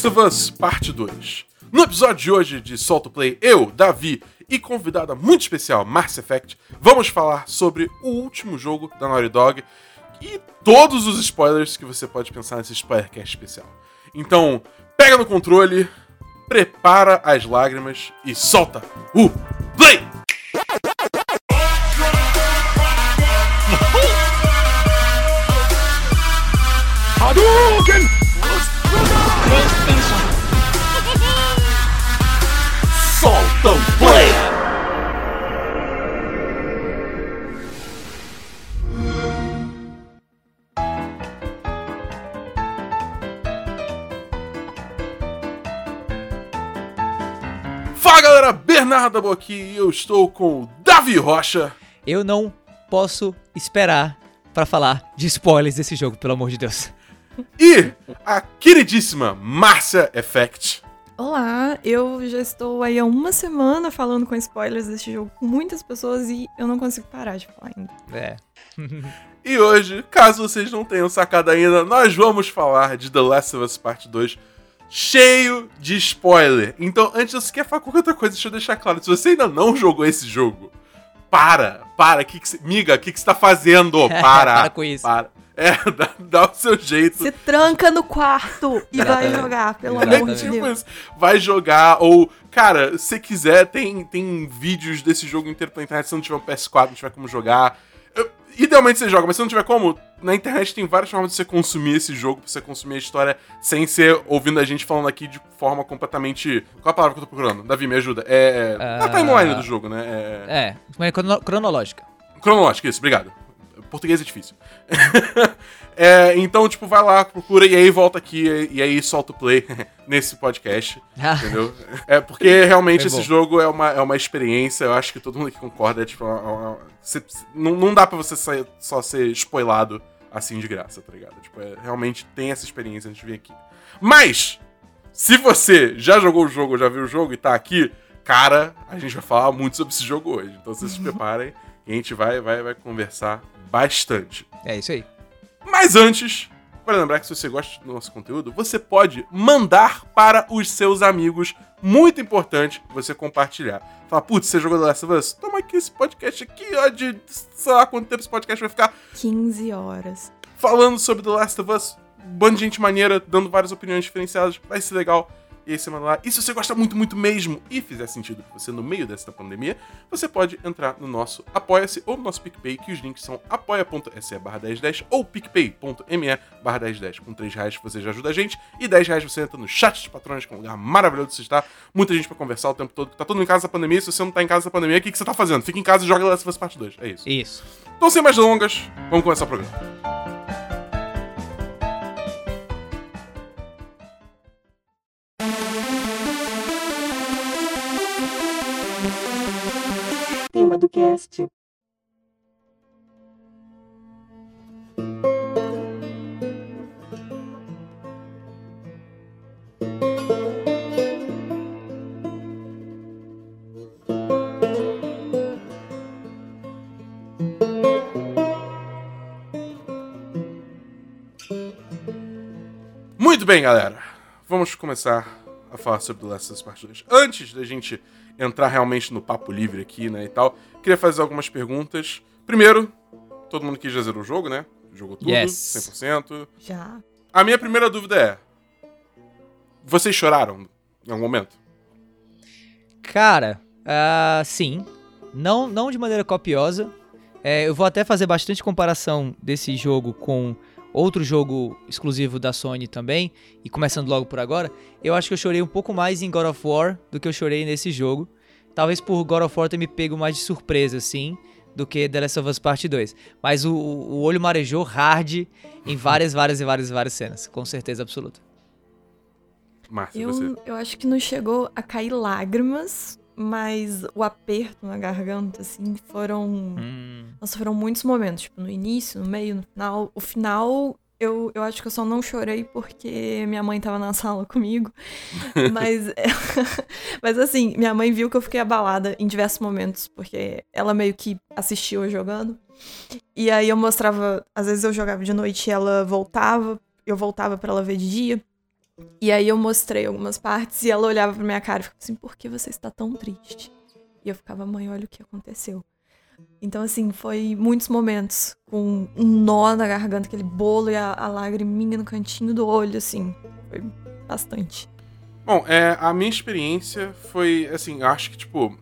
Last of Us Parte 2. No episódio de hoje de Solto Play, eu, Davi e convidada muito especial, Mass Effect, vamos falar sobre o último jogo da Naughty Dog e todos os spoilers que você pode pensar nesse spoilercast especial. Então, pega no controle, prepara as lágrimas e solta o play! Hadouken! Play! Fala galera, Bernardo Boqui e eu estou com o Davi Rocha. Eu não posso esperar pra falar de spoilers desse jogo, pelo amor de Deus. E a queridíssima Márcia Effect. Olá, eu já estou aí há uma semana falando com spoilers deste jogo com muitas pessoas e eu não consigo parar de falar ainda. É. E hoje, caso vocês não tenham sacado ainda, nós vamos falar de The Last of Us Part 2 cheio de spoiler. Então, antes de você quer falar qualquer outra coisa, deixa eu deixar claro. Se você ainda não jogou esse jogo, para, para. Que que cê, miga, o que, que você tá fazendo? Para. Para com isso. Para. É, dá, dá o seu jeito. Se tranca no quarto e vai jogar, pelo Exatamente. amor de Tipo Deus. Vai jogar, ou, cara, se quiser, tem, tem vídeos desse jogo inteiro pela internet. Se não tiver um PS4, não tiver como jogar. Eu- idealmente você joga, mas se não tiver como, na internet tem várias formas de você consumir esse jogo, pra você consumir a história sem ser ouvindo a gente falando aqui de forma completamente. Qual a palavra que eu tô procurando? Davi, me ajuda. É. Ah. A timeline do jogo, né? É. É, crono- cronológica. Cronológico, isso, obrigado. Português é difícil. É, então, tipo, vai lá, procura e aí volta aqui e, aí solta o play nesse podcast. Entendeu? É porque realmente É esse jogo é uma, é uma experiência, eu acho que todo mundo aqui concorda. É, tipo, uma- uma- você- não, não dá pra você sair- só ser spoilado assim de graça, tá ligado? Tipo, é, realmente tem essa experiência antes de vir aqui. Mas, se você já jogou o jogo, já viu o jogo e tá aqui, cara, a gente vai falar muito sobre esse jogo hoje. Então vocês se preparem e a gente vai, vai, vai conversar bastante. É isso aí. Mas antes, para lembrar que se você gosta do nosso conteúdo, você pode mandar para os seus amigos. Muito importante você compartilhar. Falar, putz, você jogou The Last of Us? Toma aqui esse podcast aqui, ó, de sei lá quanto tempo esse podcast vai ficar 15 horas. falando sobre The Last of Us. Um bando de gente maneira, dando várias opiniões diferenciadas. Vai ser legal. E aí você manda lá. E se você gosta muito, muito mesmo e fizer sentido pra você no meio dessa pandemia, você pode entrar no nosso Apoia-se ou no nosso PicPay, que os links são apoia.se barra 1010 ou picpay.me barra 1010. Com 3 reais você já ajuda a gente e 10 reais você entra no chat de patrões, que é um lugar maravilhoso de você estar. Muita gente pra conversar o tempo todo. Tá todo mundo em casa da pandemia. Se você não tá em casa da pandemia, o que, que você tá fazendo? Fica em casa e joga Last of Us Parte 2. É isso. Isso. Então, sem mais delongas, vamos começar o programa. Do cast. Muito bem, galera. Vamos começar falar sobre The Last of Us Part 2. Antes da gente entrar realmente no papo livre aqui, né, e tal, queria fazer algumas perguntas. Primeiro, todo mundo que já zerou o jogo, né? Jogou tudo, Yes. 100%. Já. A minha primeira dúvida é: vocês choraram em algum momento? Cara, ah, sim. Não, não de maneira copiosa. É, eu vou até fazer bastante comparação desse jogo com outro jogo exclusivo da Sony também. E começando logo por agora, eu acho que eu chorei um pouco mais em God of War do que eu chorei nesse jogo. Talvez por God of War ter me pego mais de surpresa, assim, do que The Last of Us Part 2. Mas o, o olho marejou hard em várias, várias e várias, várias cenas. Com certeza absoluta. Márcia, você. Eu, eu acho que não chegou a cair lágrimas, mas o aperto na garganta, assim, foram. Hum. Nossa, foram muitos momentos. Tipo, no início, no meio, no final. O final, eu, eu acho que eu só não chorei porque minha mãe tava na sala comigo. Mas, mas assim, minha mãe viu que eu fiquei abalada em diversos momentos, porque ela meio que assistiu eu jogando. E aí eu mostrava, às vezes eu jogava de noite e ela voltava, eu voltava pra ela ver de dia. E aí eu mostrei algumas partes e ela olhava pra minha cara e ficava assim, por que você está tão triste? E eu ficava, mãe, olha o que aconteceu. Então, assim, foi muitos momentos com um nó na garganta, aquele bolo e a, a lagriminha no cantinho do olho, assim. Foi bastante. Bom, é, a minha experiência foi, assim, eu acho que, tipo,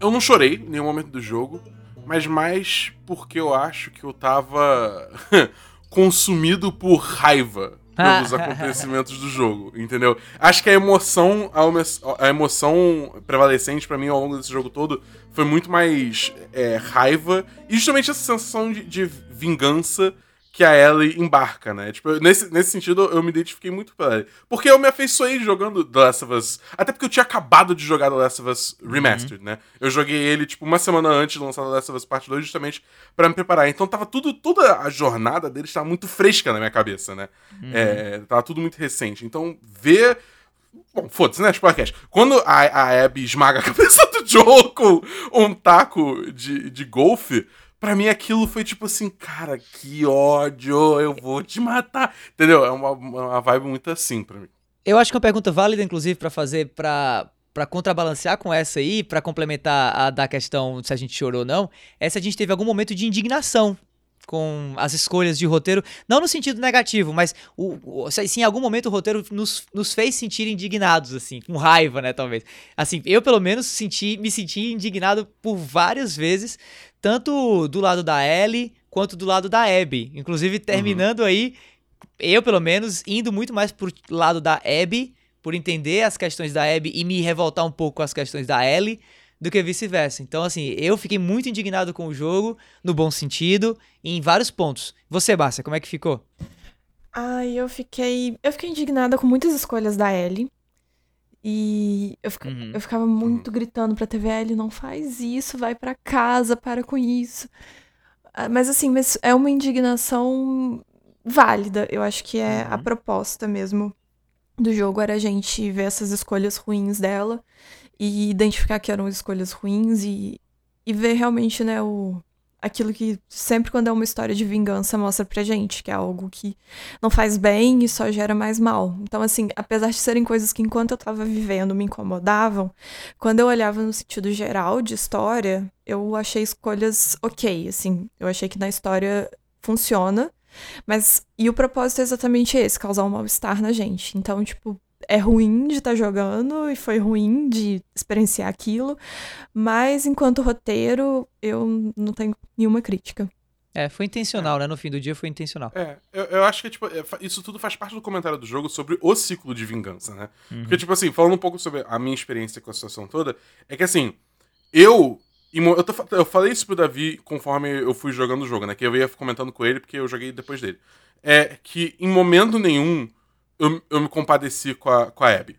eu não chorei em nenhum momento do jogo, mas mais porque eu acho que eu tava consumido por raiva pelos acontecimentos do jogo, entendeu? Acho que a emoção, a, emo- a emoção prevalecente pra mim ao longo desse jogo todo foi muito mais é, raiva e justamente essa sensação de, de vingança que a Ellie embarca, né? Tipo, nesse, nesse sentido, eu me identifiquei muito com ela. Porque eu me afeiçoei jogando The Last of Us. Até porque eu tinha acabado de jogar The Last of Us Remastered, né? Eu joguei ele, tipo, uma semana antes de lançar The Last of Us Part 2, justamente pra me preparar. Então tava tudo, toda a jornada dele estava muito fresca na minha cabeça, né? É, tava tudo muito recente. Então, ver. Bom, foda-se, né? Spoilercast. Quando a, a Abby esmaga a cabeça do Joel com um taco de, de golfe, pra mim aquilo foi tipo assim, cara, que ódio, eu vou te matar. Entendeu? É uma, uma vibe muito assim pra mim. Eu acho que é uma pergunta válida, inclusive, pra fazer pra, pra contrabalancear com essa aí, pra complementar a da questão se a gente chorou ou não, é se a gente teve algum momento de indignação com as escolhas de roteiro, não no sentido negativo, mas o, o- se, se em algum momento o roteiro nos, nos fez sentir indignados, assim, com raiva, né, talvez. Assim, eu pelo menos senti, me senti indignado por várias vezes, tanto do lado da Ellie quanto do lado da Abby. Inclusive, terminando aí, eu pelo menos, indo muito mais pro lado da Abby, por entender as questões da Abby e me revoltar um pouco com as questões da Ellie, do que vice-versa. Então, assim, eu fiquei muito indignado com o jogo, no bom sentido, e em vários pontos. Você, Bárcia, como é que ficou? Ai, eu fiquei. Eu fiquei indignada com muitas escolhas da Ellie. E eu, fica- Uhum. eu ficava muito gritando pra TV, Ellie, não faz isso, vai pra casa, para com isso. Ah, Mas assim, mas é uma indignação válida. Eu acho que é a Uhum. proposta mesmo do jogo era a gente ver essas escolhas ruins dela e identificar que eram escolhas ruins e, e ver realmente, né, o, aquilo que sempre quando é uma história de vingança mostra pra gente, que é algo que não faz bem e só gera mais mal. Então, assim, apesar de serem coisas que enquanto eu tava vivendo me incomodavam, quando eu olhava no sentido geral de história, eu achei escolhas ok, assim. Eu achei que na história funciona, mas. E o propósito é exatamente esse, causar um mal-estar na gente. Então, tipo. É ruim de estar jogando e foi ruim de experienciar aquilo, mas enquanto roteiro, eu não tenho nenhuma crítica. É, foi intencional, né? No fim do dia foi intencional. É, eu, eu acho que tipo, é, isso tudo faz parte do comentário do jogo sobre o ciclo de vingança, né? Porque, tipo assim, falando um pouco sobre a minha experiência com a situação toda, é que assim, eu. Eu, tô eu falei isso pro Davi conforme eu fui jogando o jogo, né? Que eu ia comentando com ele, porque eu joguei depois dele. É que em momento nenhum eu, eu me compadeci com a, com a Abby.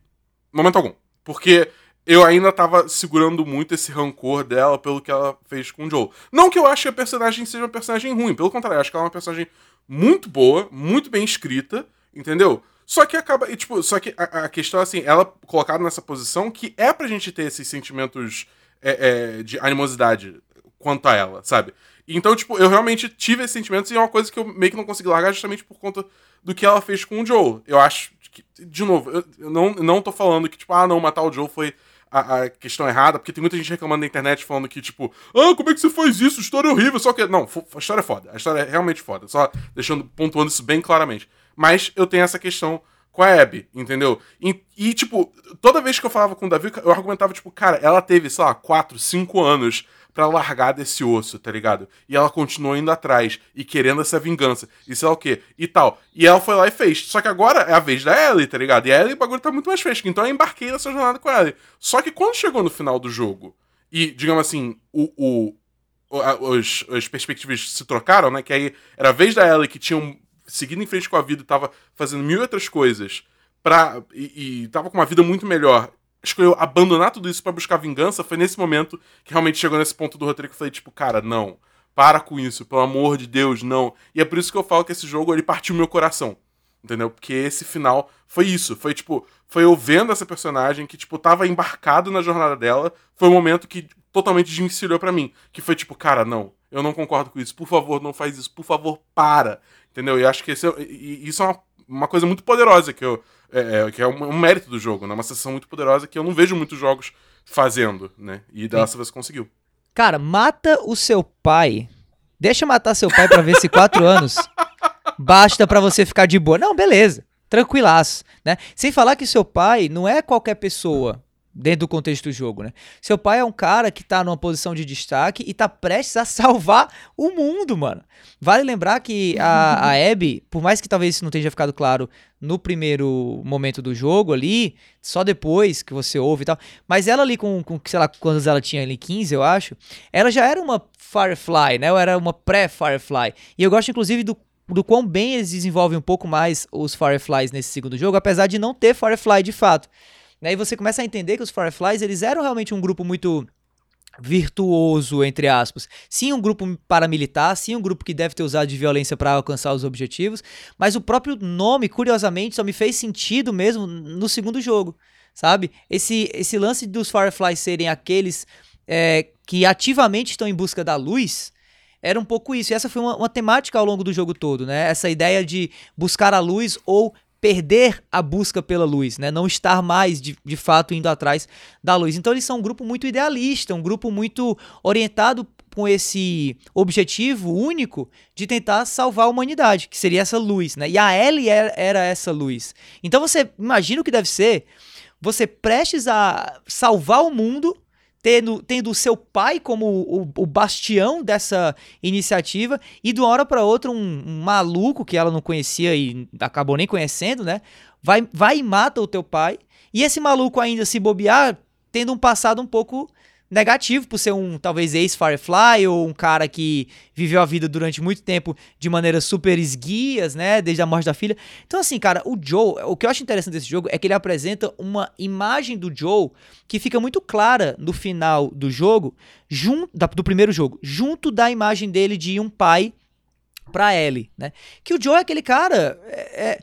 Momento algum. Porque eu ainda tava segurando muito esse rancor dela pelo que ela fez com o Joel. Não que eu ache que a personagem seja uma personagem ruim, pelo contrário, eu acho que ela é uma personagem muito boa, muito bem escrita, entendeu? Só que acaba. E, tipo, só que a, a questão é assim, ela colocada nessa posição que é pra gente ter esses sentimentos é, é, de animosidade quanto a ela, sabe? Então, tipo, eu realmente tive esses sentimentos e é uma coisa que eu meio que não consegui largar justamente por conta do que ela fez com o Joel. Eu acho que, de novo, eu não, não tô falando que, tipo, ah, não, matar o Joel foi a, a questão errada, porque tem muita gente reclamando na internet falando que, tipo, ah, como é que você faz isso? História é horrível, só que. Não, a história é foda. A história é realmente foda. Só deixando, pontuando isso bem claramente. Mas eu tenho essa questão com a Abby, entendeu? E, e, tipo, toda vez que eu falava com o Davi, eu argumentava, tipo, cara, ela teve, sei lá, 4, 5 anos pra largar desse osso, tá ligado? E ela continuou indo atrás e querendo essa vingança, e sei lá o quê, e tal. E ela foi lá e fez. Só que agora é a vez da Ellie, tá ligado? E a Ellie, o bagulho tá muito mais fresco. Então eu embarquei nessa jornada com a Ellie. Só que quando chegou no final do jogo, e, digamos assim, o, o, os, as perspectivas se trocaram, né? Que aí era a vez da Ellie que tinha seguido em frente com a vida e tava fazendo mil outras coisas pra, e, e tava com uma vida muito melhor. Escolheu abandonar tudo isso pra buscar vingança. Foi nesse momento que realmente chegou nesse ponto do roteiro que eu falei, tipo, cara, não. Para com isso, pelo amor de Deus, não. E é por isso que eu falo que esse jogo ele partiu meu coração. Entendeu? Porque esse final foi isso. Foi tipo, foi eu vendo essa personagem que, tipo, tava embarcado na jornada dela. Foi um momento que totalmente desvencilhou pra mim. Que foi tipo, cara, não, eu não concordo com isso. Por favor, não faz isso. Por favor, para. Entendeu? E acho que esse é- e- e isso é uma, uma coisa muito poderosa que eu. É, é, que é um, um mérito do jogo, né? Uma sensação muito poderosa que eu não vejo muitos jogos fazendo, né? E The Last of Us conseguiu. Cara, mata o seu pai. Deixa matar seu pai pra ver se quatro anos basta pra você ficar de boa. Não, beleza. Tranquilaço, né? Sem falar que seu pai não é qualquer pessoa dentro do contexto do jogo, né? Seu pai é um cara que tá numa posição de destaque e tá prestes a salvar o mundo, mano. Vale lembrar que a, a Abby, por mais que talvez isso não tenha ficado claro no primeiro momento do jogo ali, só depois que você ouve e tal, mas ela ali com, com sei lá, quantos ela tinha ali, 15 eu acho, ela já era uma Firefly, né? Ou era uma pré-Firefly. E eu gosto inclusive do do quão bem eles desenvolvem um pouco mais os Fireflies nesse segundo jogo, apesar de não ter Firefly de fato. Né? E você começa a entender que os Fireflies eles eram realmente um grupo muito virtuoso, entre aspas. Sim, um grupo paramilitar, sim, um grupo que deve ter usado de violência para alcançar os objetivos, mas o próprio nome, curiosamente, só me fez sentido mesmo no segundo jogo, sabe? Esse, esse lance dos Fireflies serem aqueles é, que ativamente estão em busca da luz era um pouco isso. E essa foi uma, uma temática ao longo do jogo todo, né? Essa ideia de buscar a luz ou perder a busca pela luz, né? Não estar mais de, de fato indo atrás da luz. Então eles são um grupo muito idealista, um grupo muito orientado com esse objetivo único de tentar salvar a humanidade, que seria essa luz, né? E a Ellie era, era essa luz. Então você imagina o que deve ser você prestes a salvar o mundo tendo, tendo seu pai como o, o, bastião dessa iniciativa e de uma hora para outra um, um, maluco que ela não conhecia e acabou nem conhecendo, né? Vai, vai e mata o teu pai. E esse maluco ainda se bobear, tendo um passado um pouco negativo por ser um talvez ex-Firefly ou um cara que viveu a vida durante muito tempo de maneira super esguias, né, desde a morte da filha. Então assim, cara, o Joe, o que eu acho interessante desse jogo é que ele apresenta uma imagem do Joe que fica muito clara no final do jogo, junto do primeiro jogo, junto da imagem dele de um pai para Ellie, né? Que o Joe é aquele cara é, é,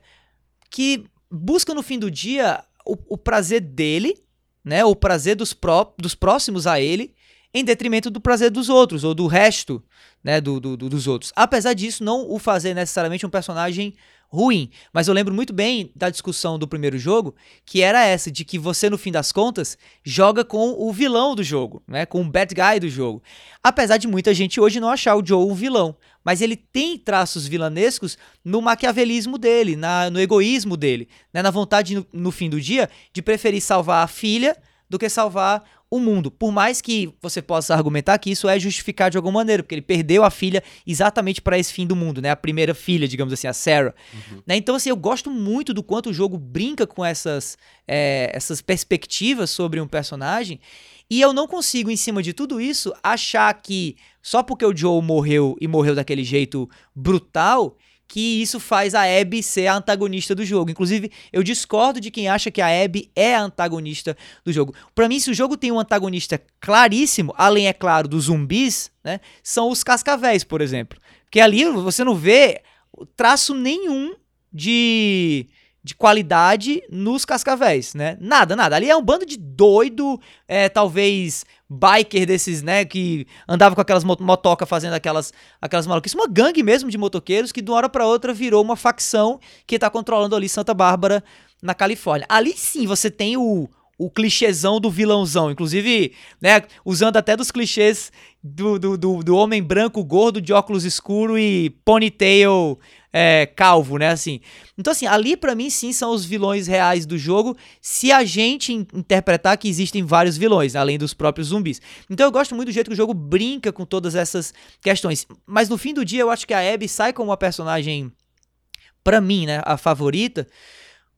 que busca no fim do dia o, o prazer dele né, o prazer dos, pró dos próximos a ele, em detrimento do prazer dos outros, ou do resto né, do, do, do, dos outros. Apesar disso, não o fazer necessariamente um personagem ruim. Mas eu lembro muito bem da discussão do primeiro jogo, que era essa, de que você, no fim das contas, joga com o vilão do jogo, né? Com o bad guy do jogo. Apesar de muita gente hoje não achar o Joe um vilão. Mas ele tem traços vilanescos no maquiavelismo dele, na, no egoísmo dele, né? na vontade, no, no fim do dia, de preferir salvar a filha do que salvar o mundo. Por mais que você possa argumentar que isso é justificado de alguma maneira, porque ele perdeu a filha exatamente para esse fim do mundo, né? A primeira filha, digamos assim, a Sarah. Uhum. Né? Então, assim, eu gosto muito do quanto o jogo brinca com essas, é, essas perspectivas sobre um personagem. E eu não consigo, em cima de tudo isso, achar que só porque o Joe morreu e morreu daquele jeito brutal, que isso faz a Abby ser a antagonista do jogo. Inclusive, eu discordo de quem acha que a Abby é a antagonista do jogo. Para mim, se o jogo tem um antagonista claríssimo, além, é claro, dos zumbis, né, são os cascavéis, por exemplo. Porque ali você não vê traço nenhum de de qualidade nos cascavéis, né? Nada, nada. Ali é um bando de doido, é, talvez biker desses, né, que andava com aquelas motoca fazendo aquelas aquelas maluquices, uma gangue mesmo de motoqueiros que de uma hora para outra virou uma facção que tá controlando ali Santa Bárbara na Califórnia. Ali sim você tem o o clichêzão do vilãozão, inclusive, né, usando até dos clichês do, do, do, do homem branco gordo de óculos escuro e ponytail é, calvo, né? Assim. Então, assim, ali para mim sim são os vilões reais do jogo, se a gente interpretar que existem vários vilões, além dos próprios zumbis. Então eu gosto muito do jeito que o jogo brinca com todas essas questões. Mas no fim do dia eu acho que a Abby sai como uma personagem, para mim, né, a favorita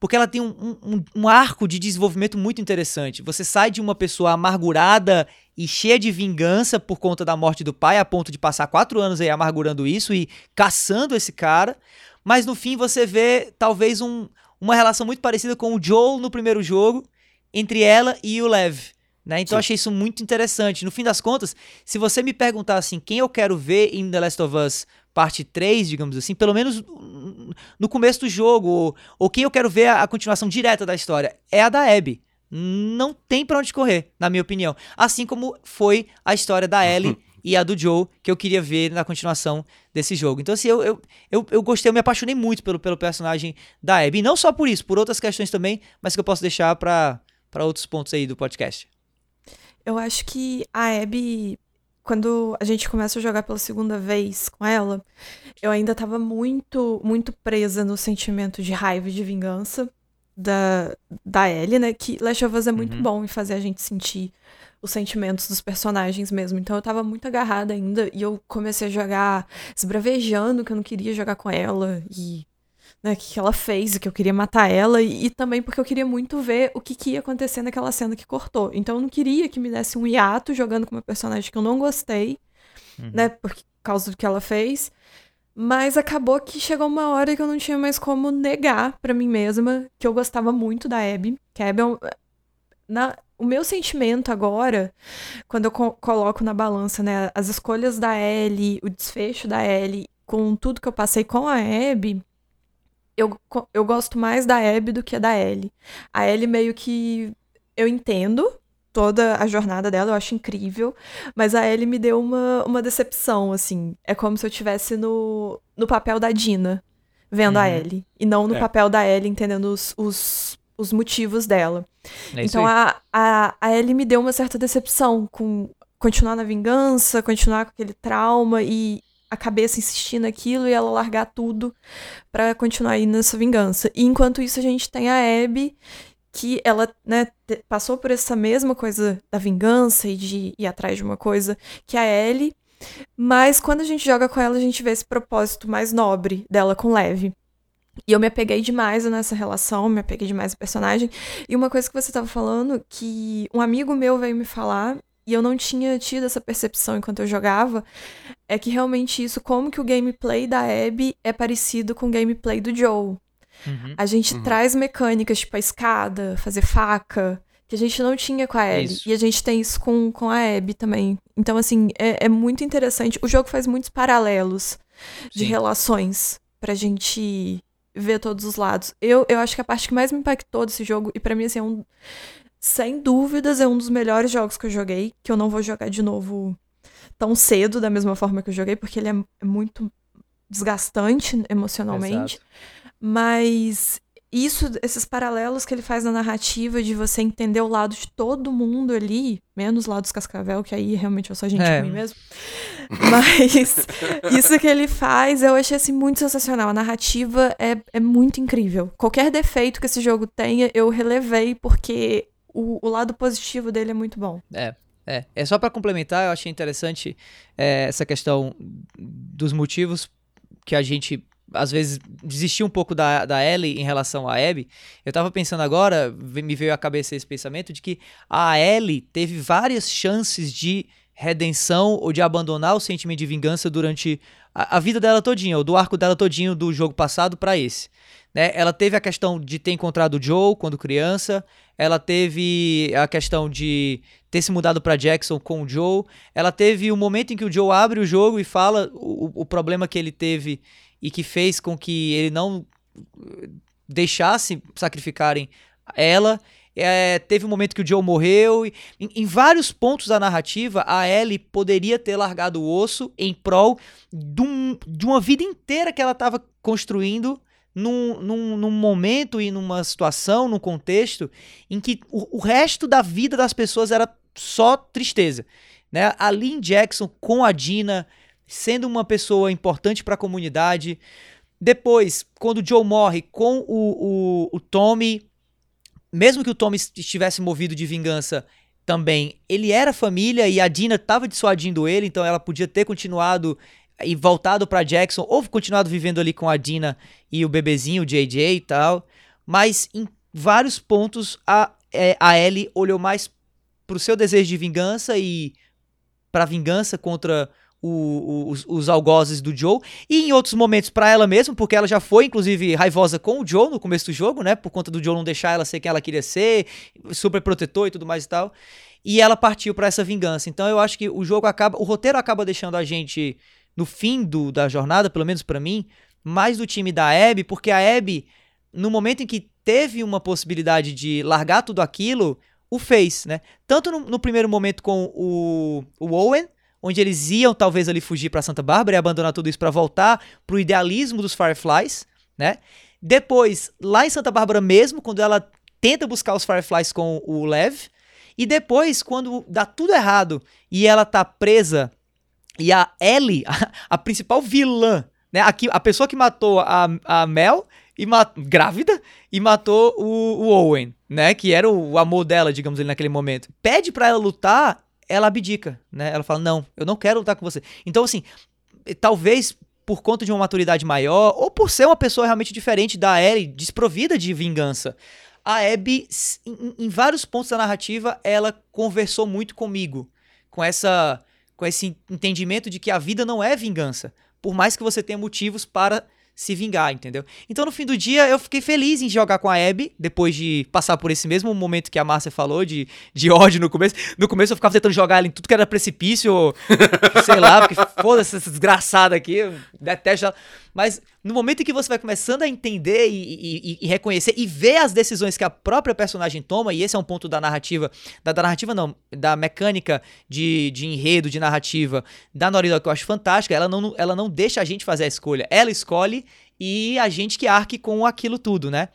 porque ela tem um, um, um, arco de desenvolvimento muito interessante. Você sai de uma pessoa amargurada e cheia de vingança por conta da morte do pai, a ponto de passar quatro anos aí amargurando isso e caçando esse cara, mas no fim você vê talvez um, uma relação muito parecida com o Joel no primeiro jogo, entre ela e o Lev. Né? Então eu achei isso muito interessante. No fim das contas, se você me perguntar assim, quem eu quero ver em The Last of Us parte 3, digamos assim, pelo menos no começo do jogo, ou, ou quem eu quero ver a, a, continuação direta da história, é a da Abby. Não tem pra onde correr, na minha opinião. Assim como foi a história da Ellie e a do Joe, que eu queria ver na continuação desse jogo. Então, assim, eu, eu, eu, eu gostei, eu me apaixonei muito pelo, pelo personagem da Abby. E não só por isso, por outras questões também, mas que eu posso deixar para outros pontos aí do podcast. Eu acho que a Abby, quando a gente começa a jogar pela segunda vez com ela, eu ainda tava muito, muito presa no sentimento de raiva e de vingança da, da Ellie, né? Que Last of Us é muito Uhum. bom em fazer a gente sentir os sentimentos dos personagens mesmo. Então eu tava muito agarrada ainda e eu comecei a jogar esbravejando que eu não queria jogar com ela e né, o que ela fez, que eu queria matar ela, e, e também porque eu queria muito ver o que, que ia acontecer naquela cena que cortou. Então eu não queria que me desse um hiato jogando com uma personagem que eu não gostei, né, por causa do que ela fez. Mas acabou que chegou uma hora que eu não tinha mais como negar pra mim mesma que eu gostava muito da Abby. Que a Abby é um- na, o meu sentimento agora, quando eu co- coloco na balança, né, as escolhas da Ellie, o desfecho da Ellie, com tudo que eu passei com a Abby, eu, eu gosto mais da Abby do que da Ellie. A Ellie meio que eu entendo toda a jornada dela, eu acho incrível, mas a Ellie me deu uma, uma decepção, assim. É como se eu estivesse no, no papel da Dina, vendo a Uhum. Ellie, e não no É. papel da Ellie entendendo os, os, os motivos dela. É Então a, a, a Ellie me deu uma certa decepção com continuar na vingança, continuar com aquele trauma e a cabeça insistir naquilo e ela largar tudo pra continuar aí nessa vingança. E enquanto isso a gente tem a Abby que ela, né, passou por essa mesma coisa da vingança e de ir atrás de uma coisa que a Ellie, mas quando a gente joga com ela a gente vê esse propósito mais nobre dela com Lev. E eu me apeguei demais nessa relação, me apeguei demais ao personagem. E uma coisa que você tava falando, que um amigo meu veio me falar, e eu não tinha tido essa percepção enquanto eu jogava, é que realmente isso, como que o gameplay da Abby é parecido com o gameplay do Joe. Uhum. A gente Uhum. traz mecânicas tipo a escada, fazer faca, que a gente não tinha com a Ellie. Isso. E a gente tem isso com, com a Abby também. Então, assim, é, é muito interessante. O jogo faz muitos paralelos de Sim. relações pra gente ver todos os lados. Eu, eu acho que a parte que mais me impactou desse jogo, e pra mim, assim, é um. Sem dúvidas, é um dos melhores jogos que eu joguei, que eu não vou jogar de novo tão cedo, da mesma forma que eu joguei, porque ele é, é muito desgastante emocionalmente. Exato. Mas isso, esses paralelos que ele faz na narrativa de você entender o lado de todo mundo ali, menos o lado dos Cascavel, que aí realmente eu sou gente É. ruim mesmo. Mas isso que ele faz, eu achei assim muito sensacional. A narrativa é, é muito incrível. Qualquer defeito que esse jogo tenha, eu relevei porque o, o lado positivo dele é muito bom. É, é só pra complementar, eu achei interessante é, essa questão dos motivos que a gente às vezes desistiu um pouco da, da Ellie em relação à Abby. Eu tava pensando agora, me veio à cabeça esse pensamento de que a Ellie teve várias chances de redenção ou de abandonar o sentimento de vingança durante a, a vida dela todinha, ou do arco dela todinho do jogo passado pra esse. Né? Ela teve a questão de ter encontrado o Joe quando criança, ela teve a questão de ter se mudado pra Jackson com o Joe. Ela teve o momento em que o Joe abre o jogo e fala o, o problema que ele teve e que fez com que ele não eh, deixasse sacrificarem ela. É, teve um momento que o Joe morreu. E, em, em vários pontos da narrativa, a Ellie poderia ter largado o osso em prol de, um- de uma vida inteira que ela estava construindo num, num, num momento e numa situação, num contexto em que o, o resto da vida das pessoas era só tristeza. Né? A Lynn Jackson com a Dina sendo uma pessoa importante para a comunidade. Depois, quando o Joe morre com o, o, o Tommy, mesmo que o Tommy estivesse movido de vingança também, ele era família e a Dina estava dissuadindo ele, então ela podia ter continuado e voltado para Jackson ou continuado vivendo ali com a Dina e o bebezinho, o JJ e tal. Mas em vários pontos a, é, a Ellie olhou mais pro seu desejo de vingança e pra vingança contra o- os, os algozes do Joe. E em outros momentos pra ela mesma, porque ela já foi, inclusive, raivosa com o Joe no começo do jogo, né? Por conta do Joe não deixar ela ser quem ela queria ser, super protetor e tudo mais e tal. E ela partiu pra essa vingança. Então eu acho que o jogo acaba, o roteiro acaba deixando a gente no fim do, da jornada, pelo menos pra mim, mais do time da Abby, porque a Abby, no momento em que teve uma possibilidade de largar tudo aquilo, o fez, né? Tanto no, no primeiro momento com o, o Owen, onde eles iam talvez ali fugir para Santa Bárbara e abandonar tudo isso para voltar pro idealismo dos Fireflies, né? Depois, lá em Santa Bárbara mesmo, quando ela tenta buscar os Fireflies com o Lev, e depois quando dá tudo errado e ela tá presa e a Ellie, a, a principal vilã, né, a, a pessoa que matou a, a Mel e mat, grávida e matou o, o Owen, né, que era o, o amor dela, digamos ali naquele momento. Pede para ela lutar ela abdica, né? Ela fala: "Não, eu não quero lutar com você". Então assim, talvez por conta de uma maturidade maior ou por ser uma pessoa realmente diferente da Ellie, desprovida de vingança, a Abby em, vários pontos da narrativa ela conversou muito comigo, com essa com esse entendimento de que a vida não é vingança, por mais que você tenha motivos para se vingar, entendeu? Então no fim do dia eu fiquei feliz em jogar com a Abby, depois de passar por esse mesmo momento que a Márcia falou, de, de ódio no começo. No começo eu ficava tentando jogar ela em tudo que era precipício, sei lá, porque foda-se essa desgraçada aqui, detesto ela. Mas no momento em que você vai começando a entender e, e, e, reconhecer e ver as decisões que a própria personagem toma, e esse é um ponto da narrativa, da, da narrativa não, da mecânica de, de enredo, de narrativa da Dog que eu acho fantástica, ela não, ela não deixa a gente fazer a escolha, ela escolhe e a gente que arque com aquilo tudo, né?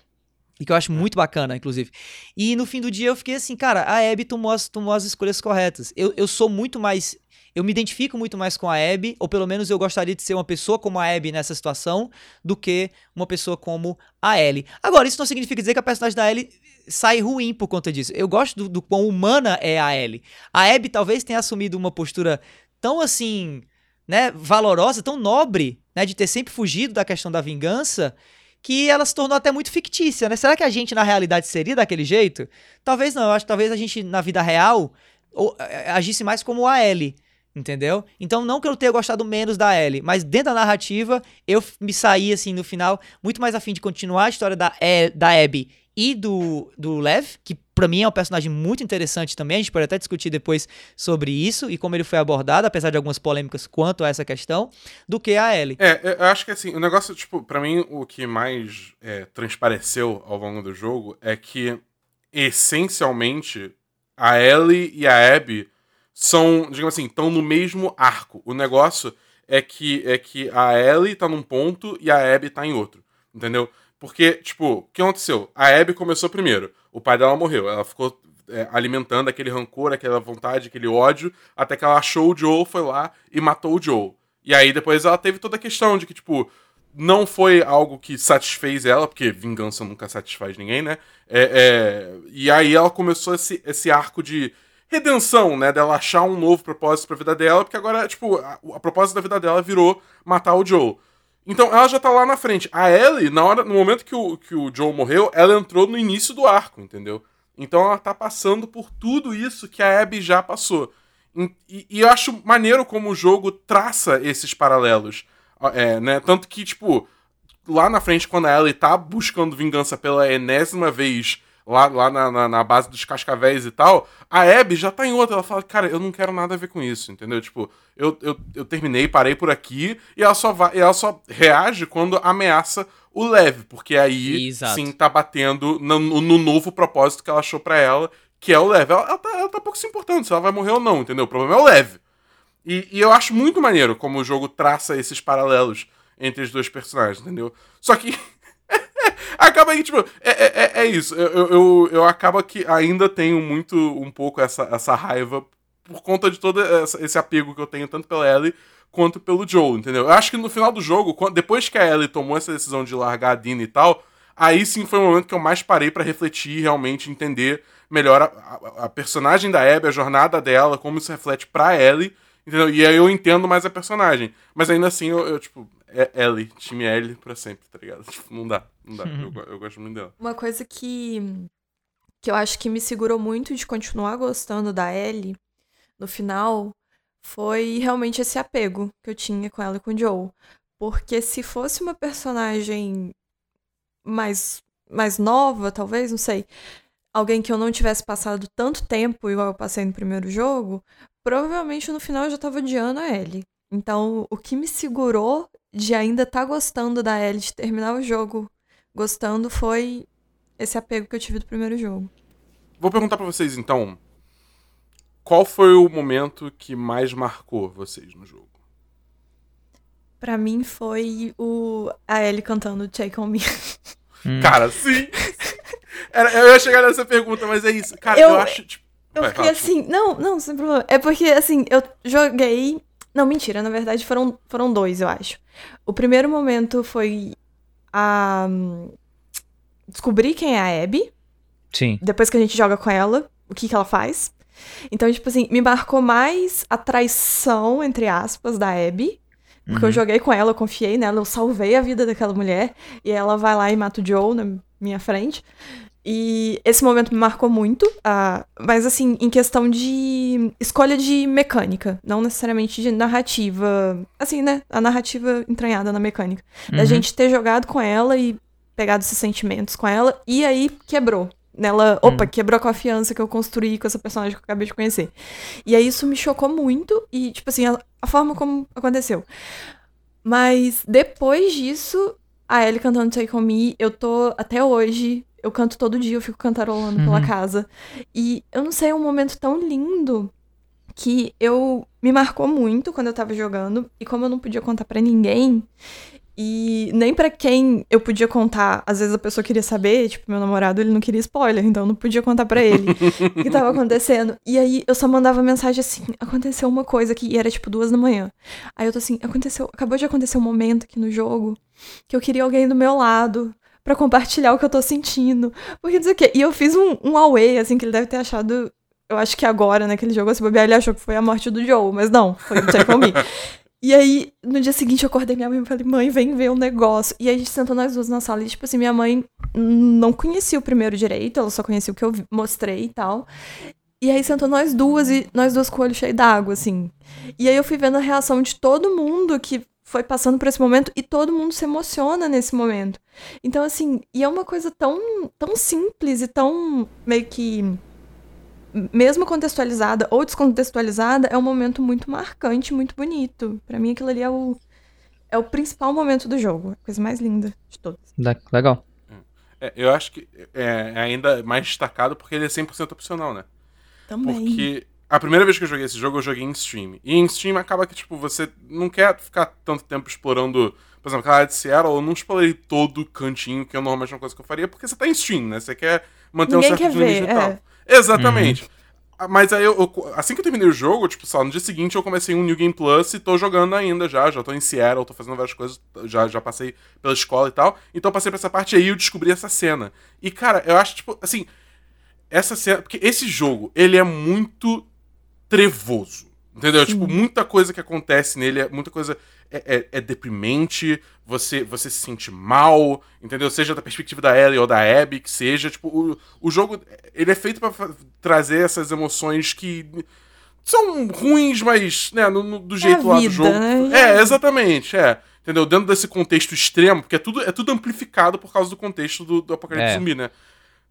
E que eu acho muito bacana, inclusive. E no fim do dia eu fiquei assim, cara, a Abby tomou as, tomou as escolhas corretas. Eu, eu sou muito mais eu me identifico muito mais com a Abby, ou pelo menos eu gostaria de ser uma pessoa como a Abby nessa situação, do que uma pessoa como a Ellie. Agora, isso não significa dizer que a personagem da Ellie sai ruim por conta disso. Eu gosto do, do quão humana é a Ellie. A Abby talvez tenha assumido uma postura tão assim, né, valorosa, tão nobre, né, de ter sempre fugido da questão da vingança, que ela se tornou até muito fictícia, né? Será que a gente na realidade seria daquele jeito? Talvez não, eu acho que talvez a gente na vida real ou, agisse mais como a Ellie, Entendeu? Então, não que eu tenha gostado menos da Ellie, mas dentro da narrativa, eu me saí, assim, no final, muito mais afim de continuar a história da, e, da Abby e do, do Lev, que para mim é um personagem muito interessante também. A gente pode até discutir depois sobre isso e como ele foi abordado, apesar de algumas polêmicas quanto a essa questão, do que a Ellie. É, eu acho que assim, o negócio, tipo, para mim, o que mais é, transpareceu ao longo do jogo é que, essencialmente, a Ellie e a Abby são, digamos assim, estão no mesmo arco. O negócio é que é que a Ellie tá num ponto e a Abby tá em outro, entendeu? Porque, tipo, o que aconteceu? A Abby começou primeiro, o pai dela morreu, ela ficou é, alimentando aquele rancor, aquela vontade, aquele ódio, até que ela achou o Joe, foi lá e matou o Joe. E aí depois ela teve toda a questão de que, tipo, não foi algo que satisfez ela, porque vingança nunca satisfaz ninguém, né? É, é... E aí ela começou esse, esse arco de redenção, né? Dela achar um novo propósito pra vida dela, porque agora, tipo, a, a propósito da vida dela virou matar o Joe. Então ela já tá lá na frente. A Ellie, na hora, no momento que o, que o Joe morreu, ela entrou no início do arco, entendeu? Então ela tá passando por tudo isso que a Abby já passou. E, e eu acho maneiro como o jogo traça esses paralelos. É, né? Tanto que, tipo, lá na frente, quando a Ellie tá buscando vingança pela enésima vez lá, lá na, na, na, base dos cascavéis e tal, a Abby já tá em outra. Ela fala, cara, eu não quero nada a ver com isso, entendeu? Tipo, eu, eu, eu terminei, parei por aqui, e ela só vai, ela só reage quando ameaça o leve, porque aí Exato. sim tá batendo no, no, novo propósito que ela achou para ela, que é o leve. Ela, ela, tá, ela tá pouco se importando se ela vai morrer ou não, entendeu? O problema é o leve. E, e, eu acho muito maneiro como o jogo traça esses paralelos entre os dois personagens, entendeu? Só que acaba que, tipo, é, é, é, é isso. Eu, eu, eu, acabo que ainda tenho muito, um pouco essa, essa raiva por conta de todo esse apego que eu tenho, tanto pela Ellie quanto pelo Joe, entendeu? Eu acho que no final do jogo, depois que a Ellie tomou essa decisão de largar a Dina e tal, aí sim foi o momento que eu mais parei para refletir e realmente entender melhor a, a, a, personagem da Abby, a jornada dela, como isso reflete pra Ellie, entendeu? E aí eu entendo mais a personagem. Mas ainda assim, eu, eu tipo, é Ellie, time Ellie pra sempre, tá ligado? Tipo, não dá, não dá. eu, eu gosto muito dela. Uma coisa que, que eu acho que me segurou muito de continuar gostando da Ellie no final foi realmente esse apego que eu tinha com ela e com o Joe. Porque se fosse uma personagem mais, mais nova, talvez, não sei, alguém que eu não tivesse passado tanto tempo igual eu passei no primeiro jogo, provavelmente no final eu já tava odiando a Ellie. Então, o que me segurou de ainda estar tá gostando da Ellie, de terminar o jogo gostando, foi esse apego que eu tive do primeiro jogo. Vou perguntar para vocês então. qual foi o momento que mais marcou vocês no jogo? Pra mim foi o a Ellie cantando Take On Me. Hum. Cara, sim! Era- eu ia chegar nessa pergunta, mas é isso. Cara, eu, Eu- acho, tipo... Eu Vai, fiquei fala, assim, não, não, sem problema. É porque, assim, eu joguei. Não, mentira, na verdade foram, foram dois, eu acho. O primeiro momento foi a. Descobrir quem é a Abby, Sim. depois que a gente joga com ela, o que, que ela faz. Então, tipo assim, me marcou mais a traição, entre aspas, da Abby. Porque eu Uhum. joguei com ela, eu confiei nela, eu salvei a vida daquela mulher. E ela vai lá e mata o Joe na minha frente. E esse momento me marcou muito. ah, mas, assim, em questão de escolha de mecânica, não necessariamente de narrativa. Assim, né? A narrativa entranhada na mecânica. Da Uhum. gente ter jogado com ela e pegado esses sentimentos com ela. E aí quebrou. Nela, opa, Hum. quebrou a confiança que eu construí com essa personagem que eu acabei de conhecer. E aí isso me chocou muito. E, tipo assim, a, a forma como aconteceu. Mas depois disso, a Ellie cantando Take On Me, eu tô até hoje. Eu canto todo dia, eu fico cantarolando pela Uhum. casa. E eu não sei, é um momento tão lindo que eu me marcou muito quando eu tava jogando. E como eu não podia contar pra ninguém, e nem pra quem eu podia contar, às vezes a pessoa queria saber, tipo, meu namorado, ele não queria spoiler, então eu não podia contar pra ele o que tava acontecendo. E aí eu só mandava mensagem assim: aconteceu uma coisa aqui, e era tipo duas da manhã. Aí eu tô assim: aconteceu, acabou de acontecer um momento aqui no jogo que eu queria alguém do meu lado. Pra compartilhar o que eu tô sentindo. Porque sei o quê. E eu fiz um, um away, assim, que ele deve ter achado. Eu acho que agora, naquele jogo, se bobear, ele achou que foi a morte do Joe, mas não, foi o Take On Me. E aí, no dia seguinte, eu acordei minha mãe e falei, mãe, vem ver o negócio. E aí a gente sentou nós duas na sala e, tipo assim, minha mãe não conhecia o primeiro direito, ela só conhecia o que eu mostrei e tal. E aí sentou nós duas e nós duas com o olho cheio d'água, assim. E aí eu fui vendo a reação de todo mundo que foi passando por esse momento e todo mundo se emociona nesse momento. Então, assim, e é uma coisa tão, tão simples e tão meio que. Mesmo contextualizada ou descontextualizada, é um momento muito marcante, muito bonito. Pra mim, aquilo ali é o, é o principal momento do jogo. A coisa mais linda de todas. Le- Legal. É, eu acho que é, é ainda mais destacado porque ele é 100% opcional, né? Também. Porque a primeira vez que eu joguei esse jogo, eu joguei em stream. E em stream acaba que, tipo, você não quer ficar tanto tempo explorando. Por exemplo, aquela área de Seattle, eu não explorei todo o cantinho, que é normalmente uma coisa que eu faria, porque você tá em stream, né? Você quer manter Ninguém um certo quer limite ver, e tal. é. Exatamente. Ah, Mas aí, eu, eu- assim que eu terminei o jogo, tipo, só no dia seguinte eu comecei um New Game Plus e tô jogando ainda já. Já tô em Seattle, tô fazendo várias coisas, já, já passei pela escola e tal. Então eu passei pra essa parte e aí eu descobri essa cena. E, cara, eu acho, tipo, assim, essa cena. Porque esse jogo, ele é muito trevoso. Entendeu? Tipo, muita coisa que acontece nele, é muita coisa é, é- é deprimente, você, você se sente mal, entendeu? Seja da perspectiva da Ellie ou da Abby, que seja, tipo, o, o jogo, ele é feito pra fa- trazer essas emoções que são ruins, mas, né, no, no- do jeito lá do vida, jogo. né? É, exatamente, é. Entendeu? Dentro desse contexto extremo, porque é tudo, é tudo amplificado por causa do contexto do, do apocalipse É. zumbi, né?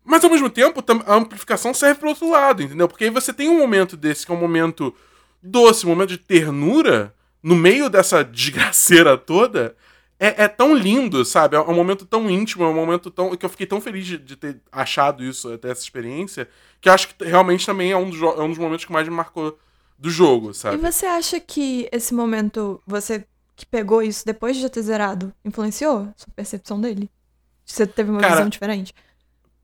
Mas ao mesmo tempo, a amplificação serve pro outro lado, entendeu? Porque aí você tem um momento desse, que é um momento doce, um momento de ternura, no meio dessa desgraceira toda, é, é tão lindo, sabe? É um momento tão íntimo, é um momento tão. que eu fiquei tão feliz de, de ter achado isso, até essa experiência, que eu acho que realmente também é um dos, é um dos momentos que mais me marcou do jogo, E sabe? você acha que esse momento, você que pegou isso depois de já ter zerado, influenciou sua percepção dele? Você teve uma Cara, visão diferente?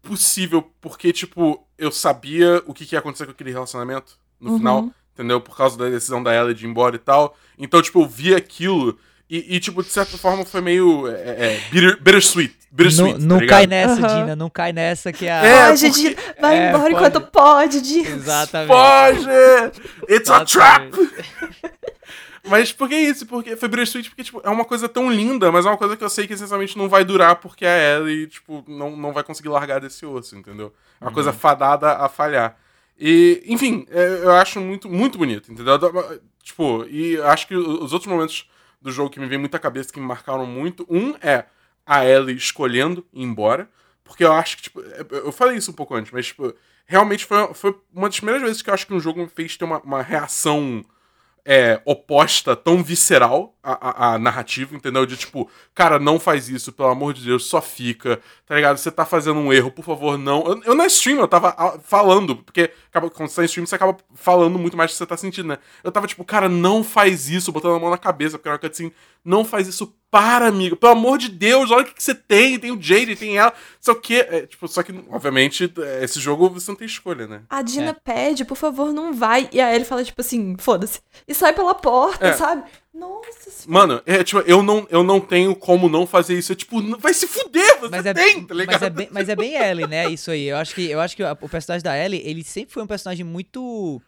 Possível, porque, tipo, eu sabia o que, que ia acontecer com aquele relacionamento no Uhum. final, entendeu? Por causa da decisão da Ellie de ir embora e tal. Então, tipo, eu vi aquilo e, e, tipo, de certa forma foi meio. É, é, bitter, bittersweet. Não, Bittersweet. não tá cai nessa, Aham. Dina. Não cai nessa que a. É, Ai, porque- gente, vai é, embora pode. enquanto pode, Dias. Exatamente. Foge! It's a trap! Mas por que isso? Porque foi bittersweet porque, tipo, é uma coisa tão linda, mas é uma coisa que eu sei que essencialmente não vai durar porque a Ellie, tipo, não, não vai conseguir largar desse osso, entendeu? É uma coisa fadada a falhar. E, enfim, é, eu acho muito, muito bonito, entendeu? Tipo, e acho que os outros momentos do jogo que me vem muito à cabeça, que me marcaram muito, um é a Ellie escolhendo ir embora, porque eu acho que, tipo, é, eu falei isso um pouco antes, mas, tipo, realmente foi, foi uma das primeiras vezes que eu acho que um jogo me fez ter uma, uma reação é, oposta tão visceral, a, narrativa, entendeu? De tipo, cara, não faz isso, pelo amor de Deus, só fica, tá ligado? Você tá fazendo um erro, por favor, não. Eu, eu na stream, eu tava ah, falando, porque acaba, quando você tá em stream, você acaba falando muito mais do que você tá sentindo, né? Eu tava tipo, cara, não faz isso, botando a mão na cabeça, porque era uma cutscene, não faz isso, para, amigo, pelo amor de Deus, olha o que, que você tem, tem o Jade, tem ela, só que, é, tipo, só que, obviamente, é, esse jogo você não tem escolha, né? A Dina é. pede, por favor, não vai. E aí ele fala, tipo assim, foda-se. E sai pela porta, é. sabe? Nossa senhora. Mano, é, tipo, eu não, eu não tenho como não fazer isso. É tipo, vai se fuder, você mas é, tem, tá ligado? Mas é, bem, mas é bem Ellie, né? Isso aí. Eu acho que, eu acho que o personagem da Ellie, ele sempre foi um personagem muito,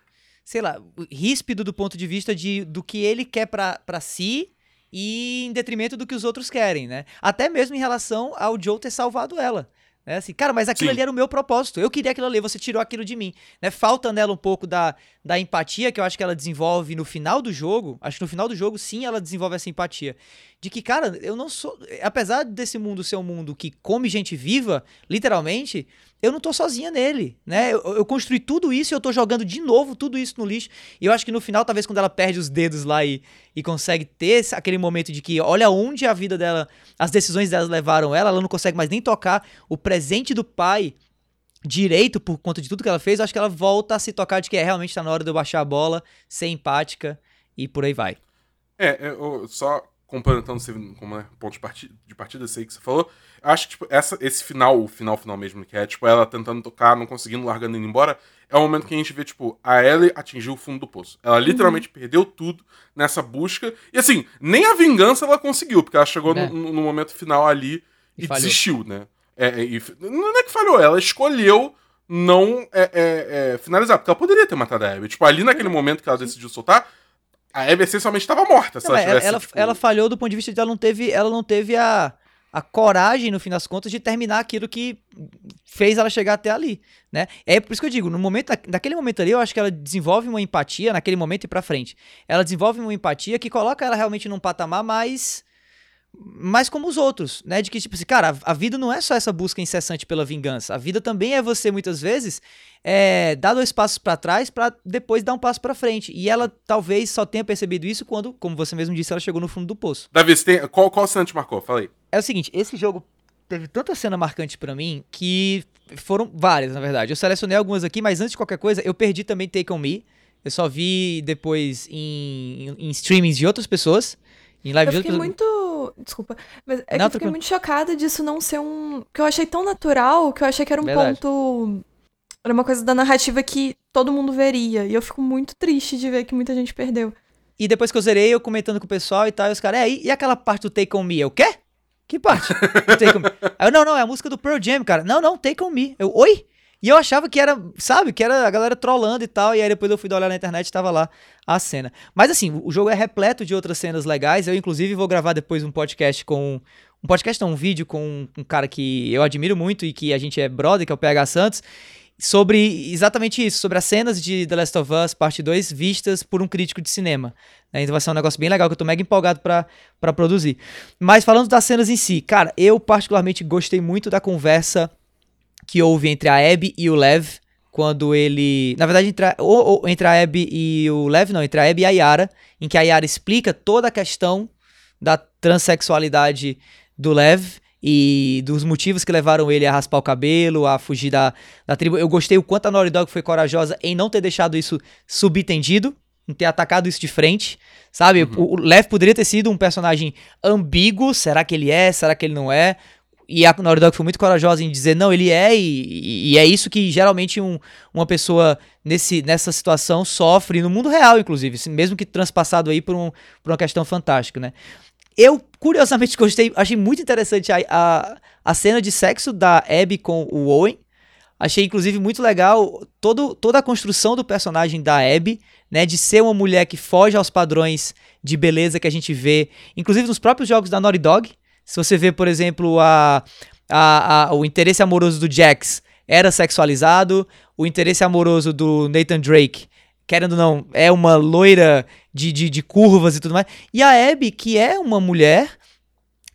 sei lá, ríspido do ponto de vista de, do que ele quer pra, pra si e em detrimento do que os outros querem, né? Até mesmo em relação ao Joe ter salvado ela. É assim, cara, mas aquilo Sim. ali era o meu propósito. Eu queria aquilo ali, você tirou aquilo de mim. Né? Falta nela um pouco da, da empatia que eu acho que ela desenvolve no final do jogo. Acho que no final do jogo, sim, ela desenvolve essa empatia. De que, cara, eu não sou. Apesar desse mundo ser um mundo que come gente viva, literalmente, eu não tô sozinha nele, né? Eu, eu, construí tudo isso e eu tô jogando de novo tudo isso no lixo. E eu acho que no final, talvez quando ela perde os dedos lá e, e consegue ter esse, aquele momento de que olha onde a vida dela, as decisões delas levaram ela, ela não consegue mais nem tocar o presente do pai direito por conta de tudo que ela fez, eu acho que ela volta a se tocar de que é realmente tá na hora de eu baixar a bola, ser empática e por aí vai. É, eu só complementando como né, ponto de partida, de partida, sei que você falou. Acho que tipo, essa, esse final, o final final mesmo, que é tipo ela tentando tocar, não conseguindo, largando indo embora, é o momento que a gente vê, tipo, a Ellie atingiu o fundo do poço. Ela uhum. literalmente uhum. perdeu tudo nessa busca. E assim, nem a vingança ela conseguiu, porque ela chegou é. no, no, momento final ali e, e desistiu, né? É, é, e, não é que falhou, ela escolheu não é, é, é, finalizar, porque ela poderia ter matado a Abby. Tipo, ali naquele momento que ela decidiu soltar, a Abby essencialmente estava morta. Não, ela, tivesse, ela, tipo... ela, falhou do ponto de vista de ela não teve, ela não teve a, a coragem, no fim das contas, de terminar aquilo que fez ela chegar até ali, né? É por isso que eu digo, no momento, naquele momento ali, eu acho que ela desenvolve uma empatia, naquele momento e pra frente. Ela desenvolve uma empatia que coloca ela realmente num patamar mais mas como os outros, né? De que, tipo assim, cara, a, vida não é só essa busca incessante pela vingança. A vida também é você, muitas vezes, é, dar dois passos para trás para depois dar um passo para frente. E ela talvez só tenha percebido isso quando, como você mesmo disse, ela chegou no fundo do poço. Davi, tem, qual, qual cena te marcou? Falei. É o seguinte, esse jogo teve tanta cena marcante para mim que foram várias, na verdade. Eu selecionei algumas aqui, mas antes de qualquer coisa, eu perdi também Take On Me. Eu só vi depois em, em, em streamings de outras pessoas. Em live eu fiquei muito. Desculpa. Mas é não, que eu fiquei muito chocada disso não ser um. Que eu achei tão natural que eu achei que era um Verdade. ponto. Era uma coisa da narrativa que todo mundo veria. E eu fico muito triste de ver que muita gente perdeu. E depois que eu zerei, eu comentando com o pessoal e tal, e os caras, é, e aquela parte do Take On Me? Eu, quê? Que parte? take on me. Aí eu, não, não, é a música do Pearl Jam, cara. Não, não, Take On Me. Eu, oi? E eu achava que era, sabe, que era a galera trollando e tal. E aí depois eu fui olhar na internet e tava lá a cena. Mas assim, o jogo é repleto de outras cenas legais. Eu, inclusive, vou gravar depois um podcast com. Um podcast, não, um vídeo com um cara que eu admiro muito e que a gente é brother, que é o PH Santos sobre exatamente isso, sobre as cenas de The Last of Us Parte 2 vistas por um crítico de cinema. Né? Então vai ser um negócio bem legal que eu tô mega empolgado para produzir. Mas falando das cenas em si, cara, eu particularmente gostei muito da conversa que houve entre a Abby e o Lev, quando ele. Na verdade, entre a, ou, ou, entre a Abby e o Lev, não, entre a Abby e a Yara, em que a Yara explica toda a questão da transexualidade do Lev e dos motivos que levaram ele a raspar o cabelo, a fugir da, da tribo. Eu gostei o quanto a Naughty Dog foi corajosa em não ter deixado isso subentendido, em ter atacado isso de frente, sabe? Uhum. O, o Lev poderia ter sido um personagem ambíguo, será que ele é, será que ele não é? E a Naughty Dog foi muito corajosa em dizer, não, ele é, e, e é isso que geralmente um, uma pessoa nesse, nessa situação sofre, no mundo real, inclusive, mesmo que transpassado aí por, um, por uma questão fantástica, né? Eu, curiosamente, gostei, achei muito interessante a, a, a cena de sexo da Abby com o Owen. Achei, inclusive, muito legal todo, toda a construção do personagem da Abby, né? De ser uma mulher que foge aos padrões de beleza que a gente vê, inclusive nos próprios jogos da Naughty Dog, se você vê, por exemplo, a, a, a, o interesse amoroso do Jax era sexualizado, o interesse amoroso do Nathan Drake, querendo ou não, é uma loira de, de, de curvas e tudo mais. E a Abby, que é uma mulher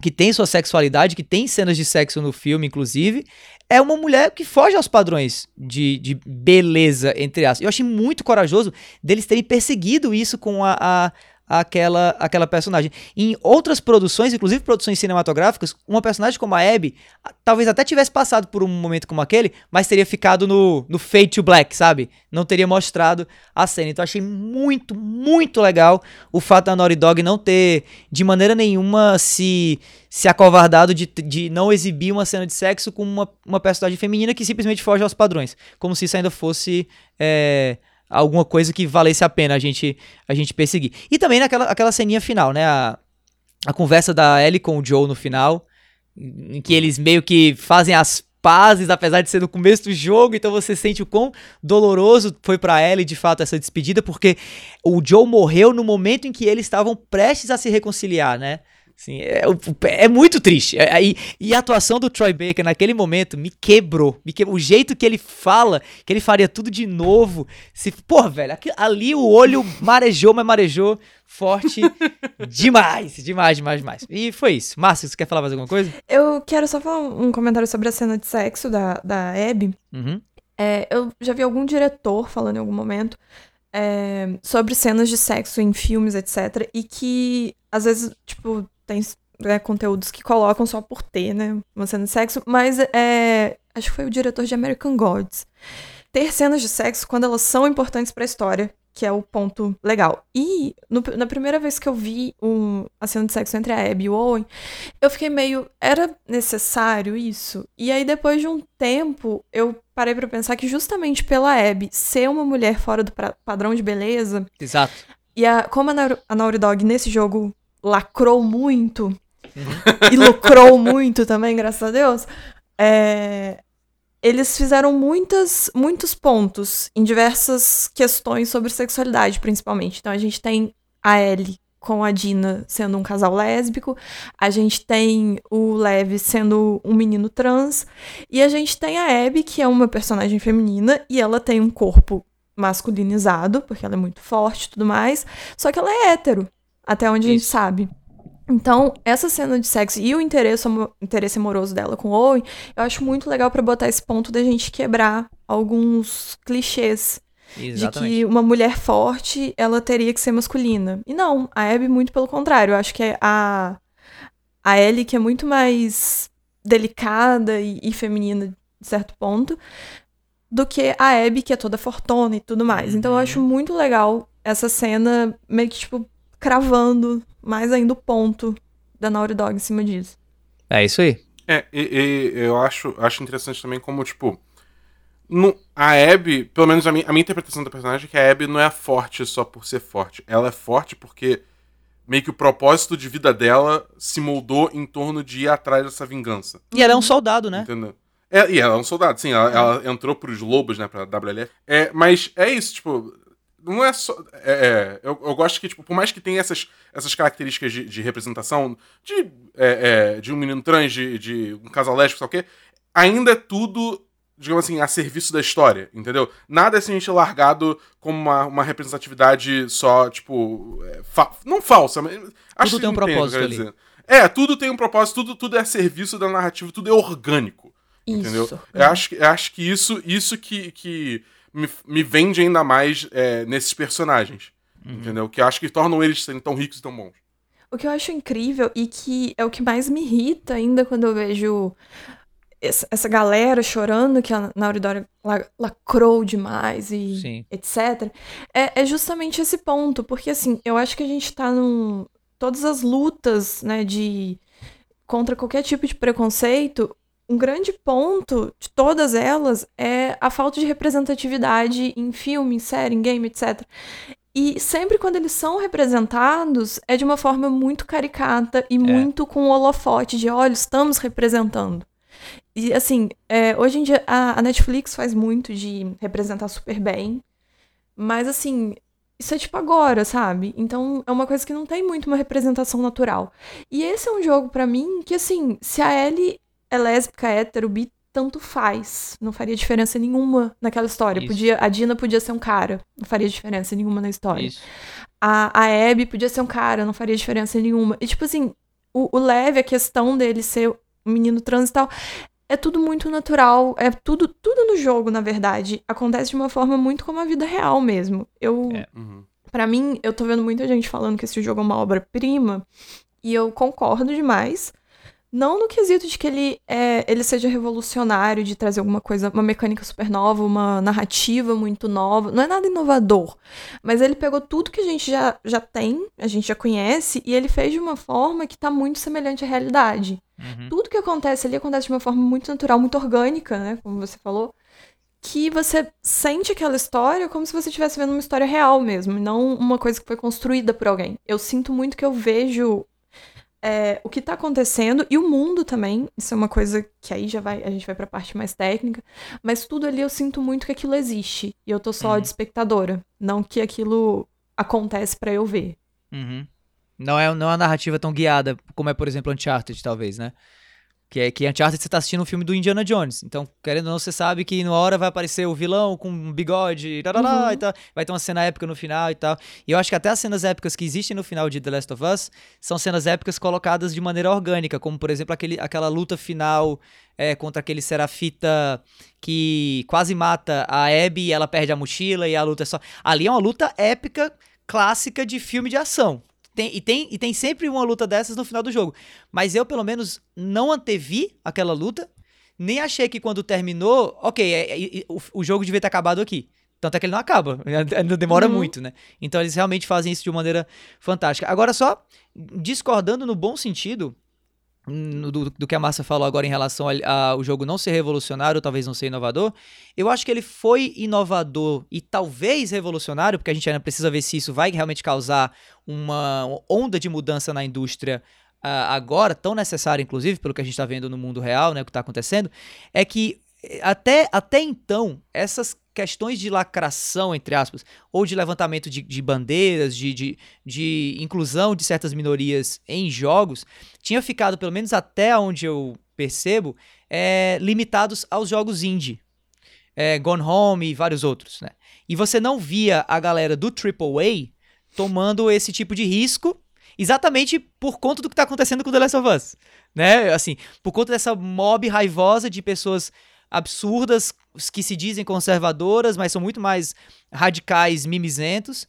que tem sua sexualidade, que tem cenas de sexo no filme, inclusive, é uma mulher que foge aos padrões de, de beleza, entre aspas. Eu achei muito corajoso deles terem perseguido isso com a, a, aquela, aquela personagem. Em outras produções, inclusive produções cinematográficas, uma personagem como a Abby, talvez até tivesse passado por um momento como aquele, mas teria ficado no, no Fade to Black, sabe? Não teria mostrado a cena. Então achei muito, muito legal o fato da Naughty Dog não ter, de maneira nenhuma, se, se acovardado de, de não exibir uma cena de sexo com uma, uma personagem feminina que simplesmente foge aos padrões. Como se isso ainda fosse. é, alguma coisa que valesse a pena a gente, a gente perseguir. E também naquela aquela ceninha final, né? A, a conversa da Ellie com o Joe no final, em que eles meio que fazem as pazes, apesar de ser no começo do jogo, então você sente o quão doloroso foi pra Ellie de fato essa despedida, porque o Joe morreu no momento em que eles estavam prestes a se reconciliar, né? Assim, é, é muito triste. É, e, e a atuação do Troy Baker naquele momento me quebrou. Me quebrou. O jeito que ele fala, que ele faria tudo de novo. Se, porra, velho, aqui- ali o olho marejou, mas marejou forte demais. Demais, demais, demais. E foi isso. Márcio, você quer falar mais alguma coisa? Eu quero só falar um um comentário sobre a cena de sexo da, da Abby. Uhum. É, eu já vi algum diretor falando em algum momento é, sobre cenas de sexo em filmes, etc. E que, às vezes, tipo, tem né, conteúdos que colocam só por ter, né? Uma cena de sexo. Mas é, acho que foi o diretor de American Gods. Ter cenas de sexo quando elas são importantes pra história, que é o ponto legal. E no- na primeira vez que eu vi um- a cena de sexo entre a Abby e o Owen, eu fiquei meio. Era necessário isso? E aí, depois de um tempo, eu parei pra pensar que justamente pela Abby ser uma mulher fora do padrão de beleza, Exato. e a, como a, Nau- a Naughty Dog nesse jogo lacrou muito, e lucrou muito também, graças a Deus, é, eles fizeram muitas, muitos pontos em diversas questões sobre sexualidade, principalmente. Então a gente tem a Ellie com a Dina sendo um casal lésbico, a gente tem o Lev sendo um menino trans, e a gente tem a Abby, que é uma personagem feminina, e ela tem um corpo masculinizado, porque ela é muito forte e tudo mais, só que ela é hétero, até onde a gente Isso. sabe. Então, essa cena de sexo e o interesse, amo- interesse amoroso dela com o Owen, eu acho muito legal pra botar esse ponto da gente quebrar alguns clichês de Exatamente. que uma mulher forte, ela teria que ser masculina. E não, a Abby muito pelo contrário. Eu acho que é a a Ellie que é muito mais delicada e, e feminina de certo ponto do que a Abby que é toda fortona e tudo mais. Então eu Uhum. acho muito legal essa cena meio que tipo cravando mais ainda o ponto da Naughty Dog em cima disso. É isso aí. É, e, e eu acho, acho interessante também como, tipo. No, a Abby, pelo menos a minha, a minha interpretação da personagem é que a Abby não é forte só por ser forte. Ela é forte porque meio que o propósito de vida dela se moldou em torno de ir atrás dessa vingança. E ela é um soldado, né? Entendeu? É, e ela é um soldado, sim, ela, ela entrou pros lobos, né, pra WLF. É, mas é isso, tipo, não é só. É, é, eu, eu gosto que, tipo, por mais que tenha essas, essas características de, de representação, de, é, é, de um menino trans, de, de um casal lésbico, sei o quê, ainda é tudo, digamos assim, a serviço da história, entendeu? Nada é simplesmente largado como uma, uma representatividade só, tipo. é, fa- não falsa, mas. Acho que tem um propósito ali. dizer. É, tudo tem um propósito, tudo, tudo é a serviço da narrativa, tudo é orgânico. Entendeu? Isso. Eu acho, que- eu acho que isso, isso que, que me, me vende ainda mais é, nesses personagens. Entendeu? Que eu acho que tornam eles serem tão ricos e tão bons. O que eu acho incrível e que é o que mais me irrita ainda quando eu vejo essa, essa galera chorando que a la- lacrou demais e Sim. etc. É, é justamente esse ponto, porque assim, eu acho que a gente tá num. Todas as lutas, né, de. contra qualquer tipo de preconceito, um grande ponto de todas elas é a falta de representatividade em filme, em série, em game, etc. E sempre quando eles são representados, é de uma forma muito caricata e muito com o holofote de, olha, estamos representando. E assim, é, hoje em dia a, a Netflix faz muito de representar super bem, mas assim, isso é tipo agora, sabe? Então é uma coisa que não tem muito uma representação natural. E esse é um jogo pra mim que assim, se a Ellie é lésbica, hétero, bi, tanto faz. Não faria diferença nenhuma naquela história. Isso. Podia, a Dina podia ser um cara, não faria diferença nenhuma na história. Isso. A, a Abby podia ser um cara, não faria diferença nenhuma. E, tipo assim, o, o leve, a questão dele ser um menino trans e tal, é tudo muito natural. É tudo, tudo no jogo, na verdade. Acontece de uma forma muito como a vida real mesmo. Eu, É. Uhum. Pra mim, eu tô vendo muita gente falando que esse jogo é uma obra-prima, e eu concordo demais. Não no quesito de que ele, é, ele seja revolucionário, de trazer alguma coisa, uma mecânica super nova, uma narrativa muito nova. Não é nada inovador. Mas ele pegou tudo que a gente já, já tem, a gente já conhece, e ele fez de uma forma que tá muito semelhante à realidade. Uhum. Tudo que acontece ali acontece de uma forma muito natural, muito orgânica, né? Como você falou. Que você sente aquela história como se você estivesse vendo uma história real mesmo, e não uma coisa que foi construída por alguém. Eu sinto muito que eu vejo é, o que tá acontecendo e o mundo também. Isso é uma coisa que aí já vai, a gente vai pra parte mais técnica. Mas tudo ali eu sinto muito que aquilo existe. E eu tô só Uhum. de espectadora. Não que aquilo acontece pra eu ver. Uhum. Não é, não é uma narrativa tão guiada como é, por exemplo, Uncharted, talvez, né? Que é que Uncharted você tá assistindo um filme do Indiana Jones. Então, querendo ou não, você sabe que numa hora vai aparecer o vilão com um bigode tal, Uhum. e tal. Vai ter uma cena épica no final e tal. E eu acho que até as cenas épicas que existem no final de The Last of Us são cenas épicas colocadas de maneira orgânica, como por exemplo aquele, aquela luta final é, contra aquele serafita que quase mata a Abby e ela perde a mochila e a luta é só. Ali é uma luta épica clássica de filme de ação. Tem- e, tem, e tem sempre uma luta dessas no final do jogo. Mas eu, pelo menos, não antevi aquela luta, nem achei que quando terminou, ok, é- é- é- o, o jogo devia ter acabado aqui. Tanto é que ele não acaba, ainda demora Uhum. muito, né? Então eles realmente fazem isso de uma maneira fantástica. Agora, só discordando no bom sentido, do, do que a Márcia falou agora em relação ao- jogo não ser revolucionário, talvez não ser inovador, eu acho que ele foi inovador e talvez revolucionário, porque a gente ainda precisa ver se isso vai realmente causar uma onda de mudança na indústria ah, agora, tão necessária, inclusive, pelo que a gente está vendo no mundo real, né, o que está acontecendo, é que até, até então, essas questões de lacração, entre aspas, ou de levantamento de, de bandeiras, de, de, de inclusão de certas minorias em jogos, tinha ficado, pelo menos até onde eu percebo, eh, limitados aos jogos indie. É, Gone Home e vários outros, né? E você não via a galera do AAA tomando esse tipo de risco exatamente por conta do que tá acontecendo com The Last of Us, né? Assim, por conta dessa mob raivosa de pessoas absurdas que se dizem conservadoras, mas são muito mais radicais, mimizentos,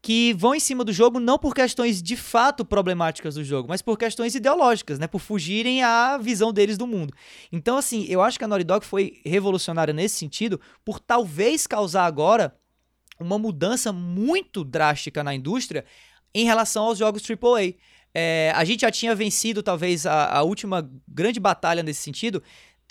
que vão em cima do jogo não por questões de fato problemáticas do jogo, mas por questões ideológicas, né? Por fugirem à visão deles do mundo. Então, assim, eu acho que a Naughty Dog foi revolucionária nesse sentido, por talvez causar agora uma mudança muito drástica na indústria em relação aos jogos AAA. É, a gente já tinha vencido, talvez, a, a última grande batalha nesse sentido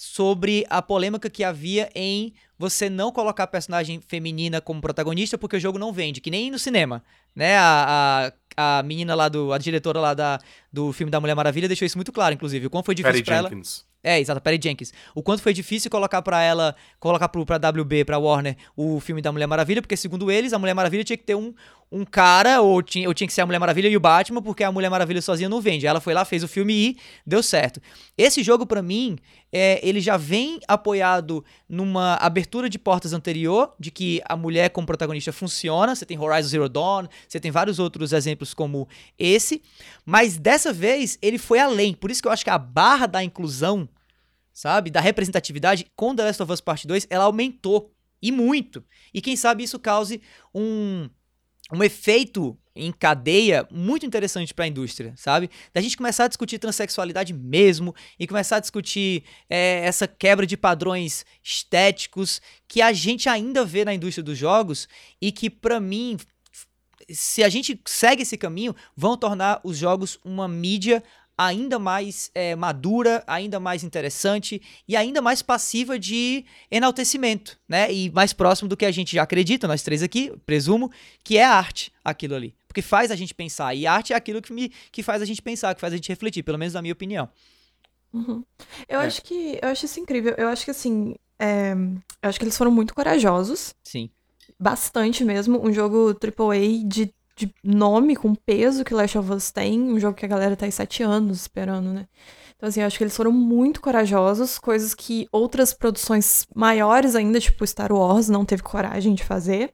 sobre a polêmica que havia em você não colocar a personagem feminina como protagonista porque o jogo não vende, que nem no cinema, né? A, a, a menina lá do. A diretora lá da, do filme da Mulher Maravilha deixou isso muito claro, inclusive. O quão foi difícil Patty pra ela. Jenkins. É, exato, Perry Jenkins. O quanto foi difícil colocar pra ela, colocar pro, pra WB, pra Warner, o filme da Mulher Maravilha, porque segundo eles, a Mulher Maravilha tinha que ter um, um cara, ou tinha, ou tinha que ser a Mulher Maravilha e o Batman, porque a Mulher Maravilha sozinha não vende. Ela foi lá, fez o filme e deu certo. Esse jogo, pra mim, é, ele já vem apoiado numa abertura de portas anterior, de que a mulher como protagonista funciona. Você tem Horizon Zero Dawn, você tem vários outros exemplos como esse, mas dessa vez ele foi além. Por isso que eu acho que a barra da inclusão sabe? Da representatividade com The Last of Us Part 2, ela aumentou. E muito. E quem sabe isso cause um, um efeito em cadeia muito interessante para a indústria, sabe? Da gente começar a discutir transexualidade mesmo e começar a discutir é, essa quebra de padrões estéticos que a gente ainda vê na indústria dos jogos e que, para mim, se a gente segue esse caminho, vão tornar os jogos uma mídia ainda mais é, madura, ainda mais interessante e ainda mais passiva de enaltecimento, né? E mais próximo do que a gente já acredita, nós três aqui, presumo, que é arte aquilo ali. Porque faz a gente pensar. E arte é aquilo que, me, que faz a gente pensar, que faz a gente refletir, pelo menos na minha opinião. Uhum. Eu É. acho que eu acho isso incrível. Eu acho que assim, é, eu acho que eles foram muito corajosos, Sim. bastante mesmo. Um jogo AAA de, de nome, com peso que Last of Us tem, um jogo que a galera tá aí sete anos esperando, né? Então, assim, eu acho que eles foram muito corajosos, coisas que outras produções maiores ainda, tipo Star Wars, não teve coragem de fazer.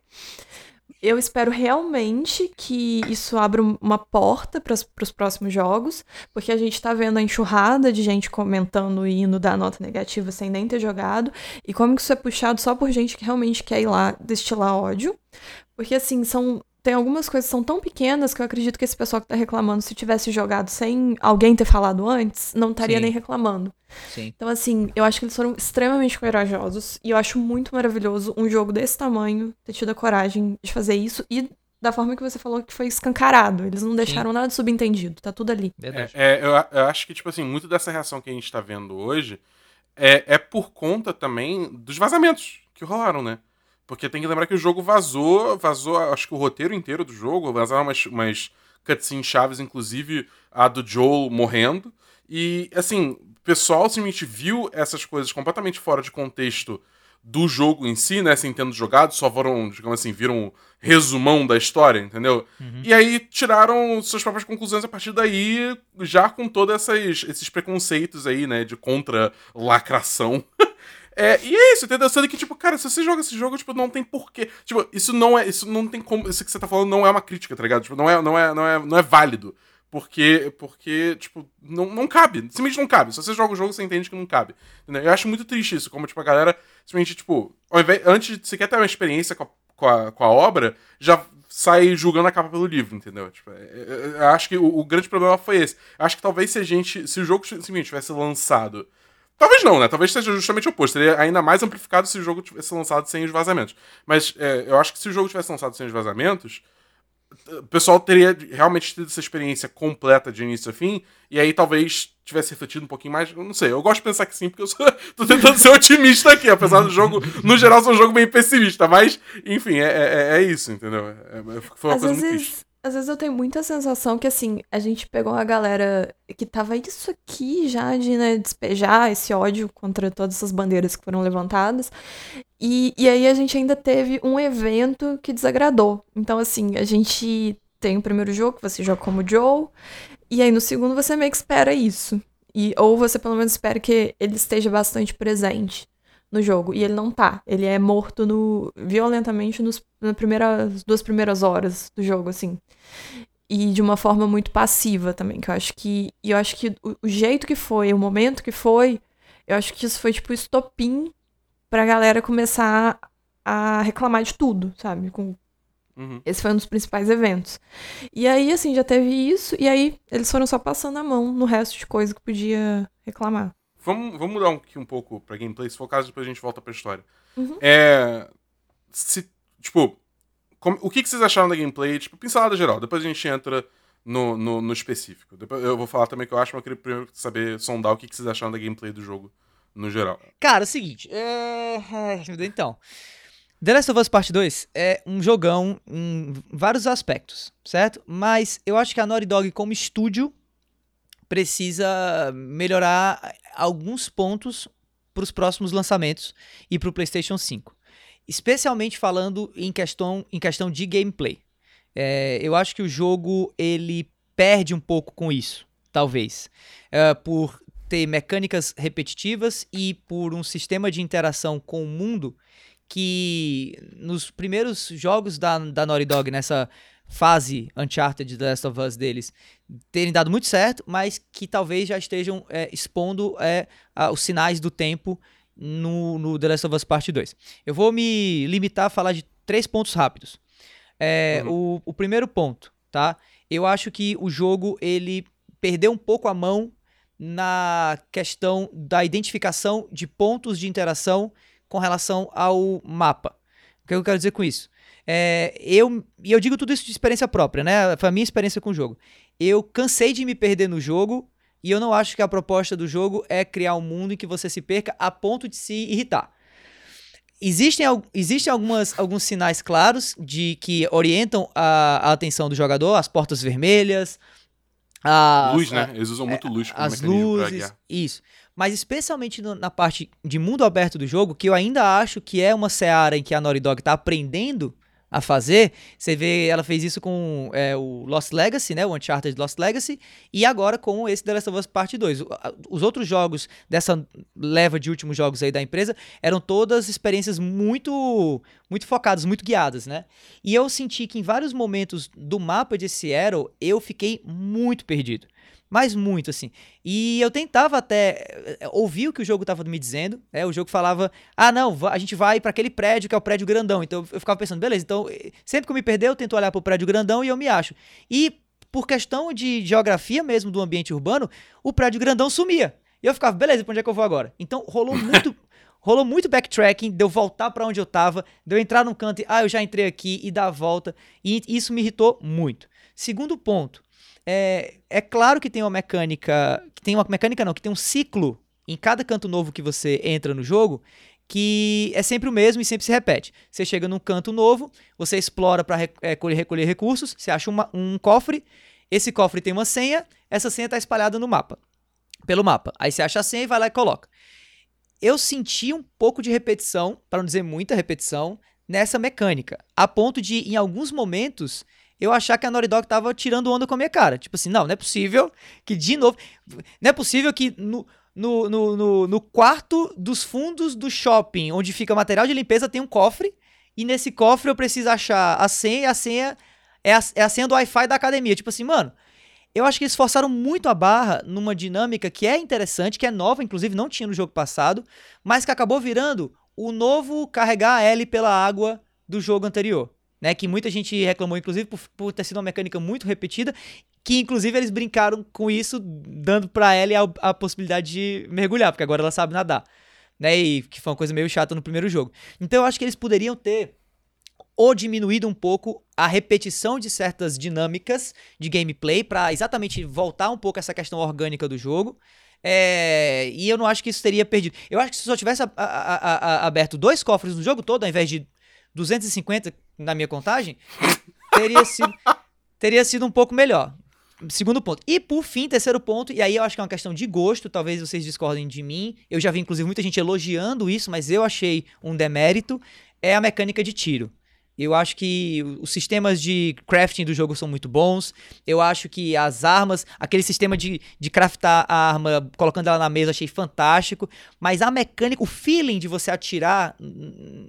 Eu espero realmente que isso abra uma porta para os próximos jogos, porque a gente tá vendo a enxurrada de gente comentando e indo dar nota negativa sem nem ter jogado, e como que isso é puxado só por gente que realmente quer ir lá destilar ódio. Porque, assim, são tem algumas coisas que são tão pequenas que eu acredito que esse pessoal que tá reclamando, se tivesse jogado sem alguém ter falado antes, não estaria Sim. nem reclamando. Sim. Então, assim, eu acho que eles foram extremamente corajosos e eu acho muito maravilhoso um jogo desse tamanho ter tido a coragem de fazer isso e da forma que você falou que foi escancarado. Eles não deixaram nada subentendido, tá tudo ali. É, é, eu, eu acho que, tipo assim, muito dessa reação que a gente tá vendo hoje é, é por conta também dos vazamentos que rolaram, né? Porque tem que lembrar que o jogo vazou, vazou, acho que o roteiro inteiro do jogo, vazaram umas, umas cutscenes chaves, inclusive a do Joel morrendo. E, assim, o pessoal simplesmente viu essas coisas completamente fora de contexto do jogo em si, né? Sem tendo jogado, só foram, digamos assim, viram um resumão da história, entendeu? E aí tiraram suas próprias conclusões a partir daí, já com todos esses preconceitos aí, né? De contra-lacração. É, e é isso, entendeu? Sendo que, tipo, cara, se você joga esse jogo, tipo, não tem porquê. Tipo, isso não é. Isso não tem como. Isso que você tá falando não é uma crítica, tá ligado? Tipo, não é, não é, não é, não é válido. Porque, porque tipo, não, não cabe. Simplesmente não cabe. Se você joga o jogo, você entende que não cabe. Entendeu? Eu acho muito triste isso. Como, tipo, a galera, simplesmente, tipo, invés, antes de você quer ter uma experiência com a, com a, com a obra, já sai julgando a capa pelo livro, entendeu? Tipo, é- é- eu acho que o, o grande problema foi esse. Eu acho que talvez se a gente. Se o jogo simplesmente tivesse lançado. Talvez não, né? Talvez seja justamente o oposto. Seria ainda mais amplificado se o jogo tivesse lançado sem os vazamentos. Mas é, eu acho que se o jogo tivesse lançado sem os vazamentos, o pessoal teria realmente tido essa experiência completa de início a fim, e aí talvez tivesse refletido um pouquinho mais. Eu não sei, eu gosto de pensar que sim, porque eu sou, tô tentando ser otimista aqui, apesar do jogo, no geral, ser um jogo bem pessimista, mas, enfim, é, é, é isso, entendeu? É- é- foi uma Às coisa muito triste. Às vezes eu tenho muita sensação que, assim, a gente pegou uma galera que tava isso aqui já de né, despejar esse ódio contra todas essas bandeiras que foram levantadas. E, e aí a gente ainda teve um evento que desagradou. Então, assim, a gente tem o primeiro jogo, você joga como Joe, e aí no segundo você meio que espera isso. E, ou você pelo menos espera que ele esteja bastante presente no jogo. E ele não tá. Ele é morto no, violentamente nos, nas primeiras, duas primeiras horas do jogo, assim. E de uma forma muito passiva também, que eu acho que. E eu acho que o, o jeito que foi, o momento que foi, eu acho que isso foi tipo estopim pra galera começar a reclamar de tudo, sabe? Com, Uhum. esse foi um dos principais eventos. E aí, assim, já teve isso, e aí eles foram só passando a mão no resto de coisa que podia reclamar. Vamos, vamos mudar um, aqui um pouco pra gameplay, se for o caso, depois a gente volta pra história. Uhum. É. Se, tipo, como- o que, que vocês acharam da gameplay? Tipo, pincelada geral, depois a gente entra no, no, no específico. Depois eu vou falar também o que eu acho, mas eu queria primeiro saber, sondar o que, que vocês acharam da gameplay do jogo no geral. Cara, é o seguinte, é... Deus, então, The Last of Us Part 2 é um jogão em vários aspectos, certo? Mas eu acho que a Naughty Dog como estúdio precisa melhorar alguns pontos para os próximos lançamentos e para o PlayStation 5. Especialmente falando em questão, em questão de gameplay. É, eu acho que o jogo ele perde um pouco com isso, talvez. É, por ter mecânicas repetitivas e por um sistema de interação com o mundo que nos primeiros jogos da, da Naughty Dog, nessa fase Uncharted The Last of Us deles, terem dado muito certo, mas que talvez já estejam é, expondo é, a- os sinais do tempo no, no The Last of Us Part 2. Eu vou me limitar a falar de três pontos rápidos. É, o, o primeiro ponto, tá? Eu acho que o jogo ele perdeu um pouco a mão na questão da identificação de pontos de interação com relação ao mapa. O que eu quero dizer com isso? É, eu, e eu digo tudo isso de experiência própria, né? Foi a minha experiência com o jogo. Eu cansei de me perder no jogo e eu não acho que a proposta do jogo é criar um mundo em que você se perca a ponto de se irritar. Existem, existem algumas, alguns sinais claros de que orientam a, a atenção do jogador, as portas vermelhas, as, luz, né? Eles usam muito luz como as luzes, isso. Mas especialmente no- na parte de mundo aberto do jogo, que eu ainda acho que é uma seara em que a Naughty Dog tá aprendendo a fazer. Você vê, ela fez isso com é, o Lost Legacy, né? O Uncharted Lost Legacy, e agora com esse The Last of Us Part 2. O- a- Os outros jogos dessa leva de últimos jogos aí da empresa eram todas experiências muito muito focadas, muito guiadas, né? E eu senti que em vários momentos do mapa de Seattle eu fiquei muito perdido. Mas muito, assim. E eu tentava até eh, ouvir o que o jogo tava me dizendo. É, o jogo falava: ah, não, a gente vai pra aquele prédio que é o prédio grandão. Então eu ficava pensando, beleza, então eh, sempre que eu me perder, eu tento olhar pro prédio grandão e eu me acho. E por questão de geografia mesmo do ambiente urbano, o prédio grandão sumia. E eu ficava, beleza, pra onde é que eu vou agora? Então rolou muito. Rolou muito backtracking, de eu voltar pra onde eu tava, de eu entrar num canto e, ah, eu já entrei aqui e dar a volta. E isso me irritou muito. Segundo ponto, é, é claro que tem uma mecânica. Que tem uma mecânica não, que tem um ciclo em cada canto novo que você entra no jogo que é sempre o mesmo e sempre se repete. Você chega num canto novo, você explora para recolher, recolher recursos, você acha uma- um cofre, esse cofre tem uma senha, essa senha está espalhada no mapa, pelo mapa. Aí você acha a senha e vai lá e coloca. Eu senti um pouco de repetição, para não dizer muita repetição, nessa mecânica, a ponto de em alguns momentos eu achar que a Naughty Dog tava tirando onda com a minha cara. Tipo assim, não, não é possível que de novo. Não é possível que no, no, no, no, no quarto dos fundos do shopping, onde fica material de limpeza, tem um cofre. E nesse cofre eu preciso achar a senha e a senha é a, é a senha do Wi-Fi da academia. Tipo assim, mano. Eu acho que eles forçaram muito a barra numa dinâmica que é interessante, que é nova, inclusive não tinha no jogo passado, mas que acabou virando o novo carregar a L pela água do jogo anterior né? Que muita gente reclamou, inclusive, por, por ter sido uma mecânica muito repetida, que inclusive eles brincaram com isso, dando pra Ellie a, a possibilidade de mergulhar, porque agora ela sabe nadar, né? E que foi uma coisa meio chata no primeiro jogo. Então eu acho que eles poderiam ter ou diminuído um pouco a repetição de certas dinâmicas de gameplay para exatamente voltar um pouco essa questão orgânica do jogo. É, e eu não acho que isso teria perdido. Eu acho que se só tivesse a- a- aberto dois cofres no jogo todo, ao invés de 250 na minha contagem, teria sido, teria sido um pouco melhor. Segundo ponto. E por fim, terceiro ponto, e aí eu acho que é uma questão de gosto, talvez vocês discordem de mim. Eu já vi, inclusive, muita gente elogiando isso, mas eu achei um demérito. É a mecânica de tiro. Eu acho que os sistemas de crafting do jogo são muito bons. Eu acho que as armas, aquele sistema de, de craftar a arma colocando ela na mesa, achei fantástico. Mas a mecânica, o feeling de você atirar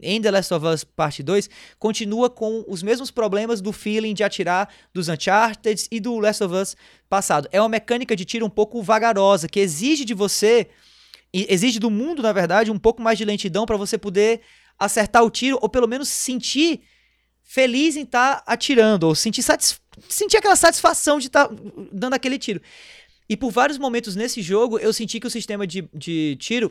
em The Last of Us Parte 2 continua com os mesmos problemas do feeling de atirar dos Uncharted e do Last of Us passado. É uma mecânica de tiro um pouco vagarosa, que exige de você, exige do mundo, na verdade, um pouco mais de lentidão para você poder acertar o tiro, ou pelo menos sentir feliz em estar atirando, ou sentir, satis- sentir aquela satisfação de estar dando aquele tiro. E por vários momentos nesse jogo, eu senti que o sistema de, de tiro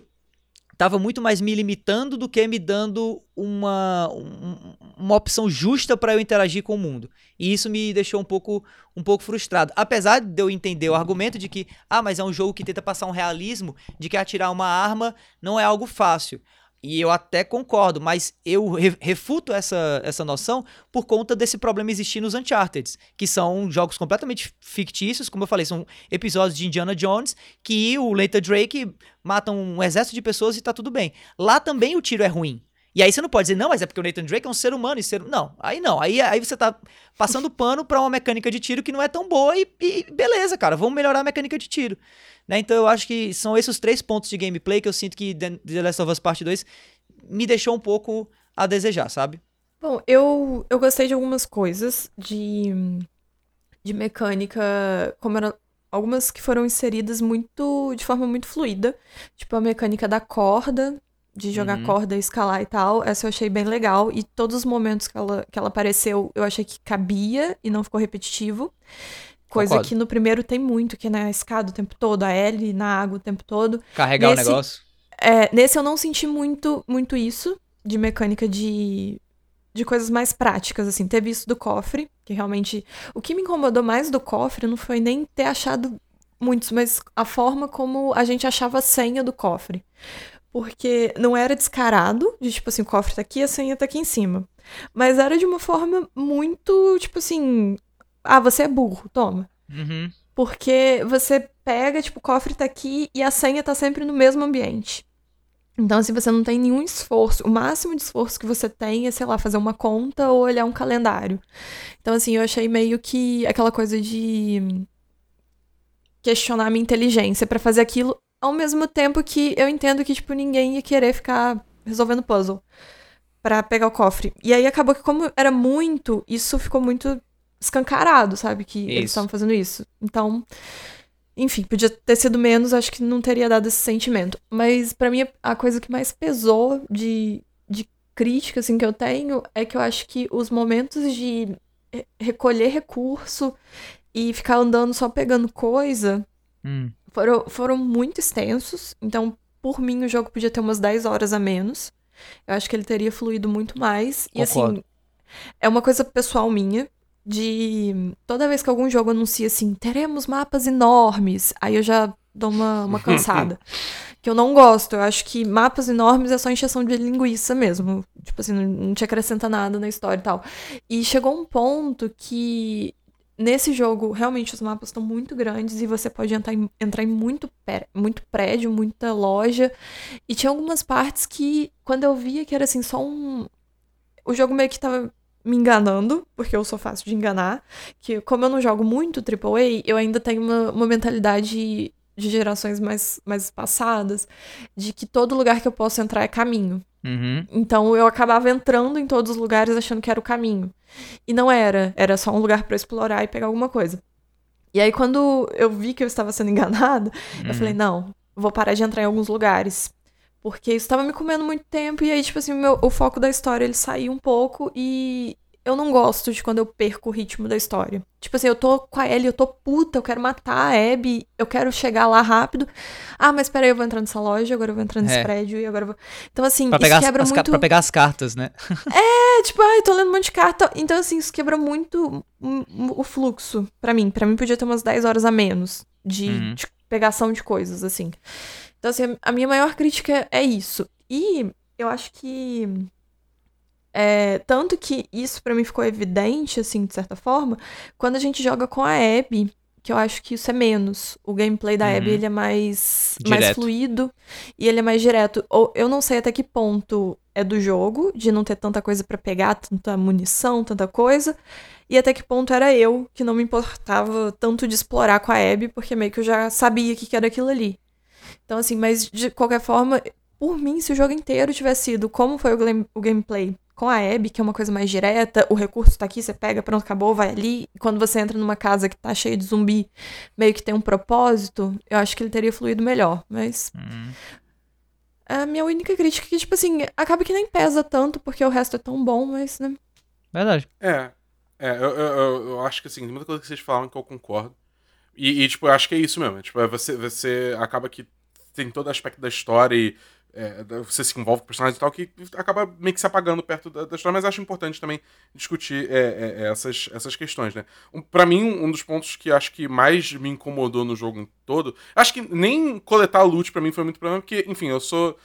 estava muito mais me limitando do que me dando uma, um- uma opção justa para eu interagir com o mundo. E isso me deixou um pouco, um pouco frustrado. Apesar de eu entender o argumento de que, ah, mas é um jogo que tenta passar um realismo de que atirar uma arma não é algo fácil. E eu até concordo, mas eu re- refuto essa, essa noção por conta desse problema existir nos Uncharted, que são jogos completamente fictícios, como eu falei, são episódios de Indiana Jones que o Nathan Drake mata um exército de pessoas e tá tudo bem. Lá também o tiro é ruim. E aí você não pode dizer, não, mas é porque o Nathan Drake é um ser humano e ser. Não, aí não. Aí, aí você tá passando pano pra uma mecânica de tiro que não é tão boa e, e beleza, cara, vamos melhorar a mecânica de tiro. Né? Então eu acho que são esses os três pontos de gameplay que eu sinto que The Last of Us Part 2 me deixou um pouco a desejar, sabe? Bom, eu, eu gostei de algumas coisas de, de mecânica, como era, algumas que foram inseridas muito de forma muito fluida, tipo a mecânica da corda, de jogar Uhum. corda, escalar e tal, essa eu achei bem legal e todos os momentos que ela, que ela apareceu, eu achei que cabia e não ficou repetitivo. Coisa Concordo. que no primeiro tem muito, que é na escada o tempo todo, a Ellie na água o tempo todo. Carregar Nesse- o negócio. É, nesse eu não senti muito, muito isso, de mecânica de, de coisas mais práticas, assim. Teve isso do cofre, que realmente. O que me incomodou mais do cofre não foi nem ter achado muitos, mas a forma como a gente achava a senha do cofre. Porque não era descarado, de tipo assim, o cofre tá aqui, a senha tá aqui em cima. Mas era de uma forma muito, tipo assim. Ah, você é burro, toma. Uhum. Porque você pega, tipo, o cofre tá aqui e a senha tá sempre no mesmo ambiente. Então, assim, você não tem nenhum esforço. O máximo de esforço que você tem é, sei lá, fazer uma conta ou olhar um calendário. Então, assim, eu achei meio que aquela coisa de questionar minha inteligência pra fazer aquilo, ao mesmo tempo que eu entendo que, tipo, ninguém ia querer ficar resolvendo puzzle pra pegar o cofre. E aí acabou que, como era muito, isso ficou muito escancarado, sabe? Que eles Isso. estavam fazendo isso. Então, enfim, podia ter sido menos, acho que não teria dado esse sentimento. Mas pra mim a coisa que mais pesou de, de crítica assim que eu tenho é que eu acho que os momentos de re- recolher recurso e ficar andando só pegando coisa Hum. Foram, foram muito extensos. Então, por mim, o jogo podia ter umas 10 horas a menos. Eu acho que ele teria fluído muito mais. E Concordo. assim, é uma coisa pessoal minha. De toda vez que algum jogo anuncia assim, teremos mapas enormes, aí eu já dou uma, uma cansada. que eu não gosto. Eu acho que mapas enormes é só encheção de linguiça mesmo. Tipo assim, não, não te acrescenta nada na história e tal. E chegou um ponto que nesse jogo, realmente, os mapas estão muito grandes e você pode entrar em, entrar em muito, muito prédio, muita loja. E tinha algumas partes que, quando eu via que era assim, só um. O jogo meio que tava me enganando, porque eu sou fácil de enganar. Que, como eu não jogo muito AAA, eu ainda tenho uma, uma mentalidade de gerações mais, mais passadas, de que todo lugar que eu posso entrar é caminho. Uhum. Então eu acabava entrando em todos os lugares achando que era o caminho. E não era, era só um lugar pra explorar e pegar alguma coisa. E aí quando eu vi que eu estava sendo enganada, eu falei, não, vou parar de entrar em alguns lugares. Porque isso estava me comendo muito tempo e aí tipo assim, meu- o foco da história ele saiu um pouco e eu não gosto de quando eu perco o ritmo da história. Tipo assim, eu tô com a Ellie, eu tô puta, eu quero matar a Abby, eu quero chegar lá rápido. Ah, mas peraí, eu vou entrar nessa loja, agora eu vou entrar nesse É. prédio e agora eu vou... Então assim, Pra isso pegar, as, quebra as muito... pra pegar as cartas, né? É, tipo, ai, tô lendo um monte de carta. Então, assim, isso quebra muito o fluxo pra mim. Pra mim podia ter umas 10 horas a menos de, Uhum. de pegação de coisas, assim. Então, assim, a minha maior crítica é isso. E eu acho que. É, tanto que isso pra mim ficou evidente, assim, de certa forma, quando a gente joga com a Abby, que eu acho que isso é menos. O gameplay da Abby, Uhum. ele é mais, mais fluido e ele é mais direto. Ou eu não sei até que ponto é do jogo, de não ter tanta coisa pra pegar, tanta munição, tanta coisa, e até que ponto era eu que não me importava tanto de explorar com a Abby, porque meio que eu já sabia o que era aquilo ali. Então, assim, mas de qualquer forma, por mim, se o jogo inteiro tivesse sido como foi o, glam- o gameplay com a Abby, que é uma coisa mais direta, o recurso tá aqui, você pega, pronto, acabou, vai ali. E quando você entra numa casa que tá cheia de zumbi, meio que tem um propósito, eu acho que ele teria fluído melhor. Mas Hum. a minha única crítica é que, tipo assim, acaba que nem pesa tanto, porque o resto é tão bom, mas, né? Verdade. É. É, eu, eu, eu- eu acho que assim, tem muita coisa que vocês falam que eu concordo. E, e, tipo, eu acho que é isso mesmo. Tipo, é você, você acaba que tem todo aspecto da história e é, você se envolve com o personagem e tal, que acaba meio que se apagando perto da, da história, mas acho importante também discutir é, é, é, essas, essas questões, né? Um, pra mim, um dos pontos que acho que mais me incomodou no jogo todo, acho que nem coletar loot pra mim foi muito problema, porque, enfim, eu sou.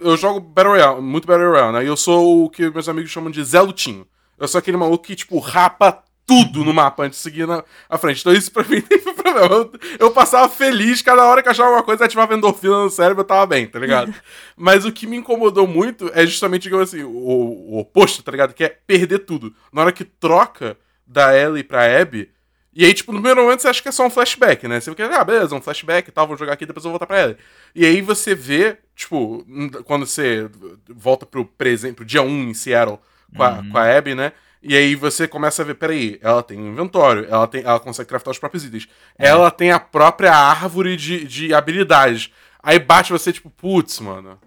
Eu jogo Battle Royale, muito Battle Royale, né? E eu sou o que meus amigos chamam de Zé Lutinho. Eu sou aquele maluco que, tipo, rapa tudo no mapa antes de seguir na, à frente. Então isso pra mim nem foi problema. Eu, eu passava feliz, cada hora que achava alguma coisa, ativava endorfina no cérebro, eu tava bem, tá ligado? Mas o que me incomodou muito é justamente, digamos assim, o, o oposto, tá ligado? Que é perder tudo. Na hora que troca da Ellie pra Abby, e aí, tipo, no primeiro momento você acha que é só um flashback, né? Você fica, ah, beleza, um flashback e tal, vou jogar aqui, depois eu vou voltar pra Ellie. E aí você vê, tipo, quando você volta pro presente, pro dia 1 em Seattle com a, com a Abby, né? E aí você começa a ver, peraí, ela tem um inventório, ela, tem, ela consegue craftar os próprios itens. Ela tem a própria árvore de, de habilidades. Aí bate você, tipo, putz, mano.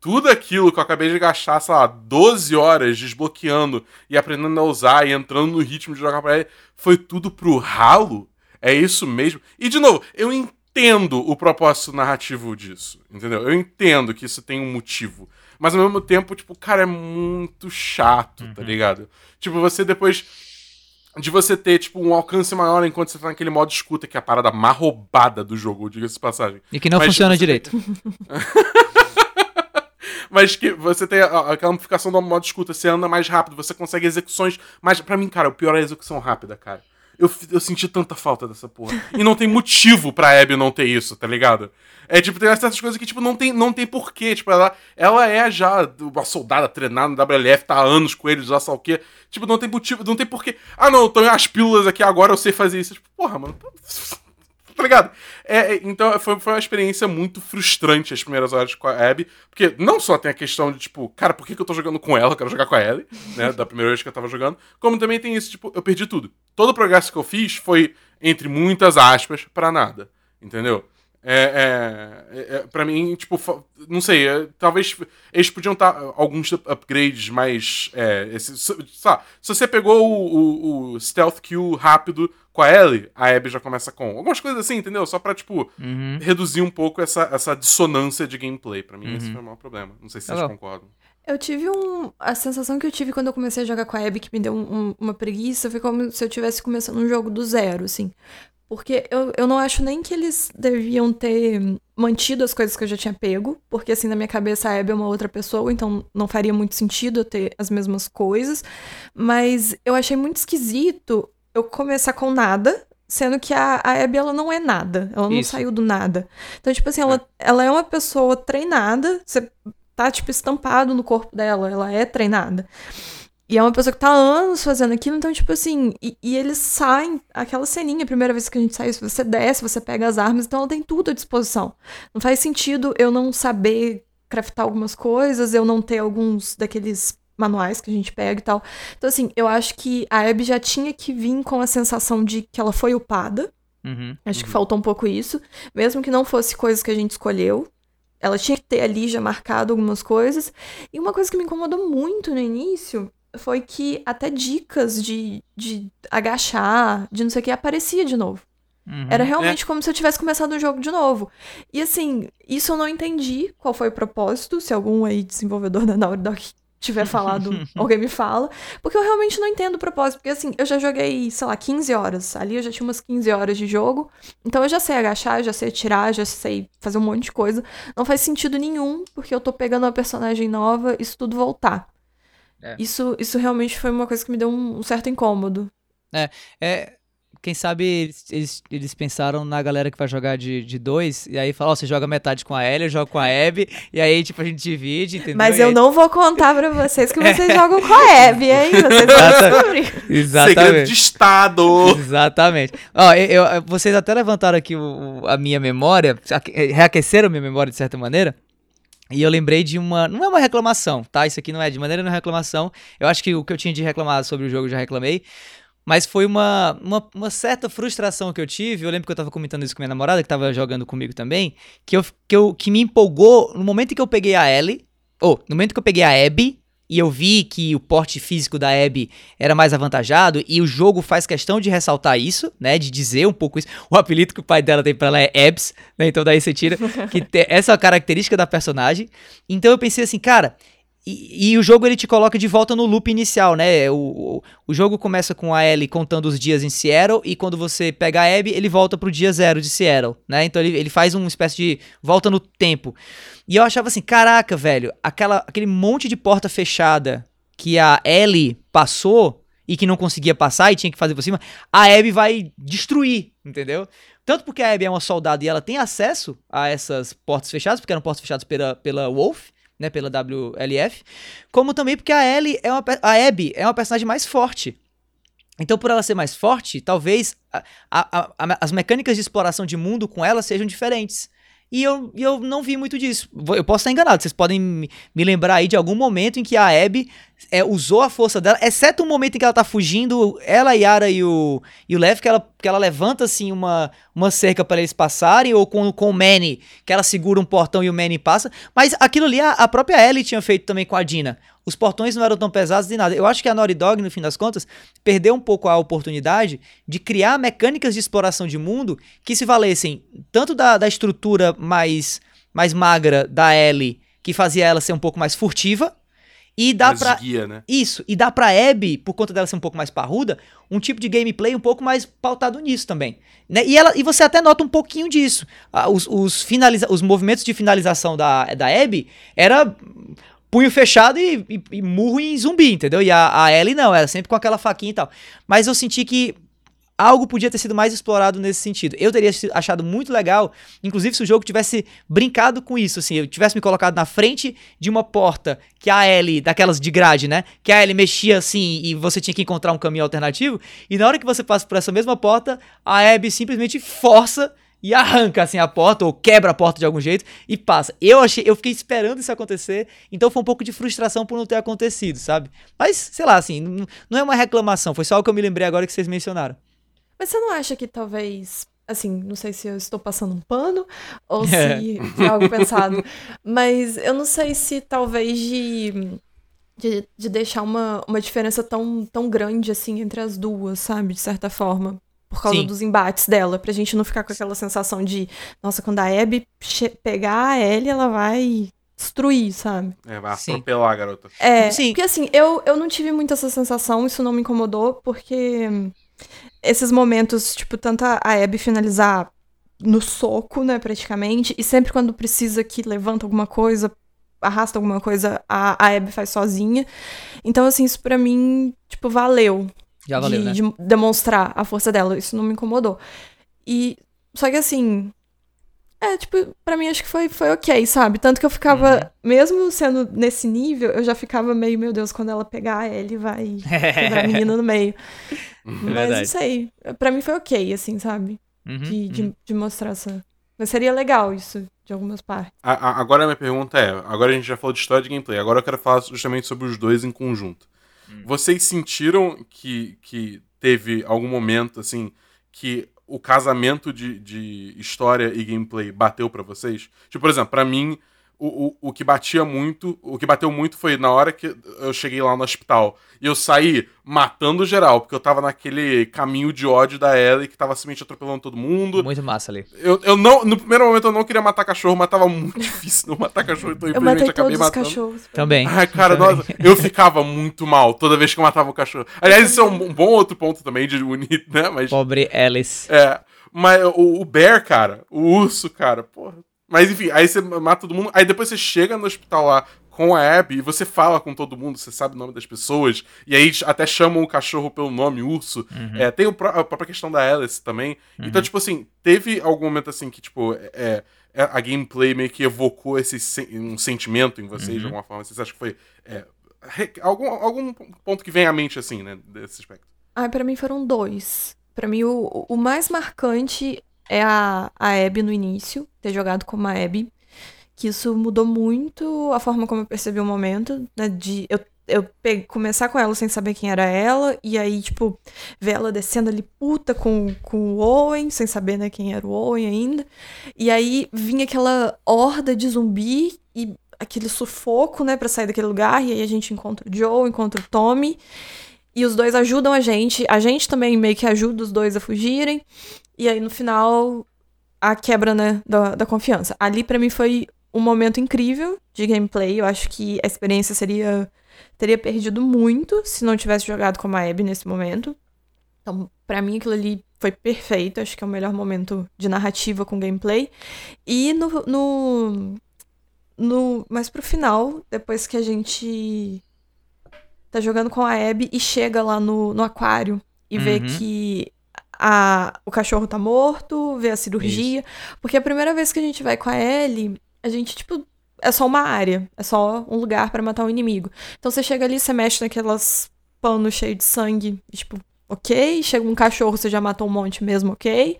Tudo aquilo que eu acabei de gastar, sei lá, 12 horas desbloqueando e aprendendo a usar e entrando no ritmo de jogar pra ele, foi tudo pro ralo? É isso mesmo? E, de novo, eu entendo o propósito narrativo disso, entendeu? Eu entendo que isso tem um motivo. Mas, ao mesmo tempo, tipo, cara, é muito chato, tá ligado? Tipo, você depois de você ter, tipo, um alcance maior enquanto você tá naquele modo escuta, que é a parada mais roubada do jogo, diga-se de passagem. E que não Mas funciona você- direito. Mas que você tem aquela amplificação do modo escuta, você anda mais rápido, você consegue execuções mais. Pra mim, cara, o pior é a execução rápida, cara. Eu, eu senti tanta falta dessa porra. E não tem motivo pra Abby não ter isso, tá ligado? É tipo, tem certas coisas que, tipo, não tem, não tem porquê. Tipo, ela, ela é já uma soldada treinada no WLF, tá há anos com eles, já sabe o quê. Tipo, não tem motivo, não tem porquê. Ah, não, eu em as pílulas aqui agora, eu sei fazer isso. Tipo, porra, mano. tá ligado? É, é, então foi, foi uma experiência muito frustrante as primeiras horas com a Abby, porque não só tem a questão de, tipo, cara, por que, que eu tô jogando com ela? Eu quero jogar com a Ellie, né? Da primeira vez que eu tava jogando. Como também tem isso, tipo, eu perdi tudo. Todo o progresso que eu fiz foi, entre muitas aspas, pra nada. Entendeu? É, é, é, pra mim, tipo, não sei, é, talvez eles podiam estar alguns upgrades mais. É, esse, sabe, se você pegou o, o, o, Stealth Kill rápido com a Ellie, a Abby já começa com. Algumas coisas assim, entendeu? Só pra, tipo, Uhum. reduzir um pouco essa, essa dissonância de gameplay. Pra mim, esse Uhum. foi o maior problema. Não sei se Tá vocês concordam. Eu tive um. A sensação que eu tive quando eu comecei a jogar com a Abby, que me deu um- um- uma preguiça, foi como se eu tivesse começando um jogo do zero, assim. Porque eu, eu não acho nem que eles deviam ter mantido as coisas que eu já tinha pego, porque assim, na minha cabeça a Abby é uma outra pessoa, então não faria muito sentido eu ter as mesmas coisas. Mas eu achei muito esquisito eu começar com nada, sendo que a, a Abby ela não é nada, ela não Isso. saiu do nada. Então, tipo assim, ela, ela é uma pessoa treinada, você tá, tipo, estampado no corpo dela, ela é treinada. E é uma pessoa que tá há anos fazendo aquilo, então, tipo assim, e, e eles saem, aquela ceninha, a primeira vez que a gente sai, você desce, você pega as armas, então ela tem tudo à disposição. Não faz sentido eu não saber craftar algumas coisas, eu não ter alguns daqueles manuais que a gente pega e tal. Então, assim, eu acho que a Abby já tinha que vir com a sensação de que ela foi upada, Uhum. Acho que faltou um pouco isso. Mesmo que não fosse coisas que a gente escolheu. Ela tinha que ter ali já marcado algumas coisas. E uma coisa que me incomodou muito no início foi que até dicas de, de agachar, de não sei o que, aparecia de novo. Uhum. Era realmente como se eu tivesse começado o jogo de novo. E assim, isso eu não entendi qual foi o propósito. Se algum aí desenvolvedor da Naughty Dog tiver falado, alguém me fala. Porque eu realmente não entendo o propósito. Porque assim, eu já joguei, sei lá, 15 horas. Ali eu já tinha umas 15 horas de jogo. Então eu já sei agachar, já sei atirar, já sei fazer um monte de coisa. Não faz sentido nenhum, porque eu tô pegando uma personagem nova, isso tudo voltar. É. Isso, isso realmente foi uma coisa que me deu um, um certo incômodo. É, quem sabe eles, eles, eles pensaram na galera que vai jogar de, de dois, e aí fala, ó, você joga metade com a Ellie, eu jogo com a Abby, e aí, tipo, a gente divide, entendeu? Mas E eu aí- não vou contar pra vocês que vocês jogam com a Abby, hein? Vocês vão descobrir. Segredo Exatamente. de Estado! Exatamente. Ó, eu, eu- vocês até levantaram aqui o- o- a minha memória, aque- reaqueceram a minha memória de certa maneira. E eu lembrei de uma. Não é uma reclamação, tá? Isso aqui não é de maneira é reclamação. Eu acho que o que eu tinha de reclamar sobre o jogo eu já reclamei. Mas foi uma, uma, uma certa frustração que eu tive. Eu lembro que eu tava comentando isso com minha namorada, que tava jogando comigo também. Que, eu, que, eu, que me empolgou no momento que eu peguei a Ellie. Ou, no momento que eu peguei a Abby. E eu vi que o porte físico da Abby era mais avantajado. E o jogo faz questão de ressaltar isso, né? De dizer um pouco isso. O apelido que o pai dela tem pra ela é Abs, né? Então daí você tira que essa é a característica da personagem. Então eu pensei assim, cara. E, o jogo ele te coloca de volta no loop inicial, né? O, o, o jogo começa com a Ellie contando os dias em Seattle e quando você pega a Abby, ele volta pro dia zero de Seattle, né? Então ele, ele faz uma espécie de volta no tempo. E eu achava assim, caraca, velho, aquela, aquele monte de porta fechada que a Ellie passou e que não conseguia passar e tinha que fazer por cima, a Abby vai destruir, entendeu? Tanto porque a Abby é uma soldada e ela tem acesso a essas portas fechadas, porque eram portas fechadas pela, pela Wolf, né, pela WLF, como também porque a Ellie é uma, a Abby é uma personagem mais forte. Então, por ela ser mais forte, talvez a- a- a- as mecânicas de exploração de mundo com ela sejam diferentes. E eu, eu não vi muito disso. Eu posso estar enganado. Vocês podem me lembrar aí de algum momento em que a Abby é, usou a força dela, exceto o momento em que ela tá fugindo, ela, Yara e o, e o Lev, que ela, que ela levanta assim uma, uma cerca para eles passarem, ou com, com o Manny, que ela segura um portão e o Manny passa. Mas aquilo ali a, a própria Ellie tinha feito também com a Dina. Os portões não eram tão pesados de nada. Eu acho que a Naughty Dog, no fim das contas, perdeu um pouco a oportunidade de criar mecânicas de exploração de mundo que se valessem tanto da, da estrutura mais, mais magra da Ellie, que fazia ela ser um pouco mais furtiva, e dá Mais pra. guia, né? Isso, e dá pra Abby, por conta dela ser um pouco mais parruda, um tipo de gameplay um pouco mais pautado nisso também. Né? E, ela, e você até nota um pouquinho disso. Ah, os, os, finaliza os movimentos de finalização da, da Abby era punho fechado e, e- e murro em zumbi, entendeu? E a, a Ellie não, era sempre com aquela faquinha e tal. Mas eu senti que algo podia ter sido mais explorado nesse sentido. Eu teria achado muito legal, inclusive se o jogo tivesse brincado com isso, assim, eu tivesse me colocado na frente de uma porta que a Ellie, daquelas de grade, né? Que a Ellie mexia assim e você tinha que encontrar um caminho alternativo, e na hora que você passa por essa mesma porta, a Abby simplesmente força e arranca assim a porta ou quebra a porta de algum jeito e passa. Eu achei, eu fiquei esperando isso acontecer, então foi um pouco de frustração por não ter acontecido, sabe? Mas sei lá, assim, não é uma reclamação, foi só o que eu me lembrei agora que vocês mencionaram. Mas você não acha que talvez. Assim, não sei se eu estou passando um pano ou É. se foi algo pensado. Mas eu não sei se talvez de. De, de deixar uma, uma diferença tão, tão grande assim entre as duas, sabe? De certa forma. Por causa Sim. dos embates dela. Pra gente não ficar com aquela sensação de, nossa, quando a Abby pegar a Ellie, ela vai destruir, sabe? É, vai Sim. atropelar a garota. É, Sim. porque assim, eu, eu não tive muito essa sensação, isso não me incomodou, porque esses momentos, tipo, tanto a Abby finalizar no soco, né, praticamente, e sempre quando precisa que levanta alguma coisa, arrasta alguma coisa, a, a Abby faz sozinha. Então, assim, isso pra mim, tipo, valeu Já valeu, de, né? de demonstrar a força dela. Isso não me incomodou. E. Só que assim. É, tipo, pra mim acho que foi, foi ok, sabe? Tanto que eu ficava, mesmo sendo nesse nível, eu já ficava meio, meu Deus, quando ela pegar ele vai quebrar a menina no meio. Mas não sei. Pra mim foi ok, assim, sabe? Uhum, De, de, uhum. de mostrar essa. Mas seria legal isso, de algumas partes. A- a- agora a minha pergunta é: agora a gente já falou de história de gameplay, agora eu quero falar justamente sobre os dois em conjunto. Vocês sentiram que, que teve algum momento, assim, que o casamento de, de história e gameplay bateu pra vocês? Tipo, por exemplo, pra mim, o, o, o que batia muito, o que bateu muito foi na hora que eu cheguei lá no hospital e eu saí matando geral, porque eu tava naquele caminho de ódio da Ellie que tava simplesmente atropelando todo mundo. Muito massa ali. Eu, eu não, no primeiro momento eu não queria matar cachorro, mas tava muito difícil não matar cachorro, então Eu infelizmente matei acabei todos os matando. cachorros. Também. Ai, cara, Também. nossa, eu ficava muito mal toda vez que eu matava um cachorro. Aliás, isso é um bom outro ponto também de unir, né? Mas. Pobre Alice. É. Mas o, o Bear, cara, o urso, cara, porra. Mas enfim, aí você mata todo mundo, aí depois você chega no hospital lá com a Abby e você fala com todo mundo, você sabe o nome das pessoas, e aí até chamam o cachorro pelo nome, urso. É, tem o pró- a própria questão da Alice também. Então, tipo assim, teve algum momento assim que, tipo, é, é, a gameplay meio que evocou esse sen- um sentimento em vocês de alguma forma? Vocês acham que foi é, algum, algum ponto que vem à mente, assim, né, desse aspecto? Ai, pra mim foram dois. Pra mim, o, o mais marcante é a, a Abby no início, ter jogado como a Abby. Que isso mudou muito a forma como eu percebi o momento, né? De eu, eu pe- começar com ela sem saber quem era ela, e aí, tipo, ver ela descendo ali puta com, com o Owen, sem saber, né, quem era o Owen ainda. E aí vinha aquela horda de zumbi e aquele sufoco, né, pra sair daquele lugar, e aí a gente encontra o Joe, encontra o Tommy. E os dois ajudam a gente. A gente também meio que ajuda os dois a fugirem. E aí, no final, a quebra, né, da, da confiança. Ali, pra mim, foi um momento incrível de gameplay. Eu acho que a experiência seria. teria perdido muito se não tivesse jogado como a Abby nesse momento. Então, pra mim, aquilo ali foi perfeito. Acho que é o melhor momento de narrativa com gameplay. E no. no, no mas pro final, depois que a gente tá jogando com a Abby e chega lá no, no aquário e vê Uhum. que a, o cachorro tá morto, vê a cirurgia. Porque a primeira vez que a gente vai com a Ellie, a gente, tipo, é só uma área, é só um lugar pra matar um inimigo. Então você chega ali, você mexe naquelas panos cheios de sangue, e, tipo, ok. Chega um cachorro, você já matou um monte mesmo, ok.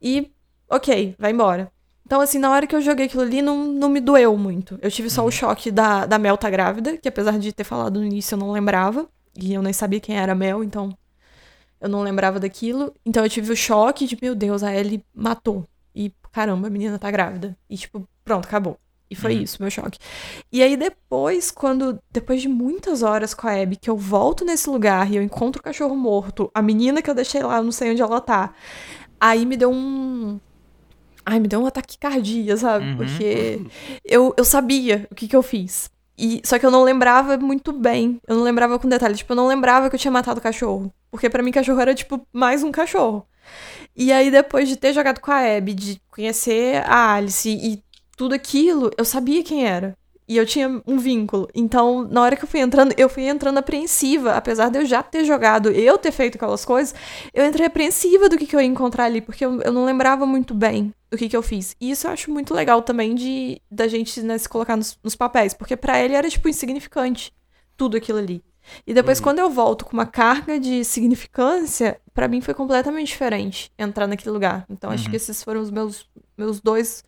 E, ok, vai embora. Então, assim, na hora que eu joguei aquilo ali, não, não me doeu muito. Eu tive só o choque da, da Mel tá grávida, que apesar de ter falado no início, eu não lembrava. E eu nem sabia quem era a Mel, então eu não lembrava daquilo. Então eu tive o choque de, meu Deus, a Ellie matou. E, caramba, a menina tá grávida. E, tipo, pronto, acabou. E foi Uhum. isso, meu choque. E aí depois, quando. Depois de muitas horas com a Abby, que eu volto nesse lugar e eu encontro o cachorro morto, a menina que eu deixei lá, eu não sei onde ela tá. Aí me deu um. Ai, me deu um ataque cardíaco, sabe? Uhum. Porque eu, eu sabia o que, que eu fiz. E, só que eu não lembrava muito bem. Eu não lembrava com detalhes. Tipo, eu não lembrava que eu tinha matado o cachorro. Porque pra mim, cachorro era, tipo, mais um cachorro. E aí, depois de ter jogado com a Abby, de conhecer a Alice e tudo aquilo, eu sabia quem era. E eu tinha um vínculo. Então, na hora que eu fui entrando, eu fui entrando apreensiva. Apesar de eu já ter jogado, eu ter feito aquelas coisas, eu entrei apreensiva do que, que eu ia encontrar ali, porque eu, eu não lembrava muito bem do que, que eu fiz. E isso eu acho muito legal também de da gente né, se colocar nos, nos papéis, porque pra ele era, tipo, insignificante tudo aquilo ali. E depois, Uhum. quando eu volto com uma carga de significância, pra mim foi completamente diferente entrar naquele lugar. Então, acho Uhum. que esses foram os meus, meus dois,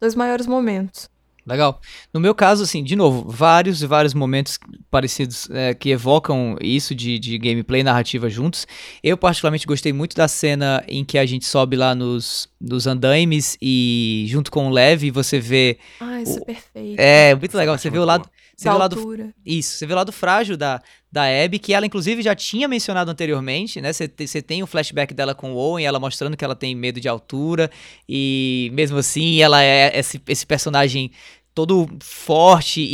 dois maiores momentos. Legal. No meu caso, assim, de novo, vários e vários momentos parecidos é, que evocam isso de, de gameplay e narrativa juntos. Eu, particularmente, gostei muito da cena em que a gente sobe lá nos, nos andaimes e, junto com o Lev, você vê. Ai, isso é perfeito. É, muito legal. Você vê o lado. Você da vê o lado altura. Isso, você vê o lado frágil da, da Abby, que ela inclusive já tinha mencionado anteriormente, né? Você te- você tem o flashback dela com o Owen, ela mostrando que ela tem medo de altura, e mesmo assim ela é esse, esse personagem todo forte e,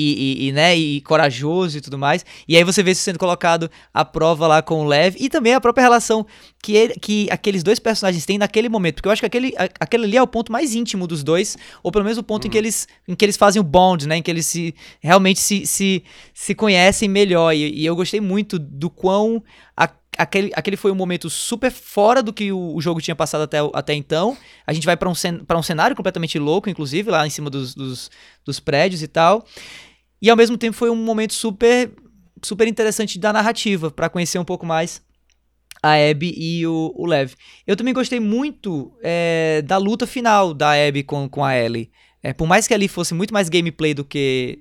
e- e, né, e corajoso e tudo mais. E aí você vê isso sendo colocado à prova lá com o Lev, e também a própria relação que, ele- que aqueles dois personagens têm naquele momento, porque eu acho que aquele, aquele ali é o ponto mais íntimo dos dois, ou pelo menos o ponto em, que eles, em que eles fazem o bond, né? Em que eles se realmente se, se, se conhecem melhor. E, e eu gostei muito do quão a- aquele, aquele foi um momento super fora do que o, o jogo tinha passado até, até então. A gente vai pra um, cen, um cenário completamente louco, inclusive, lá em cima dos, dos, dos prédios e tal. E ao mesmo tempo foi um momento super, super interessante da narrativa, pra conhecer um pouco mais a Abby e o, o Lev. Eu também gostei muito é, da luta final da Abby com, com a Ellie. É, por mais que ali fosse muito mais gameplay do que,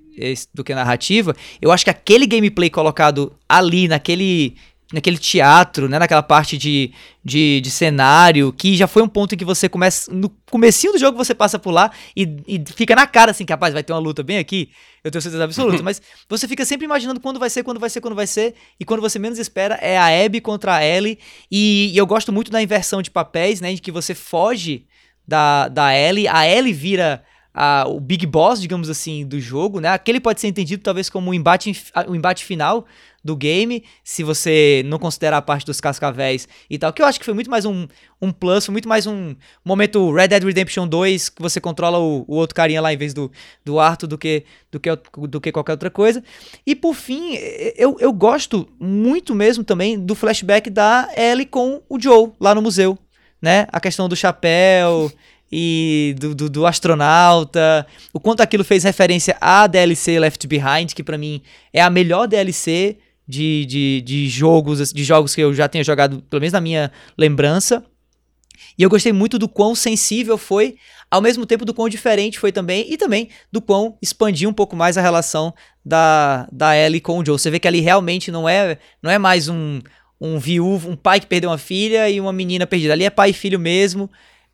do que narrativa, eu acho que aquele gameplay colocado ali, naquele, naquele teatro, né, naquela parte de, de, de cenário, que já foi um ponto em que você começa. No comecinho do jogo você passa por lá e, e fica na cara assim, que rapaz, vai ter uma luta bem aqui. Eu tenho certeza absoluta, mas você fica sempre imaginando quando vai ser, quando vai ser, quando vai ser, e quando você menos espera é a Abby contra a Ellie, e, e eu gosto muito da inversão de papéis, né, de que você foge da, da Ellie, a Ellie vira a- o Big Boss, digamos assim, do jogo, né, aquele pode ser entendido talvez como um embate, um embate final do game, se você não considerar a parte dos cascavéis e tal, que eu acho que foi muito mais um, um plus, foi muito mais um momento Red Dead Redemption 2, que você controla o, o outro carinha lá em vez do, do Arthur do que, do, que, do que qualquer outra coisa. E por fim, eu, eu gosto muito mesmo também do flashback da Ellie com o Joe lá no museu, né? A questão do chapéu e do, do, do astronauta, o quanto aquilo fez referência à DLC Left Behind, que pra mim é a melhor DLC de, de, de jogos de jogos que eu já tenho jogado, pelo menos na minha lembrança. E eu gostei muito do quão sensível foi, ao mesmo tempo do quão diferente foi também, e também do quão expandiu um pouco mais a relação da, da Ellie com o Joe. Você vê que ali realmente não é, não é mais um, um viúvo, um pai que perdeu uma filha e uma menina perdida. Ali é pai e filho mesmo,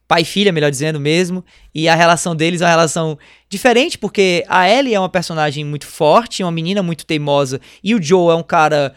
pai e filha, melhor dizendo mesmo, e a relação deles é uma relação diferente, porque a Ellie é uma personagem muito forte, uma menina muito teimosa, e o Joe é um cara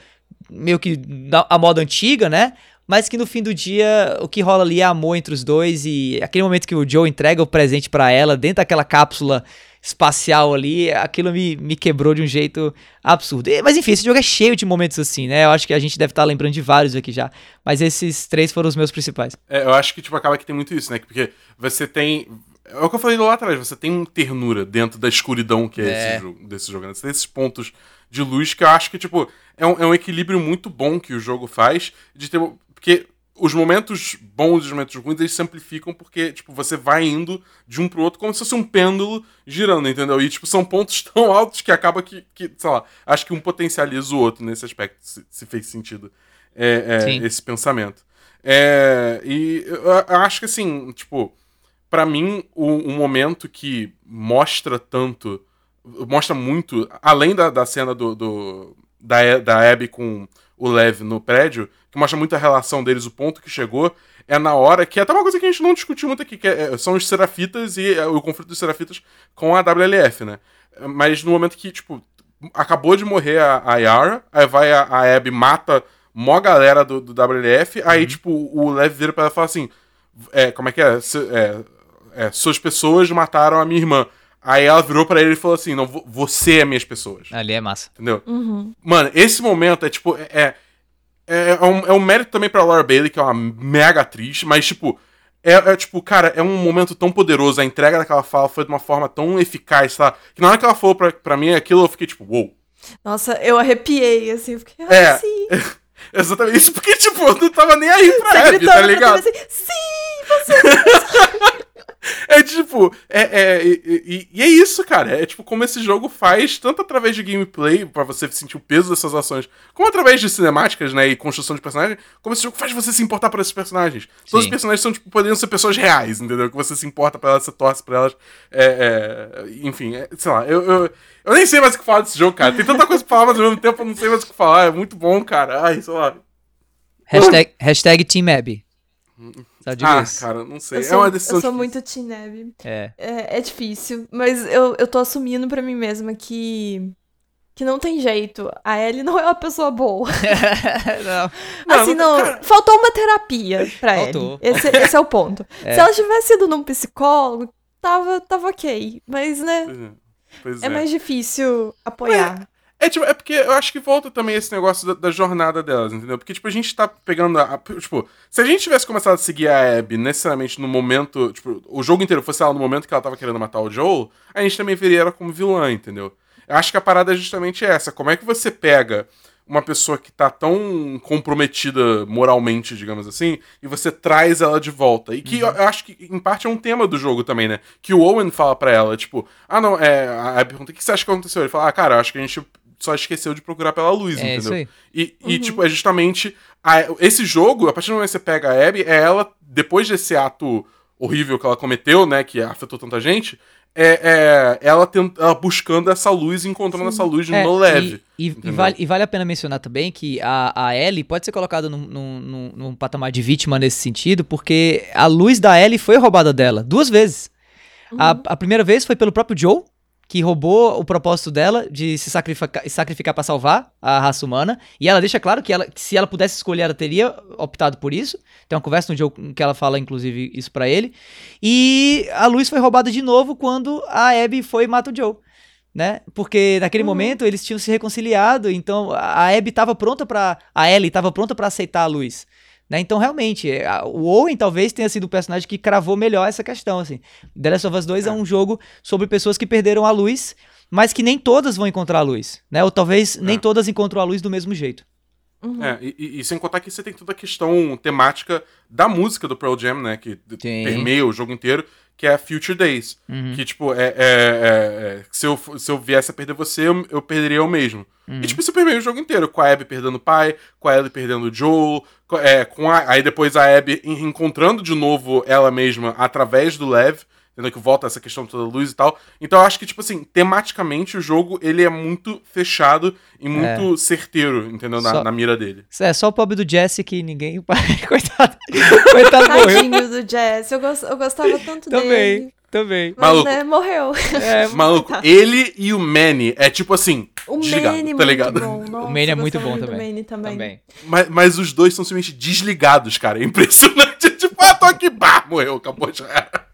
meio que a moda antiga, né? Mas que no fim do dia o que rola ali é amor entre os dois e aquele momento que o Joe entrega o presente pra ela dentro daquela cápsula espacial ali, aquilo me, me quebrou de um jeito absurdo. E- Mas enfim, esse jogo é cheio de momentos assim, né? Eu acho que a gente deve estar lembrando de vários aqui já. Mas esses três foram os meus principais. É, eu acho que, tipo, acaba que tem muito isso, né? Porque você tem. É o que eu falei lá atrás, você tem ternura dentro da escuridão que é, É. Esse jogo, desse jogo. Né? Você tem esses pontos de luz que eu acho que, tipo, é um, é um equilíbrio muito bom que o jogo faz de ter. Porque os momentos bons e os momentos ruins eles se amplificam porque, tipo, você vai indo de um pro outro como se fosse um pêndulo girando, entendeu? E, tipo, são pontos tão altos que acaba que, que sei lá, acho que um potencializa o outro nesse aspecto, se, se fez sentido é, é, esse pensamento. É, e eu, eu acho que, assim, tipo, pra mim, o, um momento que mostra tanto, mostra muito, além da, da cena do, do- da, da Abby com o Lev no prédio, que mostra muito a relação deles, o ponto que chegou, é na hora que é até uma coisa que a gente não discutiu muito aqui, que é- são os Serafitas e é, o conflito dos Serafitas com a WLF, né? Mas no momento que, tipo, acabou de morrer a, a Yara, aí vai a, a Abby, mata mó galera do, do WLF, aí, tipo, o Lev vira pra ela e fala assim, é, como é que é? Se- é, é, suas pessoas mataram a minha irmã. Aí ela virou pra ele e falou assim, não, vo- você é minhas pessoas. Ali é massa. Entendeu? Uhum. Mano, esse momento é tipo. É, é, é, um, é um mérito também pra Laura Bailey, que é uma mega atriz, mas tipo. É, é, tipo, cara, é um momento tão poderoso. A entrega daquela fala foi de uma forma tão eficaz, tá? Que na hora que ela falou pra, pra mim aquilo, eu fiquei tipo, uou. Nossa, eu arrepiei, assim, eu fiquei, É. ah, sim. Exatamente isso, porque, tipo, eu não tava nem aí pra Você Abby, tá ligado? Assim, sim, você. É tipo, é, é, e, e é isso, cara. É tipo como esse jogo faz, tanto através de gameplay, pra você sentir o peso dessas ações, como através de cinemáticas, né, e construção de personagens, como esse jogo faz você se importar por esses personagens. Todos os Sim. personagens são, tipo, poderiam ser pessoas reais, entendeu? Que você se importa por elas, você torce por elas. É, é, enfim, é, sei lá, eu, eu, eu nem sei mais o que falar desse jogo, cara. Tem tanta coisa pra falar, mas ao mesmo tempo eu não sei mais o que falar. É muito bom, cara. Ai, sei lá. Hashtag, hashtag Team Abby. Digo Ah, isso. cara, não sei. Eu é sou, uma decisão eu sou difícil. muito Abby. É. É, é difícil, mas eu, eu tô assumindo pra mim mesma que. Que não tem jeito. A Ellie não é uma pessoa boa. não. Assim, não- cara- Faltou uma terapia pra Faltou. Ellie. Esse, esse é o ponto. Se ela tivesse ido num psicólogo, tava, tava ok. Mas, né, Pois é. Pois é mais difícil apoiar. É, tipo, é porque eu acho que volta também esse negócio da, da jornada delas, entendeu? Porque, tipo, a gente tá pegando a, a- Tipo, se a gente tivesse começado a seguir a Abby necessariamente no momento. Tipo, o jogo inteiro fosse ela no momento que ela tava querendo matar o Joel, a gente também veria ela como vilã, entendeu? Eu acho que a parada é justamente essa. Como é que você pega uma pessoa que tá tão comprometida moralmente, digamos assim, e você traz ela de volta. E que eu, eu acho que, em parte, é um tema do jogo também, né? Que o Owen fala pra ela, tipo, ah, não, é. A Abby pergunta, o que você acha que aconteceu? Ele fala, ah, cara, eu acho que a gente só esqueceu de procurar pela luz, É entendeu? isso aí. E, e, tipo, é justamente. a- esse jogo, a partir do momento que você pega a Abby, é ela, depois desse ato horrível que ela cometeu, né? Que afetou tanta gente, é, é ela, tent, ela buscando essa luz, encontrando essa luz É, no leve. E, e- e vale, e vale a pena mencionar também que a, a Ellie pode ser colocada num, num, num- patamar de vítima nesse sentido, porque a luz da Ellie foi roubada dela duas vezes. A, a primeira vez foi pelo próprio Joe, que roubou o propósito dela de se sacrificar, sacrificar para salvar a raça humana. E ela deixa claro que, ela, que se ela pudesse escolher, ela teria optado por isso. Tem uma conversa no jogo que ela fala, inclusive, isso pra ele. E a luz foi roubada de novo quando a Abby foi e mata o Joe. Né? Porque naquele momento eles tinham se reconciliado, então a Abby estava pronta para a Ellie estava pronta para aceitar a luz. Né? Então, realmente, é, a- o Owen talvez tenha sido o personagem que cravou melhor essa questão. Assim. The Last of Us 2 é. um jogo sobre pessoas que perderam a luz, mas que nem todas vão encontrar a luz. Né? Ou talvez nem É. todas encontram a luz do mesmo jeito. Uhum. É, e, e- sem contar que você tem toda a questão temática da música do Pearl Jam, né? Que Sim. permeia o jogo inteiro, que é Future Days. Uhum. Que, tipo, é, é- é- é- se, eu, se eu viesse a perder você, eu, eu perderia eu mesmo. Uhum. E, tipo, isso permeia o jogo inteiro, com a Abby perdendo o pai, com a Ellie perdendo o Joel, é, com a, aí depois a Abby en- encontrando de novo ela mesma através do Lev, entendeu? Que volta essa questão toda da luz e tal. Então eu acho que, tipo assim, tematicamente o jogo, ele é muito fechado e muito certeiro, entendeu? Na, Só- na mira dele. É só o pobre do Jesse que ninguém. Coitado. Coitado morreu. Tadinho do Jess. Eu, gos- eu gostava tanto Também, dele. também. Mas, Maluco. né, morreu. É, Maluco, ele e o Manny é tipo assim, O Manny, tá muito ligado? bom. Nossa, Manny é muito bom também. Manny também. também. Mas, mas os dois são simplesmente desligados, cara. É impressionante. Tipo, ah, tô aqui, pá, morreu, acabou já. era.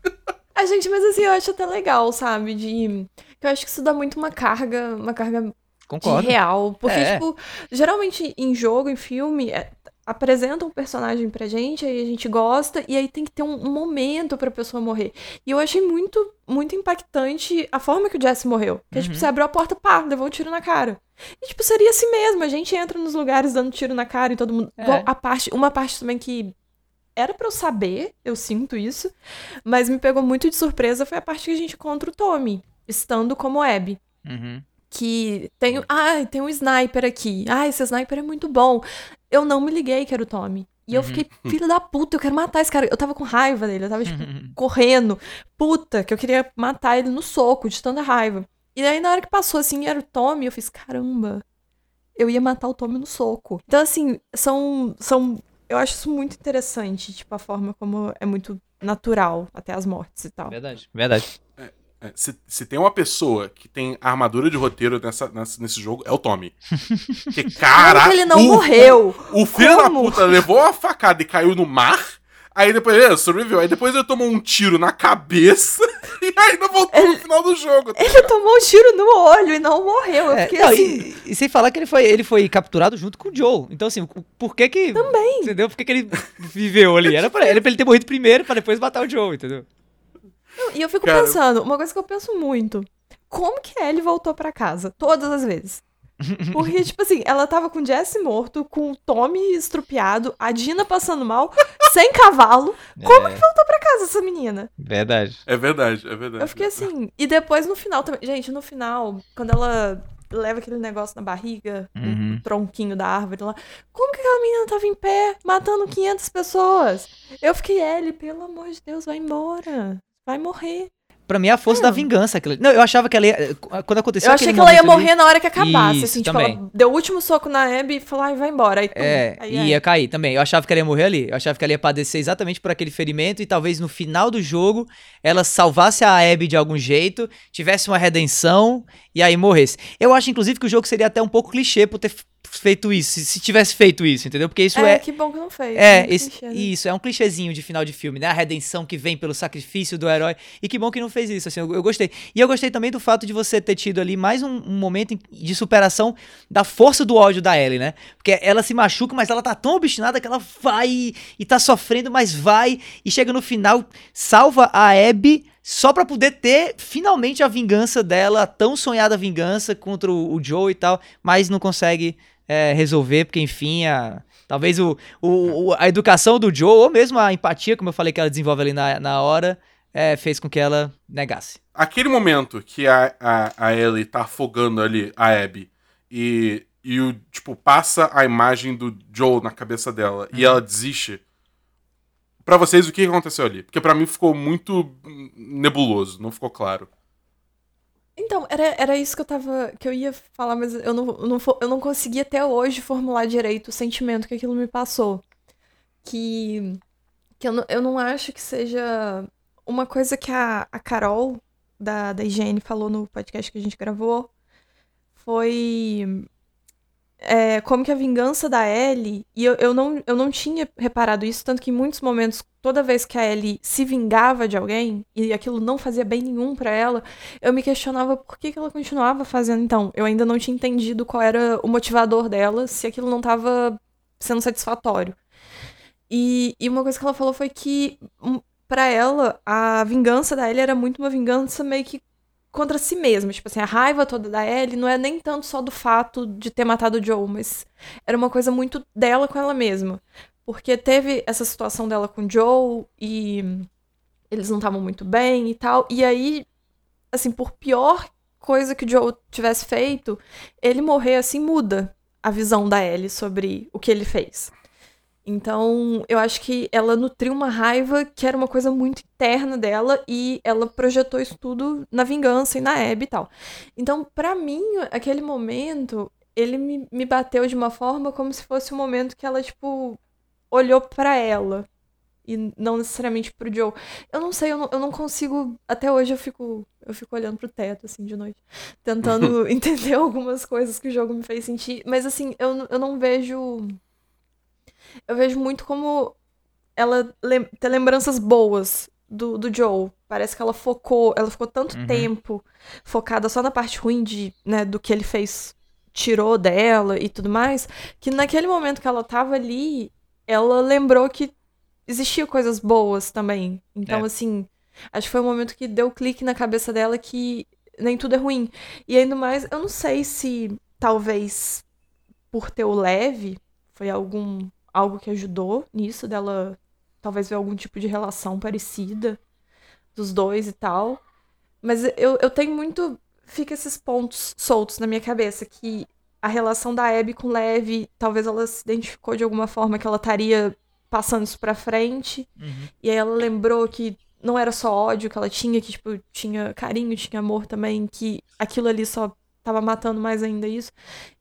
A gente, mas assim, eu acho até legal, sabe? De. que Eu acho que isso dá muito uma carga, uma carga de Concordo. real. Porque, É. tipo, geralmente em jogo, em filme, é, apresenta um personagem pra gente, aí a gente gosta, e aí tem que ter um, momento pra pessoa morrer. E eu achei muito, muito impactante a forma que o Jesse morreu. Que tipo, Uhum. você abriu a porta, pá, levou um tiro na cara. E, tipo, seria assim mesmo. A gente entra nos lugares dando tiro na cara e todo mundo. É. A parte, uma parte também que era pra eu saber, eu sinto isso, mas me pegou muito de surpresa foi a parte que a gente encontra o Tommy, estando como Abby. Uhum. Que tem. Ah, tem um sniper aqui. Ah, esse sniper é muito bom. Eu não me liguei que era o Tommy. E eu Uhum. fiquei, filho da puta, eu quero matar esse cara. Eu tava com raiva dele, eu tava, tipo, correndo. Puta, que eu queria matar ele no soco, de tanta raiva. E aí, na hora que passou assim, era o Tommy, eu fiz, caramba, eu ia matar o Tommy no soco. Então, assim, são. são eu acho isso muito interessante, tipo, a forma como é muito natural até as mortes e tal. Verdade, verdade. É, se, se tem uma pessoa que tem armadura de roteiro nessa, nessa- nesse jogo, é o Tommy. Cara. que ele não o- morreu? O filho da Como? puta levou a facada e caiu no mar. Aí depois ele sobreviveu. Aí depois ele tomou um tiro na cabeça e ainda voltou no final do jogo. tá Ele tomou um tiro no olho e não morreu. Eu É, fiquei não, assim. e, e sem falar que ele foi, ele foi capturado junto com o Joe. Então, assim, por que que. Também. Entendeu? Por que, que ele viveu ali? Era pra, era pra ele ter morrido primeiro pra depois matar o Joe, entendeu? E eu fico Cara, pensando, uma coisa que eu penso muito. Como que a Ellie voltou pra casa? Todas as vezes. Porque, tipo assim, ela tava com o Jesse morto, com o Tommy estrupiado, a Dina passando mal, sem cavalo. Como É, que voltou pra casa essa menina? Verdade. É verdade, é verdade. Eu fiquei assim. E depois no final também. Gente, no final, quando ela leva aquele negócio na barriga, Uhum. o tronquinho da árvore lá. Como que aquela menina tava em pé, matando 500 pessoas? Eu fiquei, Ellie, pelo amor de Deus, vai embora. Vai morrer. Pra mim é a força da vingança. aquilo. Não, eu achava que ela ia. Quando aconteceu Eu achei que ela ia momento ali- morrer na hora que acabasse. Isso, assim, tipo, também. ela deu o último soco na Abby e falou, ai, vai embora. Aí, É, aí, ia cair também. Eu achava que ela ia morrer ali. Eu achava que ela ia padecer exatamente por aquele ferimento e talvez no final do jogo ela salvasse a Abby de algum jeito, tivesse uma redenção e aí morresse. Eu acho, inclusive, que o jogo seria até um pouco clichê por ter feito isso, se- se tivesse feito isso, entendeu? Porque isso É, é. que bom que não fez. É, muito esse- clichê, né? isso, é um clichêzinho de final de filme, né? A redenção que vem pelo sacrifício do herói. E que bom que não fez isso, assim, eu, eu gostei. E eu gostei também do fato de você ter tido ali mais um, um momento de superação da força do ódio da Ellie, né? Porque ela se machuca, mas ela tá tão obstinada que ela vai e, tá sofrendo, mas vai. E chega no final, salva a Abby só pra poder ter finalmente a vingança dela, a tão sonhada vingança contra o, o Joe e tal, mas não consegue é, resolver, porque enfim, a, talvez o, o- a educação do Joe, ou mesmo a empatia, como eu falei que ela desenvolve ali na, na hora, é, fez com que ela negasse. Aquele momento que a, a, a Ellie tá afogando ali a Abby e, e o, tipo, passa a imagem do Joel na cabeça dela e ela desiste. Pra vocês, o que aconteceu ali? Porque pra mim ficou muito nebuloso, não ficou claro. Então, era, era isso que eu tava. que eu ia falar, mas eu não, não, eu não consegui até hoje formular direito o sentimento que aquilo me passou. Que. que eu, não, eu não acho que seja uma coisa que a, a Carol, da, da IGN, falou no podcast que a gente gravou. Foi. É, como que a vingança da Ellie. E eu, eu, não, eu não tinha reparado isso, tanto que em muitos momentos, toda vez que a Ellie se vingava de alguém, e aquilo não fazia bem nenhum pra ela, eu me questionava por que, que ela continuava fazendo então. Eu ainda não tinha entendido qual era o motivador dela, se aquilo não tava sendo satisfatório. E, e uma coisa que ela falou foi que, hum, pra ela, a vingança da Ellie era muito uma vingança meio que contra si mesma. Tipo assim, a raiva toda da Ellie não é nem tanto só do fato de ter matado o Joe, mas era uma coisa muito dela com ela mesma. Porque teve essa situação dela com o Joe e eles não estavam muito bem e tal. E aí, assim, por pior coisa que o Joe tivesse feito, ele morrer assim muda a visão da Ellie sobre o que ele fez. Então, eu acho que ela nutriu uma raiva que era uma coisa muito interna dela e ela projetou isso tudo na vingança e na Abby e tal. Então, pra mim, aquele momento, ele me, me bateu de uma forma como se fosse um momento que ela, tipo, olhou pra ela e não necessariamente pro Joe. Eu não sei, eu não, eu não consigo. Até hoje eu fico, eu fico olhando pro teto, assim, de noite, tentando entender algumas coisas que o jogo me fez sentir. Mas, assim, eu, eu não vejo. Eu vejo muito como ela lem ter lembranças boas do, do Joe. Parece que ela focou, ela ficou tanto Uhum. tempo focada só na parte ruim de, né, do que ele fez, tirou dela e tudo mais, que naquele momento que ela tava ali, ela lembrou que existia coisas boas também. Então, É. assim, acho que foi um momento que deu clique na cabeça dela que nem tudo é ruim. E ainda mais, eu não sei se talvez por ter o leve foi algum algo que ajudou nisso dela talvez ver algum tipo de relação parecida dos dois e tal. Mas eu, eu tenho muito. Fica esses pontos soltos na minha cabeça que a relação da Abby com o Levi, talvez ela se identificou de alguma forma que ela estaria passando isso pra frente. E aí ela lembrou que não era só ódio que ela tinha, que, tipo, tinha carinho, tinha amor também, que aquilo ali só tava matando mais ainda isso.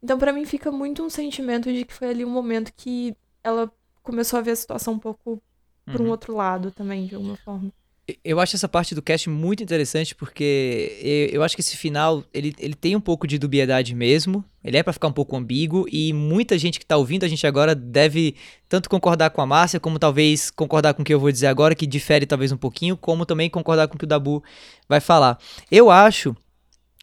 Então, pra mim, fica muito um sentimento de que foi ali um momento que ela começou a ver a situação um pouco por um Uhum. outro lado também, de alguma forma. Eu acho essa parte do cast muito interessante porque eu acho que esse final ele, ele tem um pouco de dubiedade mesmo. Ele é pra ficar um pouco ambíguo e muita gente que tá ouvindo a gente agora deve tanto concordar com a Márcia, como talvez concordar com o que eu vou dizer agora, que difere talvez um pouquinho, como também concordar com o que o Dabu vai falar. Eu acho,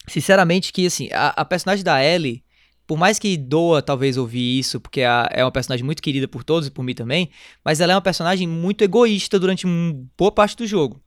sinceramente, que assim, a, a personagem da Ellie, por mais que doa talvez ouvir isso, porque é uma personagem muito querida por todos e por mim também, mas ela é uma personagem muito egoísta durante boa parte do jogo.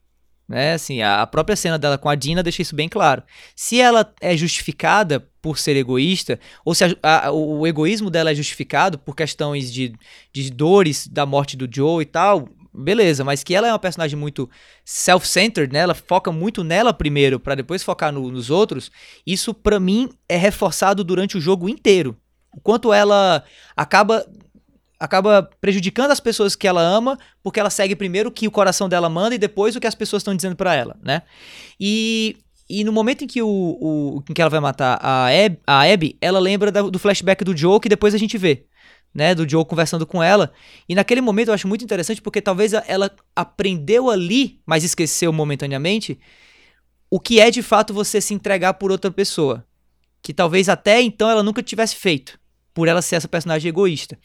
Né? Assim, a a própria cena dela com a Dina deixa isso bem claro. Se ela é justificada por ser egoísta, ou se a- a- o egoísmo dela é justificado por questões de, de dores da morte do Joe e tal, beleza, mas que ela é uma personagem muito self-centered, né? Ela foca muito nela primeiro pra depois focar no- nos outros. Isso pra mim é reforçado durante o jogo inteiro. O quanto ela acaba acaba prejudicando as pessoas que ela ama, porque ela segue primeiro o que o coração dela manda e depois o que as pessoas estão dizendo pra ela, né? E, e no momento em que, o, o- em que ela vai matar a Abby, a Abby ela lembra da- do flashback do Joe que depois a gente vê, né? Do Joe conversando com ela. E naquele momento eu acho muito interessante porque talvez ela aprendeu ali, mas esqueceu momentaneamente, o que é de fato você se entregar por outra pessoa. Que talvez até então ela nunca tivesse feito, por ela ser essa personagem egoísta.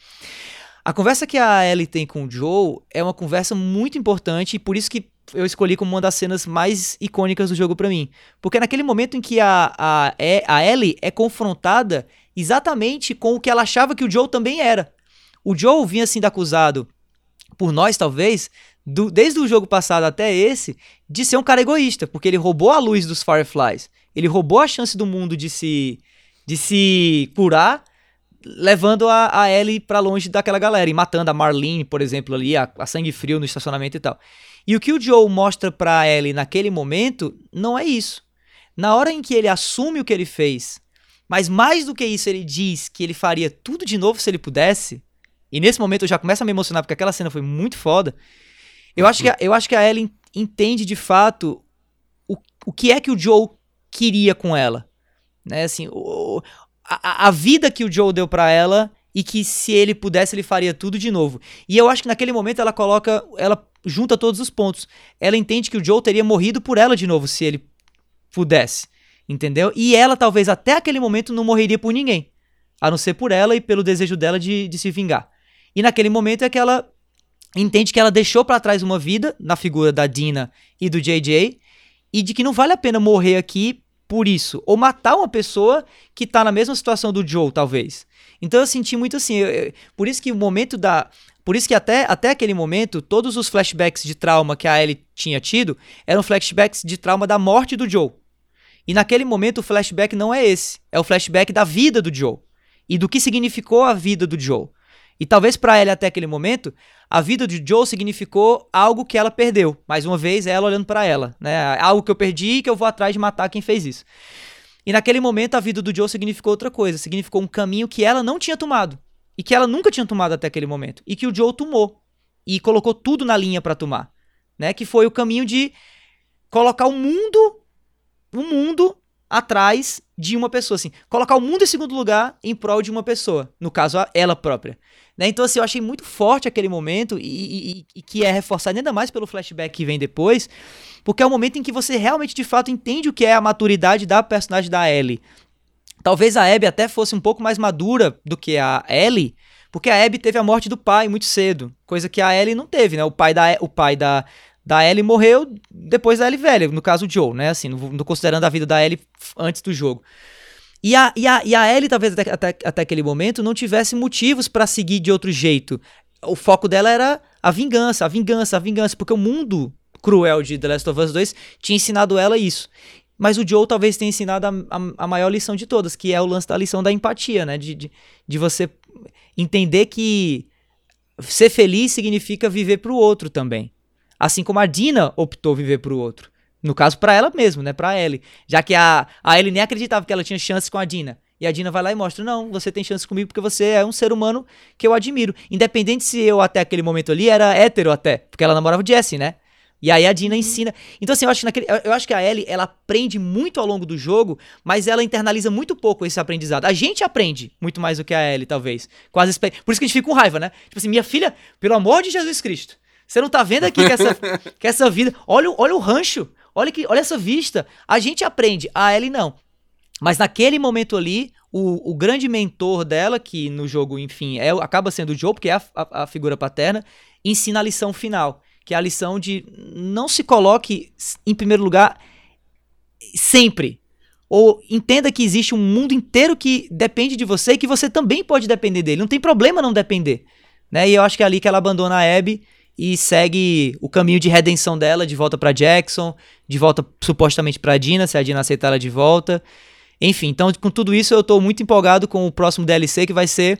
A conversa que a Ellie tem com o Joe é uma conversa muito importante e por isso que eu escolhi como uma das cenas mais icônicas do jogo pra mim. Porque naquele momento em que a, a, a Ellie é confrontada exatamente com o que ela achava que o Joe também era. O Joe vinha sendo acusado, por nós talvez, do- desde o jogo passado até esse, de ser um cara egoísta, porque ele roubou a luz dos Fireflies. Ele roubou a chance do mundo de se, de se curar levando a, a Ellie pra longe daquela galera e matando a Marlene, por exemplo, ali, a, a sangue frio no estacionamento e tal. E o que o Joe mostra pra Ellie naquele momento não é isso. Na hora em que ele assume o que ele fez, mas mais do que isso, ele diz que ele faria tudo de novo se ele pudesse, e nesse momento eu já começo a me emocionar porque aquela cena foi muito foda. Eu acho que a, eu acho que a Ellie entende de fato o, o que é que o Joe queria com ela. Né, assim, o, a, a vida que o Joe deu pra ela e que se ele pudesse ele faria tudo de novo. E eu acho que naquele momento ela coloca, ela junta todos os pontos. Ela entende que o Joe teria morrido por ela de novo se ele pudesse, entendeu? E ela talvez até aquele momento não morreria por ninguém, a não ser por ela e pelo desejo dela de, de se vingar. E naquele momento é que ela entende que ela deixou pra trás uma vida na figura da Dina e do JJ e de que não vale a pena morrer aqui por isso, ou matar uma pessoa que tá na mesma situação do Joe, talvez. Então eu senti muito assim, eu- eu- por isso que o momento da, por isso que até, até aquele momento todos os flashbacks de trauma que a Ellie tinha tido eram flashbacks de trauma da morte do Joe. E naquele momento o flashback não é esse, é o flashback da vida do Joe e do que significou a vida do Joe. E talvez pra ela até aquele momento, a vida de Joe significou algo que ela perdeu. Mais uma vez, ela olhando pra ela, né? Algo que eu perdi e que eu vou atrás de matar quem fez isso. E naquele momento a vida do Joe significou outra coisa, significou um caminho que ela não tinha tomado e que ela nunca tinha tomado até aquele momento e que o Joe tomou e colocou tudo na linha pra tomar, né? Que foi o caminho de colocar o mundo, o mundo atrás de uma pessoa, assim, colocar o mundo em segundo lugar em prol de uma pessoa, no caso ela própria. Né? Então, assim, eu achei muito forte aquele momento e, e- e- que é reforçado ainda mais pelo flashback que vem depois, porque é o momento em que você realmente, de fato, entende o que é a maturidade da personagem da Ellie. Talvez a Abby até fosse um pouco mais madura do que a Ellie, porque a Abby teve a morte do pai muito cedo, coisa que a Ellie não teve, né? O pai da, o pai da, da Ellie morreu depois da Ellie velha, no caso o Joe, né? Assim, não, não considerando a vida da Ellie antes do jogo. E a, e a, e a Ellie, talvez até, até, até aquele momento, não tivesse motivos pra seguir de outro jeito. O foco dela era a vingança, a vingança, a vingança, porque o mundo cruel de The Last of Us 2 tinha ensinado ela isso. Mas o Joe talvez tenha ensinado a, a, a maior lição de todas, que é o lance da lição da empatia, né? De, de, de você entender que ser feliz significa viver pro outro também. Assim como a Dina optou viver pro outro. No caso, pra ela mesmo, né? Pra Ellie. Já que a, a Ellie nem acreditava que ela tinha chances com a Dina. E a Dina vai lá e mostra: não, você tem chances comigo porque você é um ser humano que eu admiro. Independente se eu até aquele momento ali era hétero até. Porque ela namorava o Jesse, né? E aí a Dina ensina. Então, assim, eu acho, que naquele, eu- acho que a Ellie, ela aprende muito ao longo do jogo, mas ela internaliza muito pouco esse aprendizado. A gente aprende muito mais do que a Ellie, talvez. Quase espe- Por isso que a gente fica com raiva, né? Tipo assim, minha filha, pelo amor de Jesus Cristo, você não tá vendo aqui que essa, que essa vida. Olha, olha o rancho, olha, que, olha essa vista. A gente aprende, a Ellie não. Mas naquele momento ali, o, o grande mentor dela, que no jogo, enfim, é, acaba sendo o Joe, porque é a, a- a figura paterna, ensina a lição final. Que é a lição de não se coloque em primeiro lugar sempre. Ou entenda que existe um mundo inteiro que depende de você e que você também pode depender dele. Não tem problema não depender. Né? E eu acho que é ali que ela abandona a Abby e segue o caminho de redenção dela de volta pra Jackson, de volta supostamente pra Dina, se a Dina aceitar ela de volta. Enfim, então com tudo isso eu tô muito empolgado com o próximo DLC que vai ser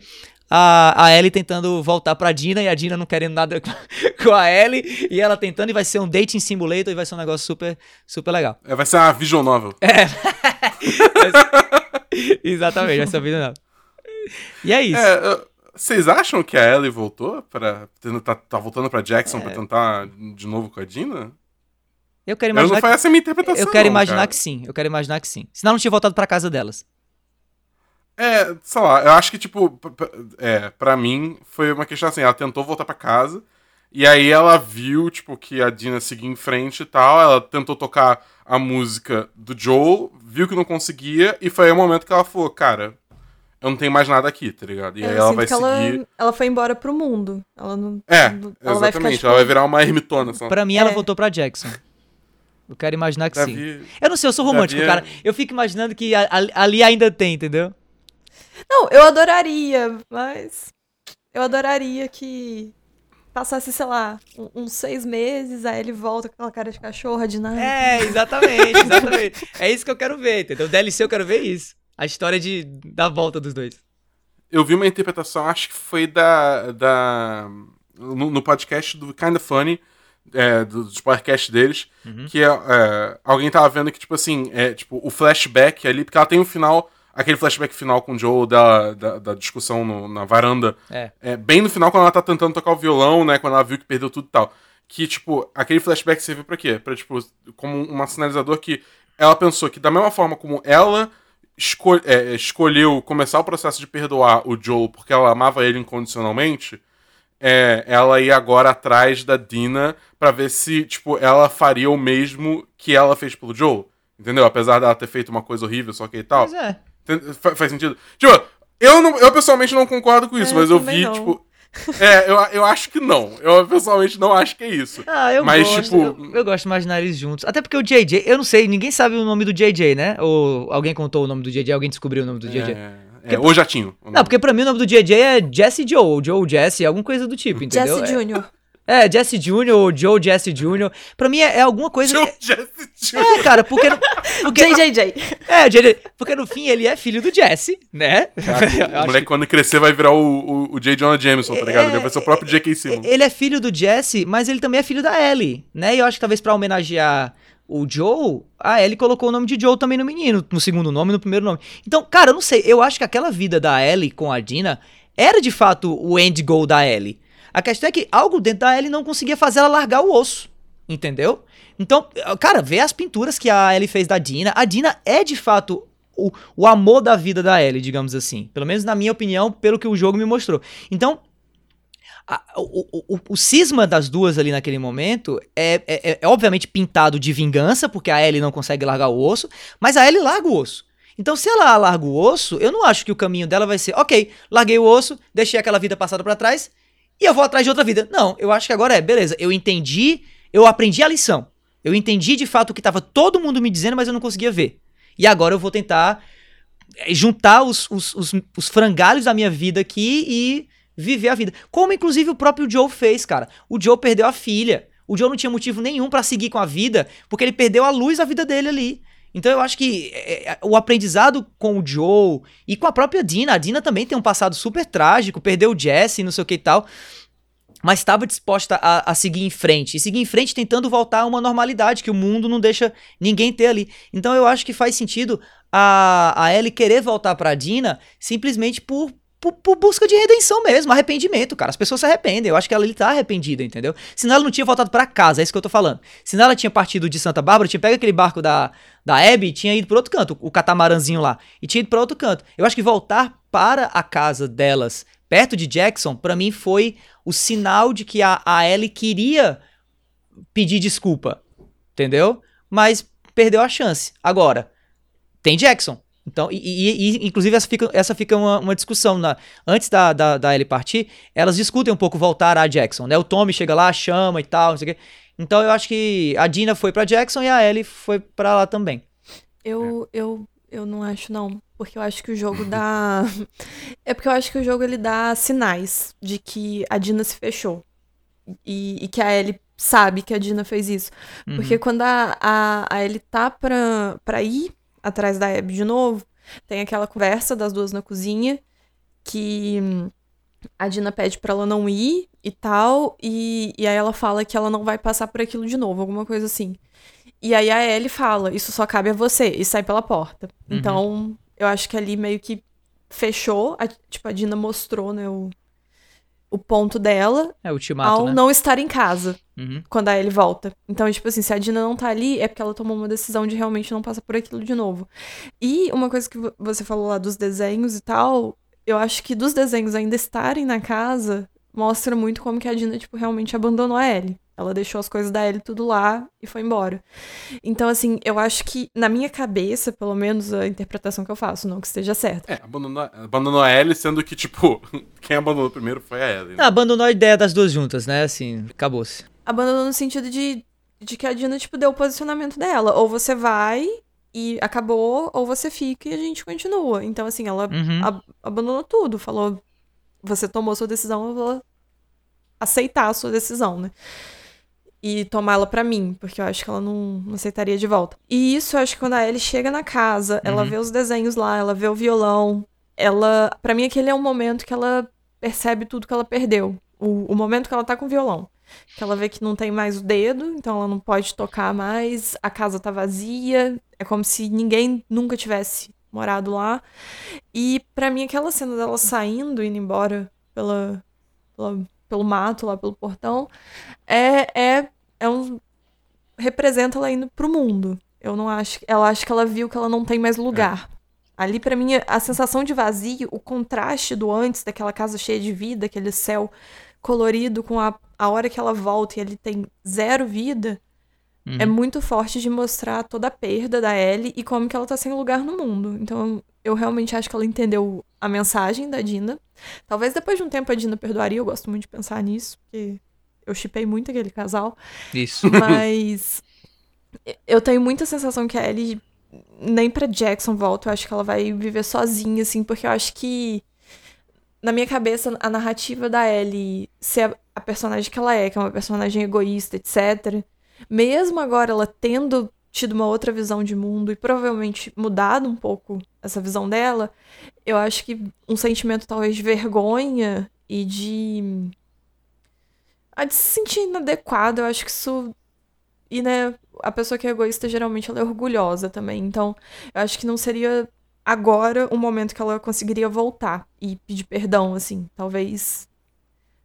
a, a Ellie tentando voltar pra Dina e a Dina não querendo nada com a Ellie e ela tentando e vai ser um dating simulator e vai ser um negócio super, super legal. É, vai ser uma visual novel. É. Exatamente, vai ser uma vida nova. E é isso. É, eu- vocês acham que a Ellie voltou pra. Tá, tá voltando pra Jackson É. pra tentar de novo com a Dina? Eu quero Eu não imaginar foi essa a minha interpretação. Eu quero não, imaginar cara. que sim. Eu quero imaginar que sim. Senão não tinha voltado pra casa delas. É, sei lá, eu acho que, tipo, é, pra mim, foi uma questão assim, ela tentou voltar pra casa, e aí ela viu, tipo, que a Dina seguia em frente e tal, ela tentou tocar a música do Joel, viu que não conseguia, e foi aí o momento que ela falou, cara, eu não tenho mais nada aqui, tá ligado? E É, aí ela vai que ela, seguir... ela foi embora pro mundo. Ela não. É, não- ela vai ficar, exatamente, tipo, ela vai virar uma ermitona, só. Pra mim, ela É. voltou pra Jackson. Eu quero imaginar que sim. Davi... Eu não sei, eu sou romântico, Davi é- cara. Eu fico imaginando que a- a- ali ainda tem, entendeu? Não, eu adoraria, mas. Eu adoraria que passasse, sei lá, um- uns seis meses, aí ele volta com aquela cara de cachorra de nada. É, exatamente, exatamente. é isso que eu quero ver, entendeu? O DLC eu quero ver isso. A história de, da volta dos dois. Eu vi uma interpretação, acho que foi da. da no, no podcast do Kinda Funny, é, do- dos podcasts deles, que é, é, alguém tava vendo que, tipo assim, é, tipo, o flashback ali, porque ela tem um final, aquele flashback final com o Joe da, da, da discussão no- na varanda, É. é, bem no final, quando ela tá tentando tocar o violão, né? Quando ela viu que perdeu tudo e tal. Que, tipo, aquele flashback serviu pra quê? Pra, tipo, como um sinalizador que ela pensou que, da mesma forma como ela escol- é, escolheu começar o processo de perdoar o Joel porque ela amava ele incondicionalmente, é, ela ia agora atrás da Dina pra ver se, tipo, ela faria o mesmo que ela fez pelo Joel. Entendeu? Apesar dela ter feito uma coisa horrível, só que e tal. Mas é. Enten- fa- Faz sentido? Tipo, eu, não, eu pessoalmente não concordo com isso, É, mas eu vi, não. tipo. É, eu, eu acho que não. Eu pessoalmente não acho que é isso. Ah, eu Mas, gosto. tipo- Eu, eu gosto de imaginar eles juntos. Até porque o JJ, eu não sei, ninguém sabe o nome do JJ, né? Ou alguém contou o nome do JJ, alguém descobriu o nome do JJ. É, é, ou Jatinho. Não, porque pra mim o nome do JJ é Jesse Joe, ou Joe Jesse, alguma coisa do tipo, entendeu? Jesse É- Jr. É, Jesse Jr. ou Joe Jesse Jr. Pra mim é, é alguma coisa. Joe Jesse Jr. É, cara, porque. no- porque JJJ. é, JJ, porque no fim ele é filho do Jesse, né? O moleque, quando crescer, vai virar o, o, o J. Jonah Jameson, tá ligado? É, Ele vai ser o próprio J.K. Simmons. Ele é filho do Jesse, mas ele também é filho da Ellie, né? E eu acho que talvez pra homenagear o Joe, a Ellie colocou o nome de Joe também no menino, no segundo nome e no primeiro nome. Então, cara, eu não sei, eu acho que aquela vida da Ellie com a Dina era de fato o end goal da Ellie. A questão é que algo dentro da Ellie não conseguia fazer ela largar o osso, entendeu? Então, cara, vê as pinturas que a Ellie fez da Dina. A Dina é de fato o, o amor da vida da Ellie, digamos assim. Pelo menos na minha opinião, pelo que o jogo me mostrou. Então, a- o, o, o, cisma das duas ali naquele momento é, é, é- é obviamente pintado de vingança, porque a Ellie não consegue largar o osso, mas a Ellie larga o osso. Então, se ela larga o osso, eu não acho que o caminho dela vai ser, ok, larguei o osso, deixei aquela vida passada pra trás e eu vou atrás de outra vida. Não, eu acho que agora é, beleza, eu entendi, eu aprendi a lição. Eu entendi de fato o que tava todo mundo me dizendo, mas eu não conseguia ver. E agora eu vou tentar eh, juntar os, os, os, os frangalhos da minha vida aqui e viver a vida. Como inclusive o próprio Joe fez, cara. O Joe perdeu a filha. O Joe não tinha motivo nenhum pra seguir com a vida, porque ele perdeu a luz da vida dele ali. Então eu acho que é, é, o aprendizado com o Joe e com a própria Dina, a Dina também tem um passado super trágico, perdeu o Jesse, não sei o que e tal, mas estava disposta a, a seguir em frente. E seguir em frente tentando voltar a uma normalidade que o mundo não deixa ninguém ter ali. Então eu acho que faz sentido a, a Ellie querer voltar pra Dina simplesmente por, por, por busca de redenção mesmo, arrependimento, cara. As pessoas se arrependem. Eu acho que ela ele tá arrependida, entendeu? Senão ela não tinha voltado pra casa, é isso que eu tô falando. Senão ela tinha partido de Santa Bárbara, tinha pego aquele barco da, da Abby e tinha ido pro outro canto, o catamaranzinho lá, e tinha ido pra outro canto. Eu acho que voltar para a casa delas, perto de Jackson, pra mim foi o sinal de que a, a Ellie queria pedir desculpa, entendeu? Mas perdeu a chance. Agora, tem Jackson. Então, e, e- e, inclusive essa fica, essa fica uma, uma discussão. Na, antes da, da, da Ellie partir, elas discutem um pouco voltar a Jackson, né? O Tommy chega lá, chama e tal, não sei o quê. Então eu acho que a Dina foi pra Jackson e a Ellie foi pra lá também. Eu, eu, eu não acho, não. Porque eu acho que o jogo dá. É porque eu acho que o jogo ele dá sinais de que a Dina se fechou. e, e que a Ellie sabe que a Dina fez isso. Uhum. Porque quando a, a, a Ellie tá pra, pra ir atrás da Abby de novo, tem aquela conversa das duas na cozinha, que hum, a Dina pede pra ela não ir e tal, e, e aí ela fala que ela não vai passar por aquilo de novo, alguma coisa assim. E aí a Ellie fala, isso só cabe a você, e sai pela porta. Uhum. Então, eu acho que ali meio que fechou, a- tipo, a Dina mostrou, né, o, o ponto dela É ultimato, ao né? não estar em casa Uhum. quando a Ellie volta. Então, tipo assim, se a Dina não tá ali, é porque ela tomou uma decisão de realmente não passar por aquilo de novo. E uma coisa que vo- você falou lá dos desenhos e tal, eu acho que dos desenhos ainda estarem na casa, mostra muito como que a Dina, tipo, realmente abandonou a Ellie. Ela deixou as coisas da Ellie tudo lá e foi embora. Então, assim, eu acho que, na minha cabeça, pelo menos a interpretação que eu faço, não que esteja certa. É, abandonou, abandonou a Ellie, sendo que, tipo, quem abandonou primeiro foi a Ellie. né? Ah, abandonou a ideia das duas juntas, né? Assim, acabou-se. Abandonou no sentido de, de que a Dina, tipo, deu o posicionamento dela. Ou você vai e acabou, ou você fica e a gente continua. Então, assim, ela Uhum. ab- abandonou tudo. Falou, você tomou sua decisão, eu vou aceitar a sua decisão, né? E tomar ela pra mim, porque eu acho que ela não, não aceitaria de volta. E isso, eu acho que quando a Ellie chega na casa, ela Uhum. vê os desenhos lá, ela vê o violão, ela... Pra mim, aquele é um momento que ela percebe tudo que ela perdeu. O, o momento que ela tá com o violão. Que ela vê que não tem mais o dedo, então ela não pode tocar mais, a casa tá vazia, é como se ninguém nunca tivesse morado lá. E pra mim aquela cena dela saindo, indo embora pela, pela- pelo mato lá pelo portão, é é é um representa ela indo pro mundo. Eu não acho, ela acha que ela viu que ela não tem mais lugar. Ali pra mim a sensação de vazio, o contraste do antes daquela casa cheia de vida, aquele céu colorido com a, a hora que ela volta e ele tem zero vida, Uhum. é muito forte de mostrar toda a perda da Ellie e como que ela tá sem lugar no mundo. Então, eu realmente acho que ela entendeu a mensagem da Dina. Talvez depois de um tempo a Dina perdoaria, eu gosto muito de pensar nisso, porque eu chipei muito aquele casal. Isso. Mas eu tenho muita sensação que a Ellie nem pra Jackson volta, eu acho que ela vai viver sozinha, assim, porque eu acho que na minha cabeça a narrativa da Ellie ser a, a personagem que ela é, que é uma personagem egoísta, etc. Mesmo agora ela tendo tido uma outra visão de mundo e provavelmente mudado um pouco essa visão dela, eu acho que um sentimento talvez de vergonha e de a de se sentir inadequada, eu acho que isso e, né, a pessoa que é egoísta, geralmente, ela é orgulhosa também. Então, eu acho que não seria agora o momento que ela conseguiria voltar e pedir perdão, assim. Talvez,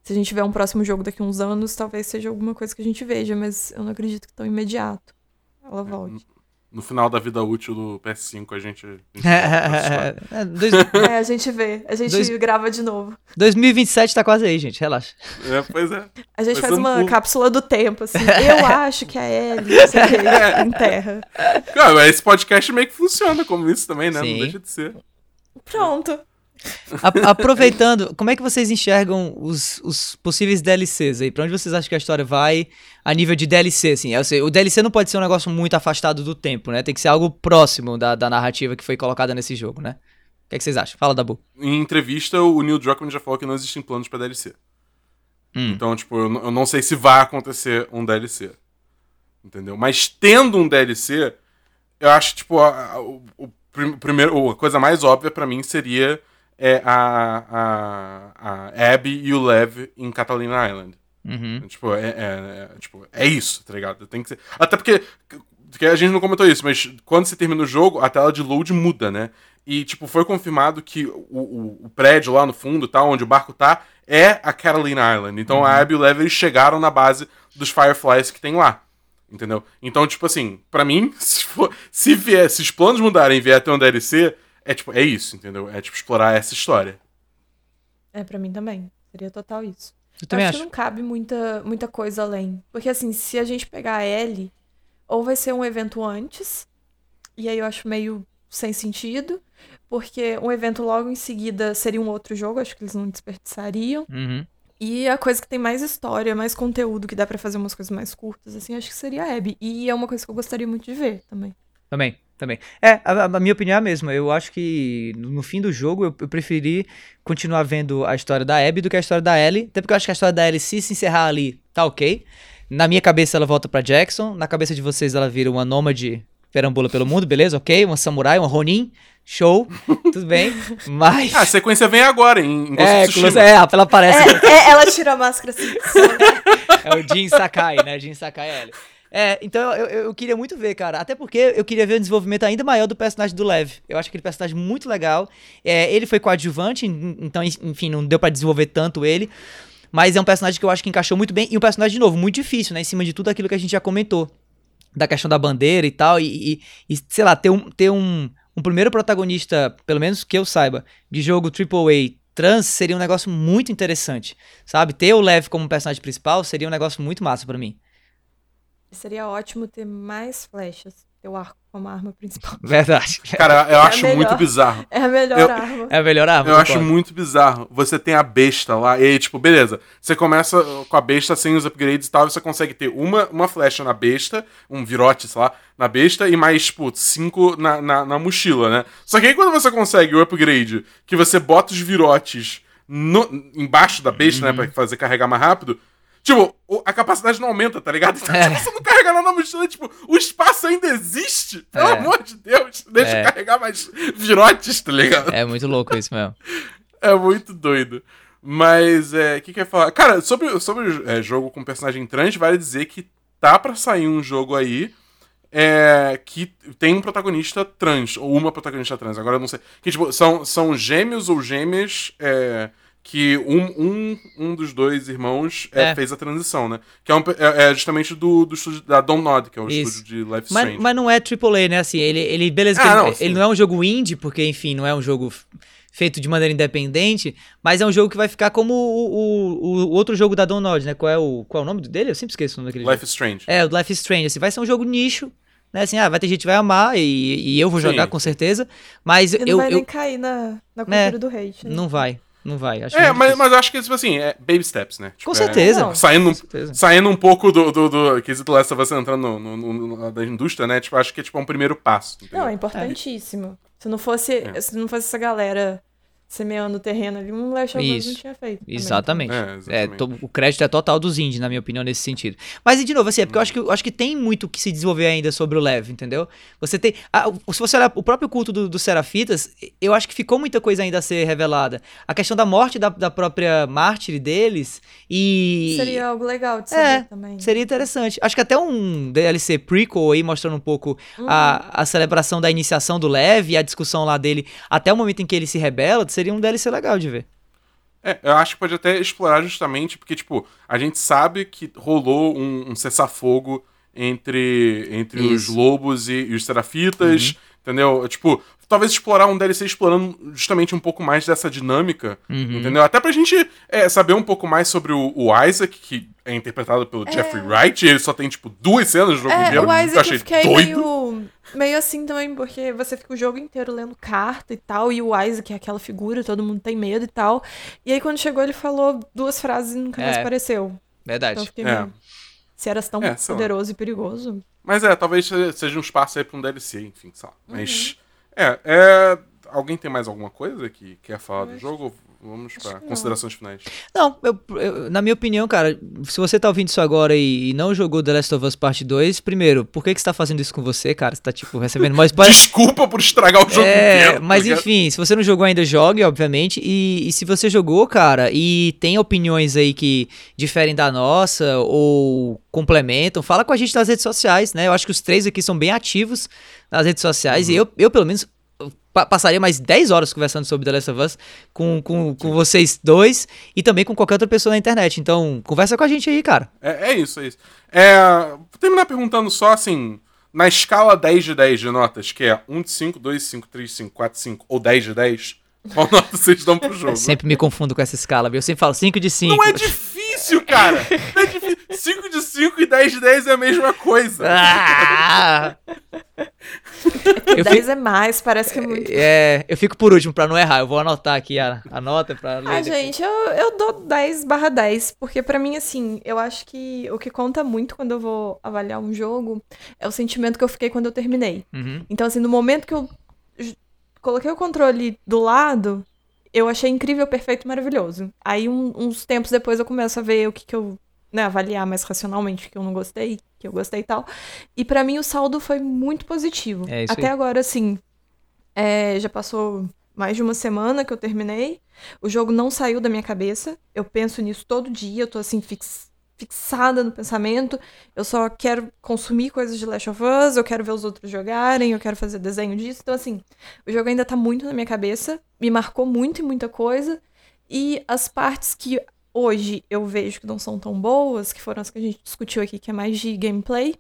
se a gente tiver um próximo jogo daqui a uns anos, talvez seja alguma coisa que a gente veja, mas eu não acredito que tão imediato ela volte. No final da vida útil do PS5, a gente. a gente. É, dois- É, a gente vê, a gente Dois- grava de novo. 2027 tá quase aí, gente. Relaxa. é, pois é. A gente Vai faz um uma cápsula do tempo, assim. Eu acho que a Ellie, não sei o que, enterra. Cara, esse podcast meio que funciona como isso também, né? Sim. Não deixa de ser. Pronto. A- aproveitando, como é que vocês enxergam os, os possíveis DLCs aí? Pra onde vocês acham que a história vai a nível de DLC, assim? Eu sei, o DLC não pode ser um negócio muito afastado do tempo, né? Tem que ser algo próximo da, da narrativa que foi colocada nesse jogo, né? O que, é que vocês acham? Fala, Dabu. Em entrevista, o Neil Druckmann já falou que não existem planos pra DLC. Hum. Então, tipo, eu, eu não sei se vai acontecer um DLC. Entendeu? Mas tendo um DLC, eu acho, tipo, a, a- o, o prim- primeiro, a coisa mais óbvia pra mim seria é, a, a, a Abby e o Lev em Catalina Island. Uhum. Tipo, é, é- é- tipo, é isso, tá ligado? Tem que ser. Até porque, porque a gente não comentou isso, mas quando você termina o jogo, a tela de load muda, né? E, tipo, foi confirmado que o, o, o prédio lá no fundo, tá, onde o barco tá, é a Catalina Island. Então a Abby e o Lev eles chegaram na base dos Fireflies que tem lá. Entendeu? Então, tipo assim, pra mim, se, for, se, vier, se os planos mudarem e vier ter um DLC, é tipo, é isso, entendeu? É tipo explorar essa história. É, pra mim também. Seria total isso. Eu também acho, acho. que não cabe muita, muita coisa além. Porque, assim, se a gente pegar a Ellie, ou vai ser um evento antes, e aí eu acho meio sem sentido, porque um evento logo em seguida seria um outro jogo, acho que eles não desperdiçariam. Uhum. E a coisa que tem mais história, mais conteúdo, que dá pra fazer umas coisas mais curtas, assim, acho que seria a Abby. E é uma coisa que eu gostaria muito de ver também. Também, também. É, a, a minha opinião é a mesma. Eu acho que no fim do jogo eu, eu preferi continuar vendo a história da Abby do que a história da Ellie. Até porque eu acho que a história da Ellie, se se encerrar ali, tá ok. Na minha cabeça ela volta pra Jackson, na cabeça de vocês ela vira uma nômade perambula pelo mundo, beleza? Ok, uma samurai, uma Ronin, show, tudo bem. Mas. Ah, a sequência vem agora, em, Ghost é, of Tsushima. é, ela aparece. É, é, ela tira a máscara assim. É o Jin Sakai, né? Jin Sakai é ele. É, então eu, eu, queria muito ver, cara. Até porque eu queria ver um desenvolvimento ainda maior do personagem do Lev. Eu acho aquele personagem muito legal. É, ele foi coadjuvante, en- então, enfim, não deu pra desenvolver tanto ele. Mas é um personagem que eu acho que encaixou muito bem. E um personagem, de novo, muito difícil, né? Em cima de tudo aquilo que a gente já comentou. Da questão da bandeira e tal. E, e- e, sei lá, ter um, ter um, um primeiro protagonista, pelo menos que eu saiba, de jogo AAA trans seria um negócio muito interessante. Sabe? Ter o Lev como personagem principal seria um negócio muito massa pra mim. Seria ótimo ter mais flechas. Ter o arco como arma principal. Verdade. Cara, eu É acho melhor. muito bizarro. É a melhor Eu- arma. É a melhor arma. Eu acho concordo. muito bizarro. Você tem a besta lá, e aí, tipo, beleza. Você começa com a besta sem os upgrades e tal, e você consegue ter uma, uma flecha na besta, um virote, sei lá, na besta, e mais, tipo, cinco na, na, na mochila, né? Só que aí quando você consegue o upgrade, que você bota os virotes no, embaixo da besta, Uhum. né, pra fazer carregar mais rápido. Tipo, a capacidade não aumenta, tá ligado? Então, É. se você não carregar nada na mochila, tipo, o espaço ainda existe. Pelo É. amor de Deus. Deixa É. eu carregar mais virotes, tá ligado? É muito louco isso mesmo. É muito doido. Mas, é, o que que eu ia falar? Cara, sobre, sobre é, jogo com personagem trans, vale dizer que tá pra sair um jogo aí é, que tem um protagonista trans, ou uma protagonista trans, agora eu não sei. Que, tipo, são, são gêmeos ou gêmeas é, que um, um, um dos dois irmãos é, É. fez a transição, né? Que é, um é- é justamente do, do estúdio da Domnod, que é o Isso. estúdio de Life Mas, Strange. mas não é AAA, né? Assim, ele, ele beleza, Ah, ele, não, sim. ele não é um jogo indie, porque, enfim, não é um jogo feito de maneira independente, mas é um jogo que vai ficar como o, o, o outro jogo da Donald, né? Qual é, o, qual é o nome dele? Eu sempre esqueço o nome daquele Life jogo. Strange. É, o Life is Strange, assim, vai ser um jogo nicho, né? Assim, ah, vai ter gente que vai amar e, e eu vou Sim. jogar com certeza, mas E não eu, vai eu nem cair na, na cultura do hate. né? não vai, não vai. Acho É, mas, difícil. mas eu acho que, tipo assim, é baby steps, né? Tipo, com é- certeza. Não, Saindo, Com certeza. saindo um pouco do, do, do quesito Last of Us entrando no, no- no- no- da indústria, né? Tipo, acho que é tipo um primeiro passo. entendeu? Não, é importantíssimo. Se não fosse, É. se não fosse essa galera semeando o terreno ali, um Last of Us Isso. não tinha feito. também. Exatamente. É, É, exatamente. to- o crédito é total dos indies, na minha opinião, nesse sentido. Mas, e de novo, assim, é porque eu acho que, eu acho que tem muito que se desenvolver ainda sobre o Lev, entendeu? Você tem. o- se você olhar o próprio culto do- dos Serafitas, eu acho que ficou muita coisa ainda a ser revelada. A questão da morte da, da própria mártir deles e. Seria algo legal de saber É, também. Seria interessante. Acho que até um DLC prequel aí, mostrando um pouco a, a celebração da iniciação do Lev e a discussão lá dele até o momento em que ele se rebela, seria um DLC legal de ver. É, eu acho que pode até explorar justamente, porque, tipo, a gente sabe que rolou um, um cessar-fogo entre, entre os Isso. lobos e, e os serafitas, entendeu? Tipo, talvez explorar um DLC explorando justamente um pouco mais dessa dinâmica, Uhum. entendeu? Até pra gente é, saber um pouco mais sobre o, o Isaac, que é interpretado pelo Jeffrey Wright, e ele só tem, tipo, duas cenas no jogo É, inteiro. o que eu Isaac achei eu fiquei doido. meio, meio assim também, porque você fica o jogo inteiro lendo carta e tal, e o Isaac é aquela figura, todo mundo tem medo e tal. E aí quando chegou ele falou duas frases e nunca mais É. apareceu. Verdade. Então eu fiquei É. meio... Se era tão É, poderoso e perigoso. Mas é, talvez se- seja um espaço aí pra um DLC, enfim, sei lá. Uhum. É, é. Alguém tem mais alguma coisa que quer falar do jogo? Vamos não. considerações finais. Não, eu- eu- na minha opinião, cara, se você tá ouvindo isso agora e, e não jogou The Last of Us Parte 2, primeiro, por que, que você tá fazendo isso com você, cara? Você tá, tipo, recebendo mais. Desculpa por estragar o jogo É, inteiro. mas tá ligado? enfim, se você não jogou ainda, jogue, obviamente. E, e se você jogou, cara, e tem opiniões aí que diferem da nossa ou complementam, fala com a gente nas redes sociais, né? Eu acho que os três aqui são bem ativos nas redes sociais. Uhum. E eu, eu, pelo menos, pa- passaria mais 10 horas conversando sobre The Last of Us com, com, com vocês dois e também com qualquer outra pessoa na internet. Então, conversa com a gente aí, cara. É, é isso, é isso. É, vou terminar perguntando só assim. Na escala 10 de 10 de notas, que é 1 de 5, 2 de 5, 3 de 5, 4 de 5 ou 10 de 10, qual nota vocês dão pro jogo? Sempre me confundo com essa escala, viu? Eu sempre falo 5 de 5. Não é difícil, cara! Não é difícil. 5 de 5 e 10 de 10 é a mesma coisa. Ah! Eu 10 é mais, parece que é muito. É, eu fico por último pra não errar. Eu vou anotar aqui a, a nota pra ler. Ah, depois. gente, eu, eu dou 10 barra 10, porque pra mim, assim, eu acho que o que conta muito quando eu vou avaliar um jogo é o sentimento que eu fiquei quando eu terminei. Uhum. Então, assim, no momento que eu coloquei o controle do lado, eu achei incrível, perfeito, maravilhoso. Aí, um- uns tempos depois, eu começo a ver o que, que eu né, avaliar mais racionalmente o que eu não gostei, que eu gostei e tal. E pra mim o saldo foi muito positivo. É isso Até aí. agora, assim, é, já passou mais de uma semana que eu terminei. O jogo não saiu da minha cabeça. Eu penso nisso todo dia. Eu tô assim, fix- fixada no pensamento. Eu só quero consumir coisas de Last of Us. Eu quero ver os outros jogarem. Eu quero fazer desenho disso. Então, assim, o jogo ainda tá muito na minha cabeça. Me marcou muito e muita coisa. E as partes que hoje eu vejo que não são tão boas, que foram as que a gente discutiu aqui, que é mais de gameplay,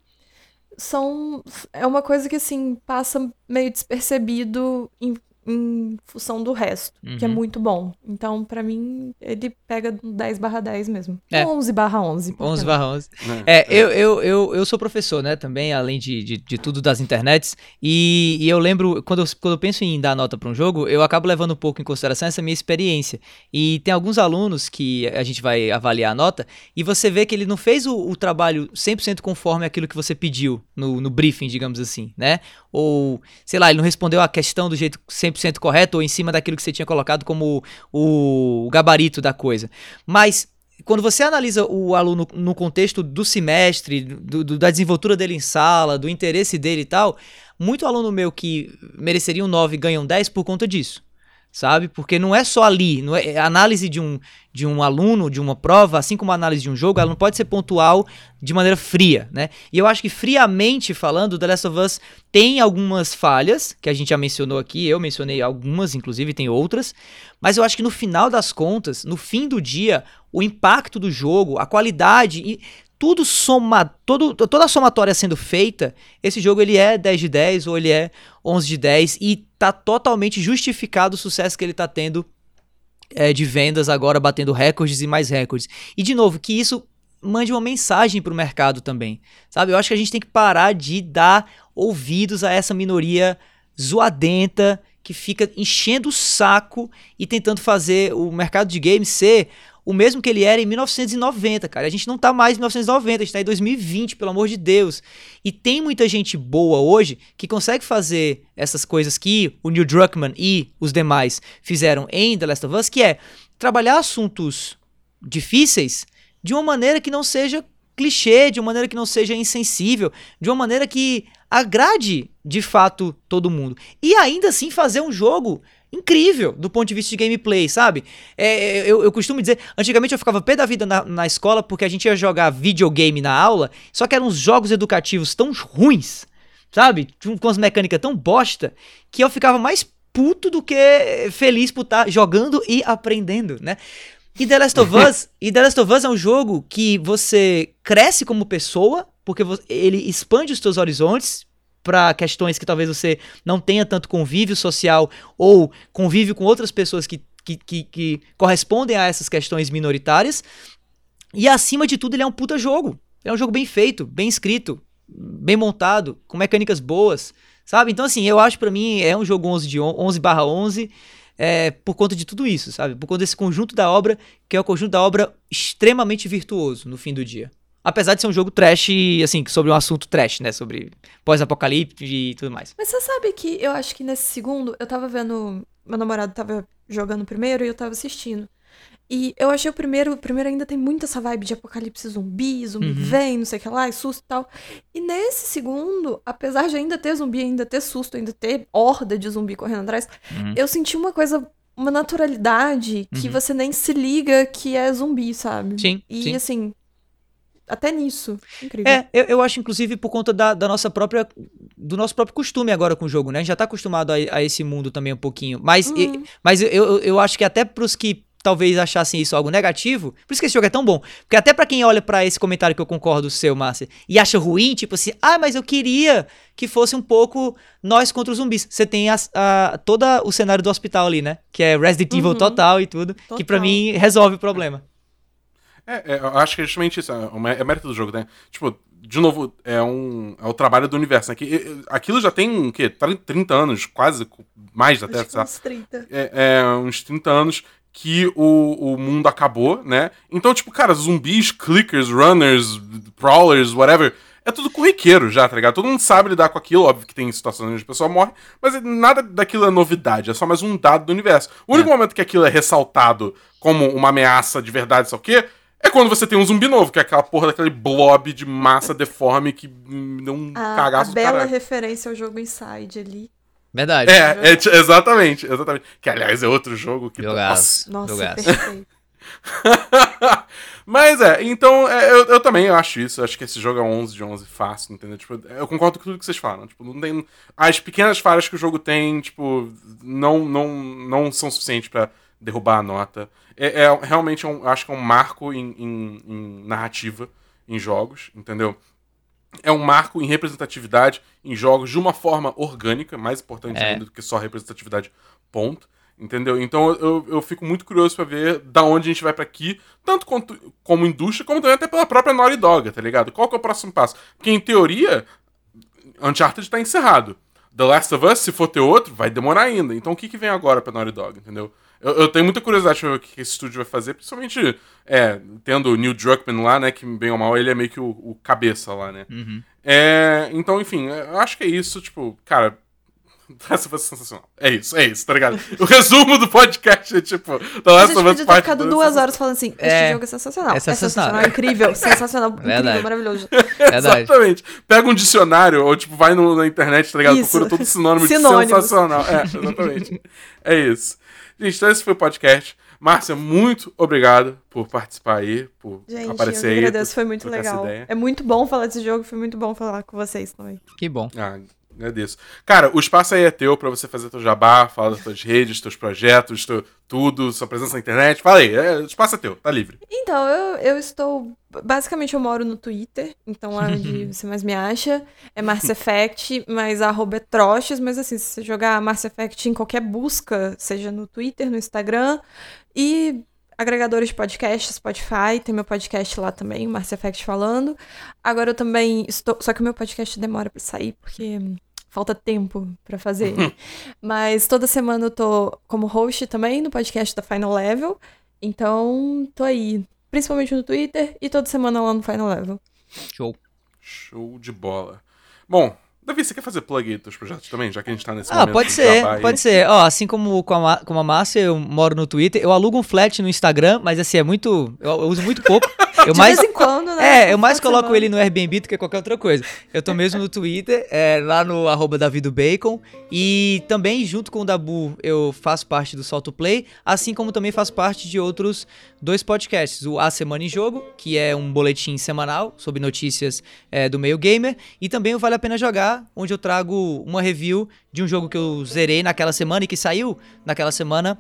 são. É uma coisa que, assim, passa meio despercebido em, em função do resto, que é Uhum. muito bom. Então, pra mim, ele pega um 10 barra 10 mesmo. É. 11 barra 11. por 11 que não? barra 11. É, eu, eu, eu, eu sou professor, né, também, além de, de, de tudo das internets, e, e eu lembro, quando eu, quando eu penso em dar nota para um jogo, eu acabo levando um pouco em consideração essa minha experiência. E tem alguns alunos que a gente vai avaliar a nota, e você vê que ele não fez o, o trabalho 100% conforme aquilo que você pediu no, no briefing, digamos assim, né? Ou, sei lá, ele não respondeu a questão do jeito 100% correto, ou em cima daquilo que você tinha colocado como o, o gabarito da coisa. Mas quando você analisa o aluno no contexto do semestre, do- do- da desenvoltura dele em sala, do interesse dele e tal, muito aluno meu que mereceria um 9 ganha um 10 por conta disso. Sabe? Porque não é só ali. Não é, a análise de um, de um aluno, de uma prova, assim como a análise de um jogo, ela não pode ser pontual de maneira fria, né? E eu acho que friamente falando, The Last of Us tem algumas falhas, que a gente já mencionou aqui, eu mencionei algumas, inclusive tem outras, mas eu acho que no final das contas, no fim do dia, o impacto do jogo, a qualidade e tudo soma, todo, toda a somatória sendo feita, esse jogo ele é 10 de 10 ou ele é 11 de 10 e tá totalmente justificado o sucesso que ele tá tendo é, de vendas agora, batendo recordes e mais recordes. E de novo, que isso mande uma mensagem pro mercado também, sabe? Eu acho que a gente tem que parar de dar ouvidos a essa minoria zoadenta que fica enchendo o saco e tentando fazer o mercado de games ser o mesmo que ele era em 1990, cara. A gente não tá mais em 1990, a gente tá em 2020, pelo amor de Deus. E tem muita gente boa hoje que consegue fazer essas coisas que o Neil Druckmann e os demais fizeram em The Last of Us, que é trabalhar assuntos difíceis de uma maneira que não seja clichê, de uma maneira que não seja insensível, de uma maneira que agrade de fato todo mundo. E ainda assim fazer um jogo incrível do ponto de vista de gameplay, sabe? É, eu, eu costumo dizer, antigamente eu ficava pé da vida na, na escola porque a gente ia jogar videogame na aula, só que eram uns jogos educativos tão ruins, sabe? Com as mecânicas tão bosta, que eu ficava mais puto do que feliz por estar jogando e aprendendo, né? E The Last of Us, e The Last of Us é um jogo que você cresce como pessoa, porque ele expande os seus horizontes para questões que talvez você não tenha tanto convívio social ou convívio com outras pessoas que, que, que, que correspondem a essas questões minoritárias. E acima de tudo, ele é um puta jogo. Ele é um jogo bem feito, bem escrito, bem montado, com mecânicas boas, sabe? Então, assim, eu acho pra mim é um jogo 11 de 11 barra 11 é, por conta de tudo isso, sabe? Por conta desse conjunto da obra, que é o conjunto da obra extremamente virtuoso no fim do dia. Apesar de ser um jogo trash, assim, sobre um assunto trash, né? Sobre pós-apocalipse e tudo mais. Mas você sabe que eu acho que nesse segundo, eu tava vendo. Meu namorado tava jogando primeiro e eu tava assistindo. E eu achei o primeiro. O primeiro ainda tem muito essa vibe de apocalipse zumbi, zumbi Uhum. vem, não sei o que lá, e susto e tal. E nesse segundo, apesar de ainda ter zumbi, ainda ter susto, ainda ter horda de zumbi correndo atrás, Uhum. eu senti uma coisa. Uma naturalidade que Uhum. você nem se liga que é zumbi, sabe? Sim, E sim. assim. Até nisso. Incrível. É, eu, eu acho, inclusive, por conta da, da nossa própria. Do nosso próprio costume agora com o jogo, né? A gente já tá acostumado a, a esse mundo também um pouquinho. Mas, e- Uhum. mas eu, eu, eu acho que até pros que talvez achassem isso algo negativo, por isso que esse jogo é tão bom. Porque até pra quem olha pra esse comentário que eu concordo, seu, Márcia, e acha ruim, tipo assim, ah, mas eu queria que fosse um pouco nós contra os zumbis. Você tem as- a, todo o cenário do hospital ali, né? Que é Resident Evil Uhum. total e tudo. Que pra Total. mim resolve o problema. É, é, eu acho que é justamente isso, é, é mérito do jogo, né? Tipo, de novo, é um. É o trabalho do universo, né? Que, aquilo já tem o quê? 30 anos, quase, mais até, Acho uns 30. é, é, uns 30 anos que o, o mundo acabou, né? Então, tipo, cara, zumbis, clickers, runners, prowlers, whatever, é tudo corriqueiro já, tá ligado? Todo mundo sabe lidar com aquilo, óbvio que tem situações onde a pessoa morre, mas nada daquilo é novidade, é só mais um dado do universo. O único momento que aquilo é ressaltado como uma ameaça de verdade, sabe o quê? É quando você tem um zumbi novo, que é aquela porra daquele blob de massa deforme que me deu um A, a cagaço do bela caralho. referência ao jogo Inside ali. Verdade. É, é, exatamente, exatamente. Que aliás é outro jogo que. Jogaço. Nossa, Jogaço. perfeito. Mas é, então é, eu, eu também acho isso. Eu acho que esse jogo é 11 de 11 fácil, entendeu? Tipo, eu concordo com tudo que vocês falam. Tipo, não tem. As pequenas falhas que o jogo tem, tipo, não, não, não são suficientes pra derrubar a nota. É, é realmente, um, acho que é um marco em, em- em narrativa em jogos, entendeu? É um marco em representatividade em jogos de uma forma orgânica, mais importante É. ainda do que só representatividade, ponto. Entendeu? Então eu, eu, fico muito curioso pra ver da onde a gente vai pra aqui, tanto quanto, como indústria, como também até pela própria Naughty Dog, tá ligado? Qual que é o próximo passo? Porque em teoria, Uncharted tá encerrado. The Last of Us, se for ter outro, vai demorar ainda. Então o que, que vem agora pra Naughty Dog, entendeu? Eu, eu tenho muita curiosidade pra ver o que esse estúdio vai fazer, principalmente é, tendo o Neil Druckmann lá, né? Que bem ou mal ele é meio que o, o cabeça lá, né? Uhum. É, então, enfim, eu acho que é isso. Tipo, cara, essa foi sensacional. É isso, é isso, tá ligado? O resumo do podcast é tipo, The Last gente of Us podia ter ficado 2 duas horas falando assim: este É. jogo é sensacional. É sensacional. É incrível, sensacional, Verdade. incrível, maravilhoso. Verdade. Exatamente. Pega um dicionário, ou tipo, vai no- na internet, tá ligado? Isso. Procura todo sinônimo de Sinônimos. sensacional. É, exatamente. é isso. Gente, então esse foi o podcast. Márcia, muito obrigado por participar aí, por Gente, aparecer eu aí. que agradeço, por foi muito legal. É muito bom falar desse jogo, foi muito bom falar com vocês também. Que bom. Ah, agradeço. Cara, o espaço aí é teu pra você fazer teu jabá, falar das tuas redes, teus projetos, teu, tudo, sua presença na internet. Fala aí, é, o espaço é teu, tá livre. Então, eu, eu estou. Basicamente, eu moro no Twitter, então é onde você mais me acha. É Mars Effect, mas arroba é Troches. Mas assim, se você jogar Mars Effect em qualquer busca, seja no Twitter, no Instagram e agregadores de podcast, Spotify, tem meu podcast lá também, Mars Effect falando. Agora eu também estou. Só que o meu podcast demora pra sair, porque. Falta tempo pra fazer. Mas toda semana eu tô como host também no podcast da Final Level. Então, tô aí. Principalmente no Twitter e toda semana lá no Final Level. Show. Show de bola. Bom, Davi, você quer fazer plug dos projetos também, já que a gente tá nesse Ah, momento pode de ser, pode ser. Ó, assim como com a, como a Márcia, eu moro no Twitter. Eu alugo um flat no Instagram, mas assim, é muito. Eu, eu uso muito pouco. Eu De mais, vez em quando, né? É, eu mais coloco semana. ele no Airbnb do que qualquer outra coisa. Eu tô mesmo no Twitter, é, lá no arroba davidobacon. E também, junto com o Dabu, eu faço parte do Solto Play, assim como também faço parte de outros dois podcasts. O A Semana em Jogo, que é um boletim semanal sobre notícias é, do meio gamer. E também o Vale a Pena Jogar, onde eu trago uma review de um jogo que eu zerei naquela semana e que saiu naquela semana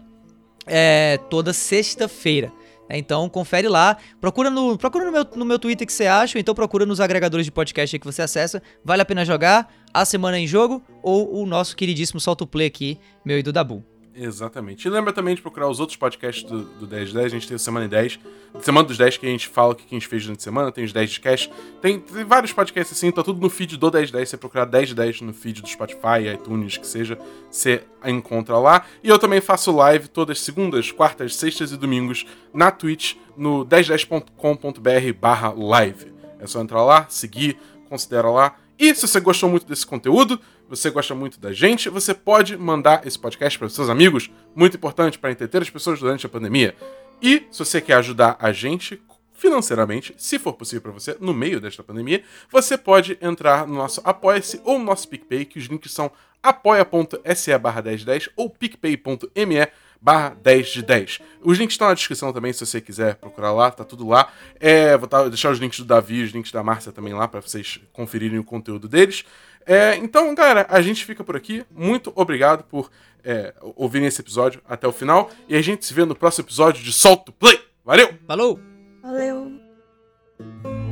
é, toda sexta-feira. É, Então confere lá, procura no, procura no, meu, no meu Twitter que você acha, ou então procura nos agregadores de podcast que você acessa. Vale a pena jogar a semana em jogo ou o nosso queridíssimo Solto Play aqui, meu e do Dabu. Exatamente. E lembra também de procurar os outros podcasts do, do 10 de 10. A gente tem o Semana em 10. Semana dos 10 que a gente fala o que a gente fez durante a semana. Tem os 10 de cash. Tem, tem vários podcasts assim. Tá tudo no feed do 10 de 10. Você procurar 10 de 10 no feed do Spotify, iTunes, que seja. Você encontra lá. E eu também faço live todas segundas, quartas, sextas e domingos na Twitch no 1010.com.br barra live. É só entrar lá, seguir, considera lá. E se você gostou muito desse conteúdo, você gosta muito da gente, você pode mandar esse podcast para seus amigos, muito importante para entreter as pessoas durante a pandemia. E se você quer ajudar a gente financeiramente, se for possível para você, no meio desta pandemia, você pode entrar no nosso Apoia-se ou no nosso PicPay, que os links são apoia.se barra 1010 ou picpay.me barra 10 de 10. Os links estão na descrição também, se você quiser procurar lá, tá tudo lá. É, vou tá- deixar os links do Davi, os links da Márcia também lá, para vocês conferirem o conteúdo deles. É, então, galera, a gente fica por aqui. Muito obrigado por é, ouvirem esse episódio até o final. E a gente se vê no próximo episódio de Solto Play. Valeu! Falou! Valeu!